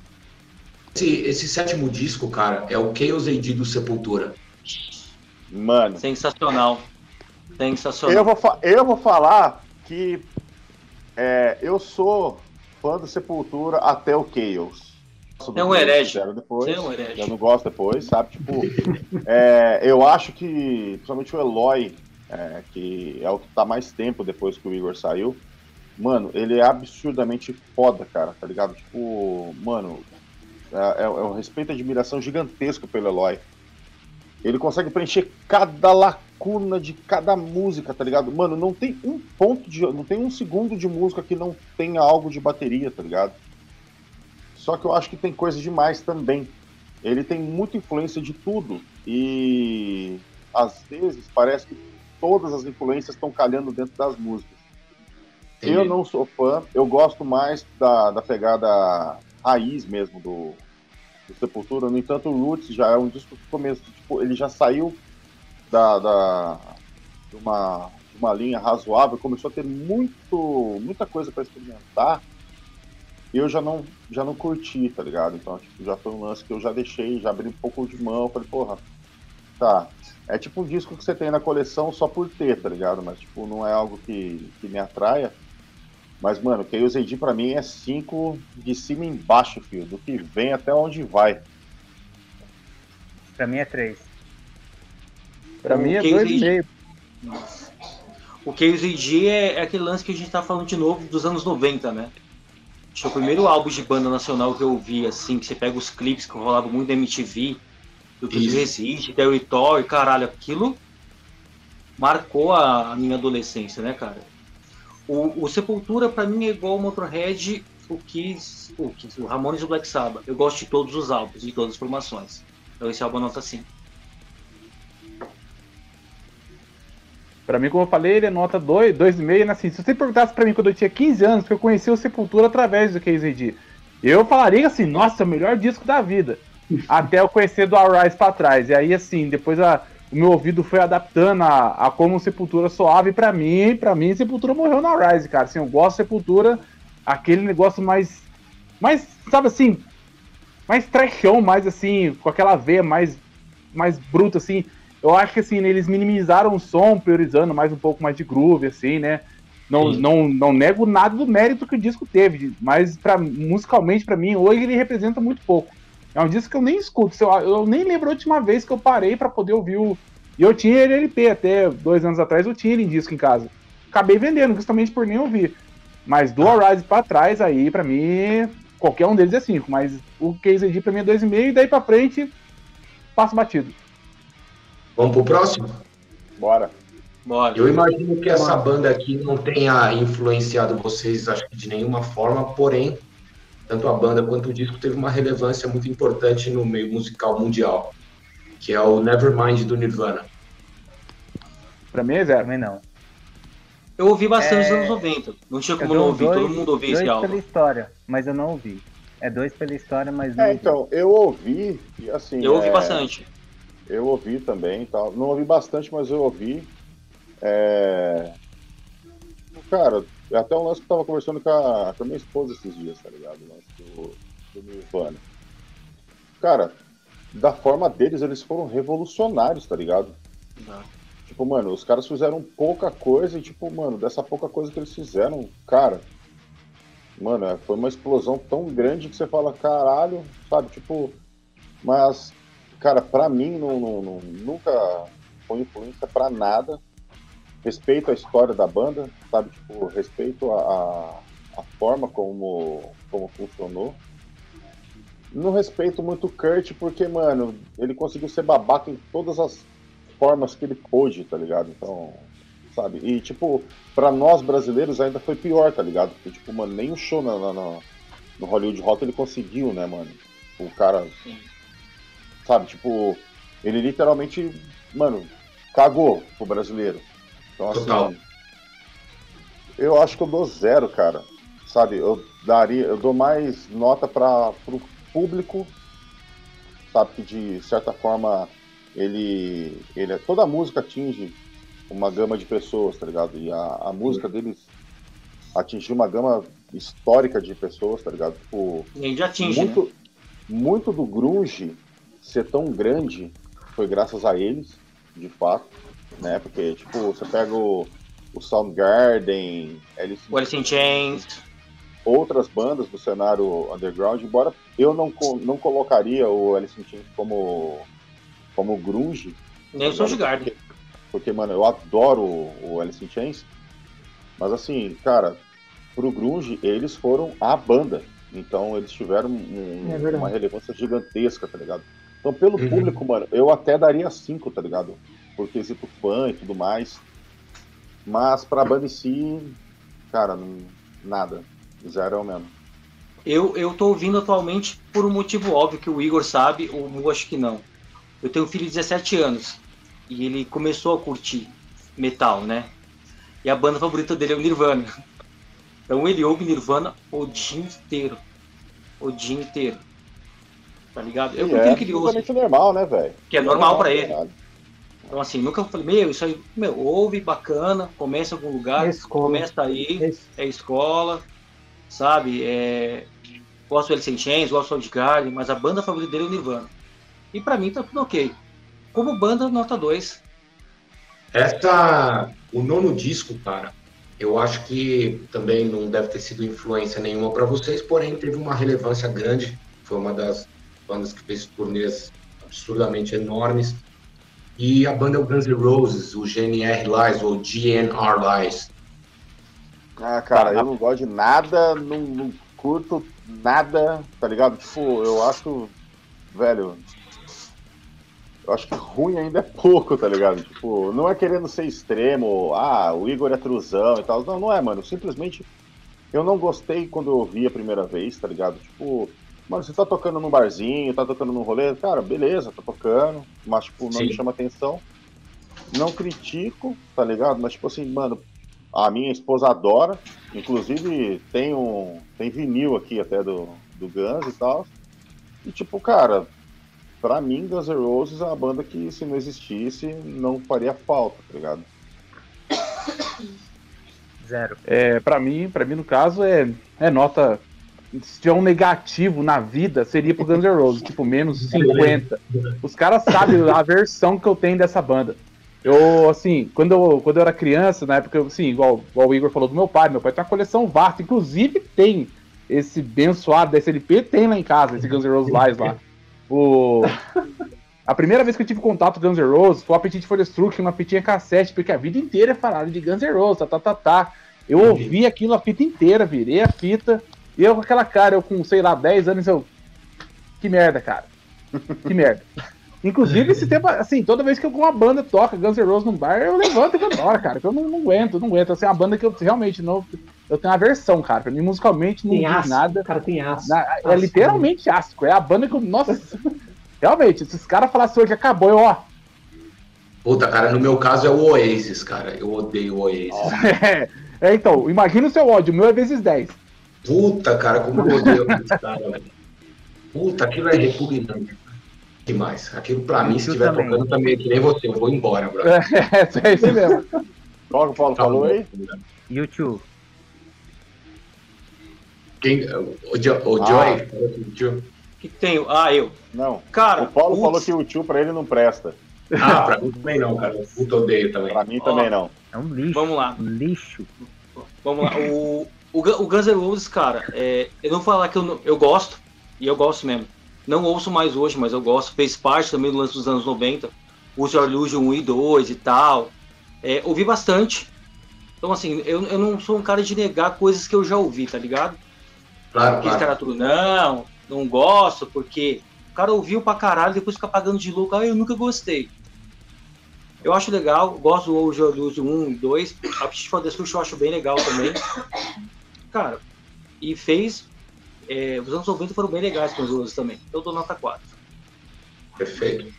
Esse, esse sétimo disco, cara, é o Chaos AD do Sepultura. Mano. Sensacional. Sensacional. Eu vou, eu vou falar que é, eu sou fã do Sepultura até o Chaos. É um herege. Depois, é um herege. Eu não gosto depois, sabe? Tipo, é, eu acho que, principalmente o Eloy, é, que é o que tá mais tempo depois que o Igor saiu, mano, ele é absurdamente foda, cara, tá ligado? Tipo, mano, é, é, é um respeito e admiração gigantesco pelo Eloy. Ele consegue preencher cada lacuna de cada música, tá ligado? Mano, não tem um ponto de. Não tem um segundo de música que não tenha algo de bateria, tá ligado? Só que eu acho que tem coisa demais também. Ele tem muita influência de tudo. E às vezes parece que todas as influências estão calhando dentro das músicas. Entendi. Eu não sou fã, eu gosto mais da, da pegada raiz mesmo do, do Sepultura. No entanto, o Roots já é um disco que começo, tipo, ele já saiu da, da de, uma, de uma linha razoável, começou a ter muito, muita coisa para experimentar. E eu já não, já não curti, tá ligado? Então, tipo, já foi um lance que eu já deixei, já abri um pouco de mão. Falei, porra, tá. É tipo um disco que você tem na coleção só por ter, tá ligado? Mas, tipo, não é algo que, que me atraia. Mas, mano, o Chaos AD pra mim é 5 de cima e embaixo, filho. Do que vem até onde vai. Pra mim é 3. Pra o mim é 2,5. O Chaos AD é, é aquele lance que a gente tá falando de novo dos anos 90, né? Acho que é o primeiro álbum de banda nacional que eu vi, assim, que você pega os clipes que rolavam muito da MTV, do que Resiste, Territory, caralho, aquilo marcou a, a minha adolescência, né, cara? O, o Sepultura, para mim, é igual o Motorhead, o Kiss, o, Kiss, o Ramones e o Black Sabbath. Eu gosto de todos os álbuns, de todas as formações. Então esse álbum é nota 5. Pra mim, como eu falei, ele é nota 2, 2,5. Assim, se você perguntasse pra mim quando eu tinha 15 anos, que eu conheci o Sepultura através do KZD, eu falaria assim, nossa, é o melhor disco da vida. Até eu conhecer do Arise pra trás. E aí, assim, depois a, o meu ouvido foi adaptando a, a como Sepultura soava. E pra mim, para mim, Sepultura morreu no Arise, cara. Assim, eu gosto de Sepultura, aquele negócio mais. Mais, sabe assim, mais trechão, mais assim, com aquela veia mais, mais bruta, assim. Eu acho que assim, eles minimizaram o som, priorizando mais um pouco mais de groove, assim, né? Não, não, não nego nada do mérito que o disco teve, mas pra, musicalmente, para mim, hoje ele representa muito pouco. É um disco que eu nem escuto. Eu, eu nem lembro a última vez que eu parei para poder ouvir o. E eu tinha ele LP até dois anos atrás, eu tinha ele em disco em casa. Acabei vendendo, justamente por nem ouvir. Mas do Horizon pra trás, aí, para mim, qualquer um deles é 5. Mas o Case ID pra mim é 2,5 e daí pra frente, passo batido. Vamos pro próximo? Bora. Bora. Eu imagino que essa banda aqui não tenha influenciado vocês, acho que de nenhuma forma, porém, tanto a banda quanto o disco teve uma relevância muito importante no meio musical mundial, que é o Nevermind do Nirvana. Pra mim é zero. Também não. Eu ouvi bastante é... nos anos 90. Não tinha como não ouvir, dois, todo mundo ouvia esse álbum. pela história, mas eu não ouvi. É dois pela história, mas não. É, então, eu ouvi, e assim. Eu ouvi é... bastante. Eu ouvi também tal. Não ouvi bastante, mas eu ouvi. É... Cara, é até um lance que eu tava conversando com a, com a minha esposa esses dias, tá ligado? O lance do, do Nirvana. Cara, da forma deles, eles foram revolucionários, tá ligado? Não. Tipo, mano, os caras fizeram pouca coisa e, tipo, mano, dessa pouca coisa que eles fizeram, cara, mano, é, foi uma explosão tão grande que você fala, caralho, sabe? Tipo, mas, cara, pra mim, não, não, não nunca foi influência pra nada respeito a história da banda, sabe? Tipo, respeito a, a, forma como, como funcionou. Não respeito muito o Kurt, porque, mano, ele conseguiu ser babaca em todas as formas que ele pôde, tá ligado? Então, sabe? E, tipo, pra nós brasileiros ainda foi pior, tá ligado? Porque, tipo, mano, nem o show na, na no Hollywood Rock ele conseguiu, né, mano? O cara. Sim. Sabe, tipo, ele literalmente, mano, cagou pro brasileiro. Então, assim. Total. Eu acho que eu dou zero, cara. Sabe, eu daria, eu dou mais nota para pro público, sabe, que de certa forma ele, ele toda a música atinge uma gama de pessoas, tá ligado? E a, a música deles atingiu uma gama histórica de pessoas, tá ligado? Tipo, e atinge, muito, né? muito do grunge ser tão grande foi graças a eles, de fato, né? Porque, tipo, você pega o, o Soundgarden, Alice, o Alice in Chains, outras bandas do cenário underground, embora eu não, não colocaria o Alice in Chains como, como grunge. Nem o Soundgarden. Porque, porque, mano, eu adoro o, Alice in Chains, mas assim, cara, pro grunge, eles foram a banda. Então eles tiveram um, é uma relevância gigantesca, tá ligado? Então, pelo uhum. público, mano, eu até daria cinco, tá ligado? Por quesito fã e tudo mais. Mas pra banda em si, cara, não, nada. Zero é o mesmo. Eu, eu tô ouvindo atualmente por um motivo óbvio que o Igor sabe, ou eu acho que não. Eu tenho um filho de 17 anos e ele começou a curtir metal, né? E a banda favorita dele é o Nirvana. Então ele ouve Nirvana o dia inteiro. O dia inteiro. Tá ligado? Eu é, que ele ouça. normal, né, velho? Que é normal, normal para ele. Então, assim, nunca falei, meu, isso aí, meu, ouve, bacana, começa em algum lugar, é começa aí, é escola, sabe? É... Gosto do Alice in Chains, gosto do Soundgarden, mas a banda favorita dele é o Nirvana. E pra mim tá tudo ok. Como banda, nota 2. Essa, o nono disco, cara, eu acho que também não deve ter sido influência nenhuma para vocês, porém teve uma relevância grande. Foi uma das bandas que fez turnês absurdamente enormes. E a banda é o Guns N' Roses, o GNR Lies, ou GNR Lies. Ah, cara, eu não gosto de nada, não, não curto nada, tá ligado? Tipo, eu acho, velho, eu acho que ruim ainda é pouco, tá ligado? Tipo, não é querendo ser extremo, ah, o Igor é truzão e tal. Não, não é, mano. Simplesmente eu não gostei quando eu ouvi a primeira vez, tá ligado? Tipo, mano, você tá tocando num barzinho, tá tocando num rolê, cara, beleza, tá tocando, mas, tipo, não Sim. me chama atenção. Não critico, tá ligado? Mas, tipo assim, mano, a minha esposa adora, inclusive tem um. Tem vinil aqui até do, do Guns e tal. E, tipo, cara, Pra mim, Guns N' Roses é uma banda que, se não existisse, não faria falta, tá ligado? Zero. É, pra mim, pra mim, no caso, é, é nota. Se tiver um negativo na vida, seria pro Guns N' Roses, tipo, menos 50. Os caras sabem a versão que eu tenho dessa banda. Eu, assim, quando eu, quando eu era criança, na época, assim, igual, igual o Igor falou do meu pai, meu pai tem uma coleção vasta, inclusive tem esse abençoado da SLP, tem lá em casa, esse Guns N' Roses Live lá. O... A primeira vez que eu tive contato com Guns N' Roses foi o Appetite for Destruction, uma fitinha cassete, porque a vida inteira é falado de Guns N' Roses, tá, tá, tá, tá. Eu ouvi aquilo a fita inteira, virei a fita, e eu com aquela cara, eu com, sei lá, 10 anos, eu... Que merda, cara. Que merda. Inclusive, esse tempo, assim, toda vez que alguma banda toca Guns N' Roses num bar, eu levanto e vou embora, cara. Eu não, não aguento, não aguento. Assim, é uma banda que eu realmente não. Eu tenho uma versão, cara. Pra mim, musicalmente, não tem diz nada. Cara, tem aço. Na, é literalmente ácido. É a banda que eu. Nossa. realmente, se os caras falassem hoje acabou, eu, ó. Puta, cara, no meu caso é o Oasis, cara. Eu odeio o Oasis. É, é, então, imagina o seu ódio. O meu é vezes 10. Puta, cara, como eu odeio esse cara, velho. Puta, aquilo é repugnante demais. Aquilo pra mim, se estiver tocando também, é que nem você, eu vou embora, bro. É, é isso mesmo. Qual que o Paulo tá falou aí? YouTube. Quem? O, jo, o ah. Joy? que tem? Ah, eu. Não. Cara, o Paulo putz. falou que o tio pra ele não presta. Ah, pra mim também não, cara. Puta odeio também. Pra mim também não. É um lixo. Vamos lá. Um lixo. Vamos lá. O, o, o Guns N' Roses, cara, é, eu não vou falar que eu, eu gosto, e eu gosto mesmo. Não ouço mais hoje, mas eu gosto. Fez parte também do lance dos anos 90. Use Illusion 1 e 2 e tal. É, ouvi bastante. Então, assim, eu, eu não sou um cara de negar coisas que eu já ouvi, tá ligado? Claro, claro. cara tudo, não, não gosto, porque o cara ouviu pra caralho, depois fica pagando de louco, ah, eu nunca gostei. eu acho legal, gosto do Overlord 1 e 2. A Appetite for Destruction eu acho bem legal também. Cara, e fez. É, os anos 90 foram bem legais com os outros também. Eu dou nota 4. Perfeito.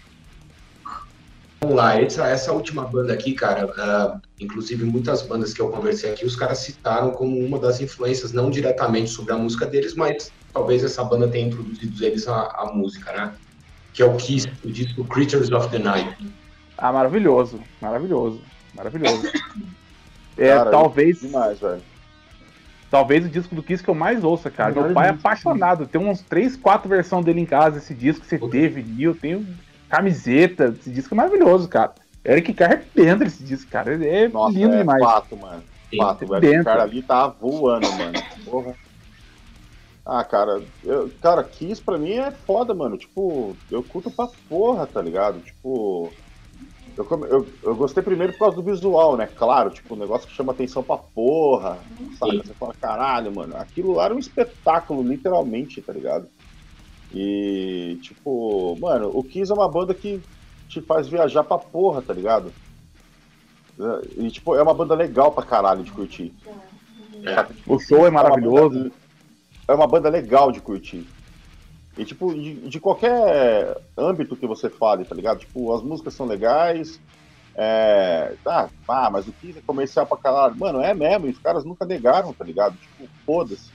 Vamos lá, essa, essa última banda aqui, cara, uh, inclusive muitas bandas que eu conversei aqui, os caras citaram como uma das influências, não diretamente sobre a música deles, mas talvez essa banda tenha introduzido eles à, à música, né? Que é o Kiss, o disco Creatures of the Night. Ah, maravilhoso, maravilhoso, maravilhoso. É, cara, talvez. Demais, velho. Talvez o disco do Kiss que eu mais ouça, cara. Meu pai é apaixonado. Tem uns 3, 4 versões dele em casa, esse disco que você teve, e eu tenho camiseta. Esse disco é maravilhoso, cara. Eric Carr arrebenta esse disco, cara. Ele é Nossa, lindo é demais. Fato, mano. Fato. O Eric Carr ali tá voando, mano. Porra. Ah, cara, eu, cara, Kiss pra mim é foda, mano. Tipo, eu curto pra porra, tá ligado? Tipo, eu, eu, eu, gostei primeiro por causa do visual, né? Claro, tipo, um negócio que chama atenção pra porra. Sabe? Você fala, caralho, mano, aquilo lá era um espetáculo, literalmente, tá ligado? E, tipo, mano, o Kiss é uma banda que te faz viajar pra porra, tá ligado? E, tipo, é uma banda legal pra caralho de curtir. É. O show é maravilhoso. É uma, banda, é uma banda legal de curtir. E, tipo, de, de, qualquer âmbito que você fale, tá ligado? Tipo, as músicas são legais. É... Ah, ah, mas o que é comercial pra caralho. Mano, é mesmo, e os caras nunca negaram, tá ligado? Tipo, foda-se.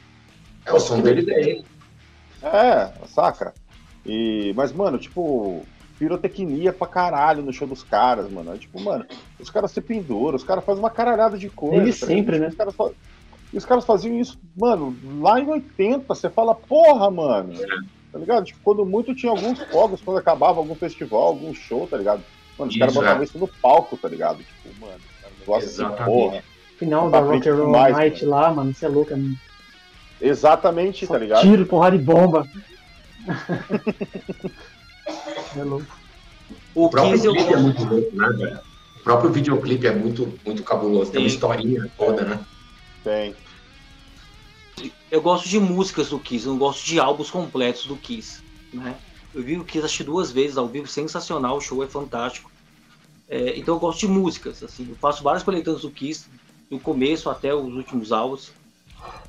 É o som dele daí. É, saca? E, mas, mano, tipo, pirotecnia pra caralho no show dos caras, mano. É, tipo, mano, os caras se penduram, os caras fazem uma caralhada de coisa. Ele tá sempre, né? Os caras, os caras faziam isso, mano, lá em 80, você fala, porra, mano. É tá ligado? Tipo, quando muito tinha alguns fogos, quando acabava algum festival, algum show, tá ligado? Mano, os caras botavam isso no palco, tá ligado? Tipo, mano, um negócio Exatamente. assim, porra. Final da Rock and Roll Night mano. lá, mano, isso é louco, é Exatamente, Só tá ligado? Tiro, porrada de bomba. é louco. O, o próprio clipe é muito louco, né, velho? O próprio videoclipe é muito, muito cabuloso. Tem uma historinha toda, né? Tem eu gosto de músicas do Kiss, eu não gosto de álbuns completos do Kiss, né? Eu vi o Kiss acho duas vezes ao vivo, sensacional, o show é fantástico. É, então eu gosto de músicas, assim, eu faço várias coletâneas do Kiss, do começo até os últimos álbuns.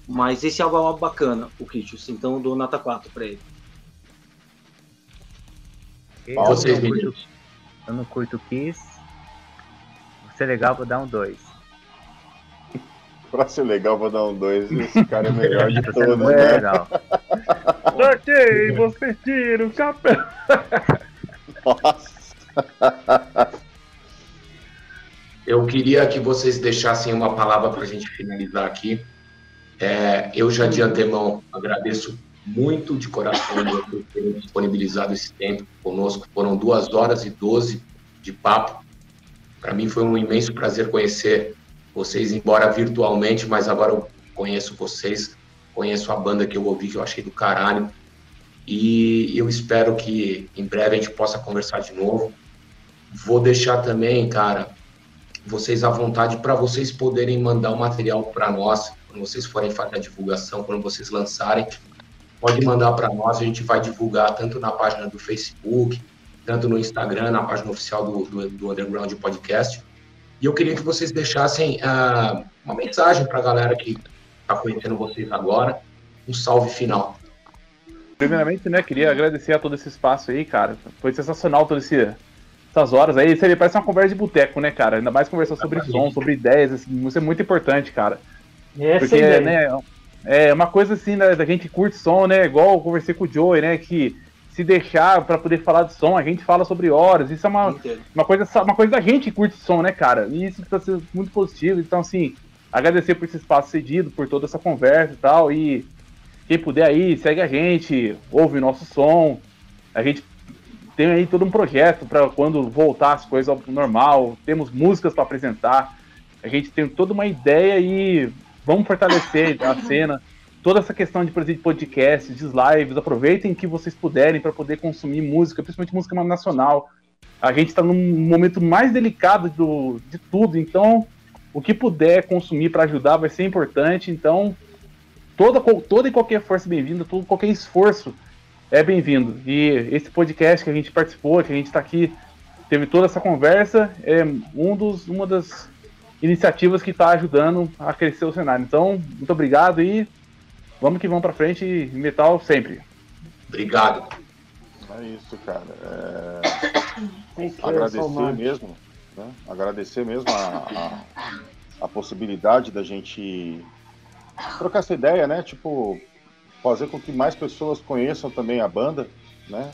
Mas esse álbum é um álbum bacana, o Critics, então eu dou nota 4 para ele. Eu, Vocês, não curto, eu não curto Kiss. Ser legal, vou dar um 2 pra ser legal, vou dar um 2. Esse cara é melhor de todos, né? Legal. ok, você tira o chapéu. Nossa. Eu queria que vocês deixassem uma palavra para a gente finalizar aqui. É, eu já de antemão agradeço muito de coração por terem disponibilizado esse tempo conosco. Foram duas horas e doze de papo. Para mim foi um imenso prazer conhecer vocês, embora virtualmente, mas agora eu conheço vocês, conheço a banda que eu ouvi, que eu achei do caralho. E eu espero que em breve a gente possa conversar de novo. Vou deixar também, cara, vocês à vontade para vocês poderem mandar o material para nós, quando vocês forem fazer a divulgação, quando vocês lançarem. Pode mandar para nós, a gente vai divulgar tanto na página do Facebook, tanto no Instagram, na página oficial do, do, do Underground Podcast. E eu queria que vocês deixassem uh, uma mensagem para a galera que está conhecendo vocês agora, um salve final. Primeiramente, né, queria agradecer a todo esse espaço aí, cara. Foi sensacional todas essas horas aí. Isso aí parece uma conversa de boteco, né, cara? Ainda mais conversar sobre som, sobre ideias, assim, isso é muito importante, cara. Essa Porque, ideia. né, é uma coisa assim, né, da gente curte som, né, igual eu conversei com o Joey, né, que se deixar para poder falar de som, a gente fala sobre horas. Isso é uma, uma, coisa, uma coisa da gente que curte som, né, cara? E isso está sendo muito positivo. Então, assim, agradecer por esse espaço cedido, por toda essa conversa e tal. E quem puder aí, segue a gente, ouve o nosso som. A gente tem aí todo um projeto para quando voltar as coisas ao normal. Temos músicas para apresentar. A gente tem toda uma ideia e vamos fortalecer a cena toda essa questão de, por exemplo, de podcasts, de lives, aproveitem que vocês puderem para poder consumir música, principalmente música nacional. A gente está num momento mais delicado do, de tudo, então o que puder consumir para ajudar vai ser importante. Então, toda, toda e qualquer força bem-vinda, todo qualquer esforço é bem-vindo. E esse podcast que a gente participou, que a gente está aqui teve toda essa conversa, é um dos, uma das iniciativas que está ajudando a crescer o cenário. Então, muito obrigado e vamos que vamos para frente, metal sempre. Obrigado. É isso, cara. É... Agradecer mesmo, né? Agradecer mesmo a, a, a possibilidade da gente trocar essa ideia, né? Tipo, fazer com que mais pessoas conheçam também a banda, né?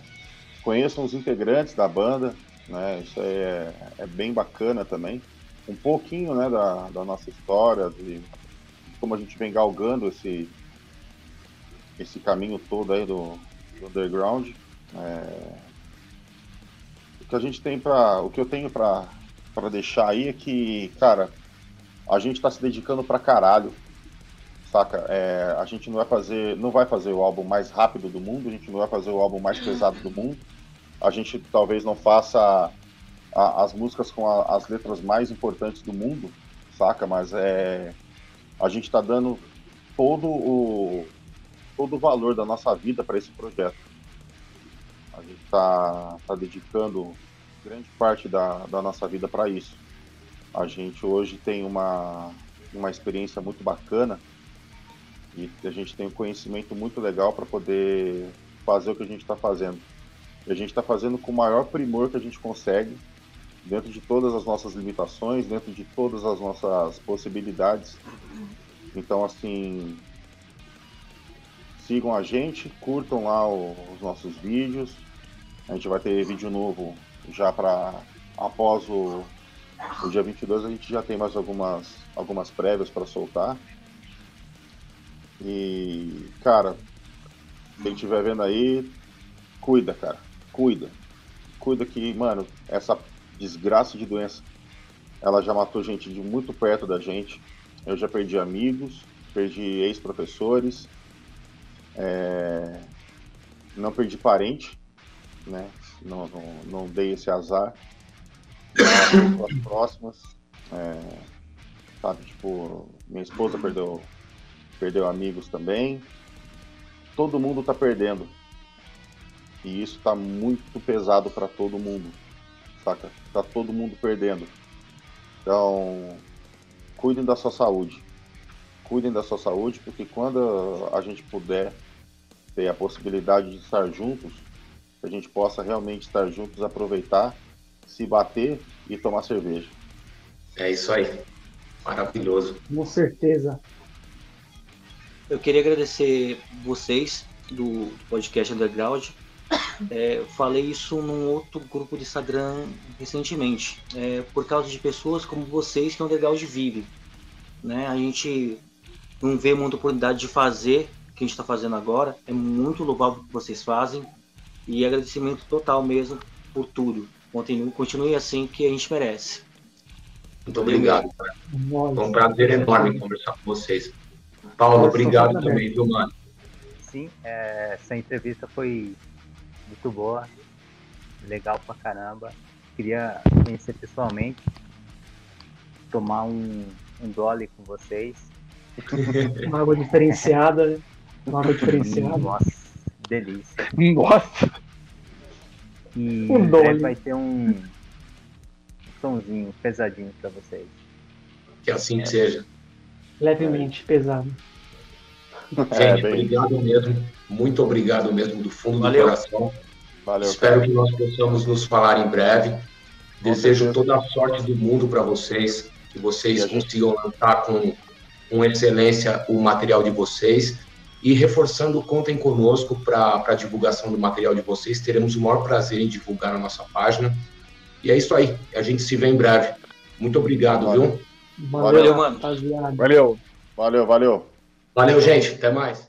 Conheçam os integrantes da banda, né? Isso é, é bem bacana também. Um pouquinho, né, da, da nossa história, de como a gente vem galgando esse, esse caminho todo aí do, do underground. É... O que a gente tem para, o que eu tenho para para deixar aí é que, cara, a gente está se dedicando pra caralho saca? É, a gente não vai fazer, não vai fazer o álbum mais rápido do mundo, a gente não vai fazer o álbum mais pesado do mundo. A gente talvez não faça a, as músicas com a, as letras mais importantes do mundo, saca? Mas é, a gente está dando todo o todo o valor da nossa vida para esse projeto. A gente está tá dedicando grande parte da, da nossa vida para isso. A gente hoje tem uma, uma experiência muito bacana e a gente tem um conhecimento muito legal para poder fazer o que a gente está fazendo. E a gente está fazendo com o maior primor que a gente consegue, dentro de todas as nossas limitações, dentro de todas as nossas possibilidades. Então, assim, sigam a gente, curtam lá os nossos vídeos. A gente vai ter vídeo novo já para após o, o dia 22, a gente já tem mais algumas, algumas prévias para soltar. E, cara, quem estiver vendo aí, cuida, cara. Cuida. Cuida que, mano, essa desgraça de doença, ela já matou gente de muito perto da gente. Eu já perdi amigos, perdi ex-professores, é... não perdi parente, né? Não, não, não dei esse azar. Pessoas próximas, é... sabe, tipo, minha esposa perdeu perdeu amigos também. Todo mundo está perdendo. E isso está muito pesado para todo mundo. Saca? Tá todo mundo perdendo. Então, cuidem da sua saúde. Cuidem da sua saúde, porque quando a gente puder ter a possibilidade de estar juntos, a gente possa realmente estar juntos, aproveitar, se bater e tomar cerveja. É isso aí. Maravilhoso. Com certeza. Eu queria agradecer vocês do podcast Underground. É, falei isso num outro grupo de Instagram recentemente. É, por causa de pessoas como vocês que o Underground vive. Né? A gente não vê muita oportunidade de fazer o que a gente está fazendo agora. É muito louvável o que vocês fazem. E agradecimento total mesmo por tudo. Continue, continue assim que a gente merece. Muito obrigado. Foi um prazer enorme conversar com vocês. Paulo, obrigado também, viu, mano? Sim, é, essa entrevista foi muito boa, legal pra caramba. Queria conhecer pessoalmente, tomar um, um dolly com vocês. Uma água diferenciada? Uma água diferenciada. Nossa, delícia. Nossa! E um dolly. vai ter um somzinho pesadinho pra vocês. Que assim é. seja levemente pesado. É, Gente, obrigado mesmo. Muito obrigado mesmo do fundo Valeu. do coração. Valeu, Espero cara. que nós possamos nos falar em breve. Desejo toda a sorte do mundo para vocês, que vocês consigam lançar com, com excelência o material de vocês. E reforçando, contem conosco para a divulgação do material de vocês. Teremos o maior prazer em divulgar na nossa página. E é isso aí. A gente se vê em breve. Muito obrigado, Valeu. viu? Valeu, valeu mano. Valeu. Valeu, valeu. Valeu, gente. Até mais.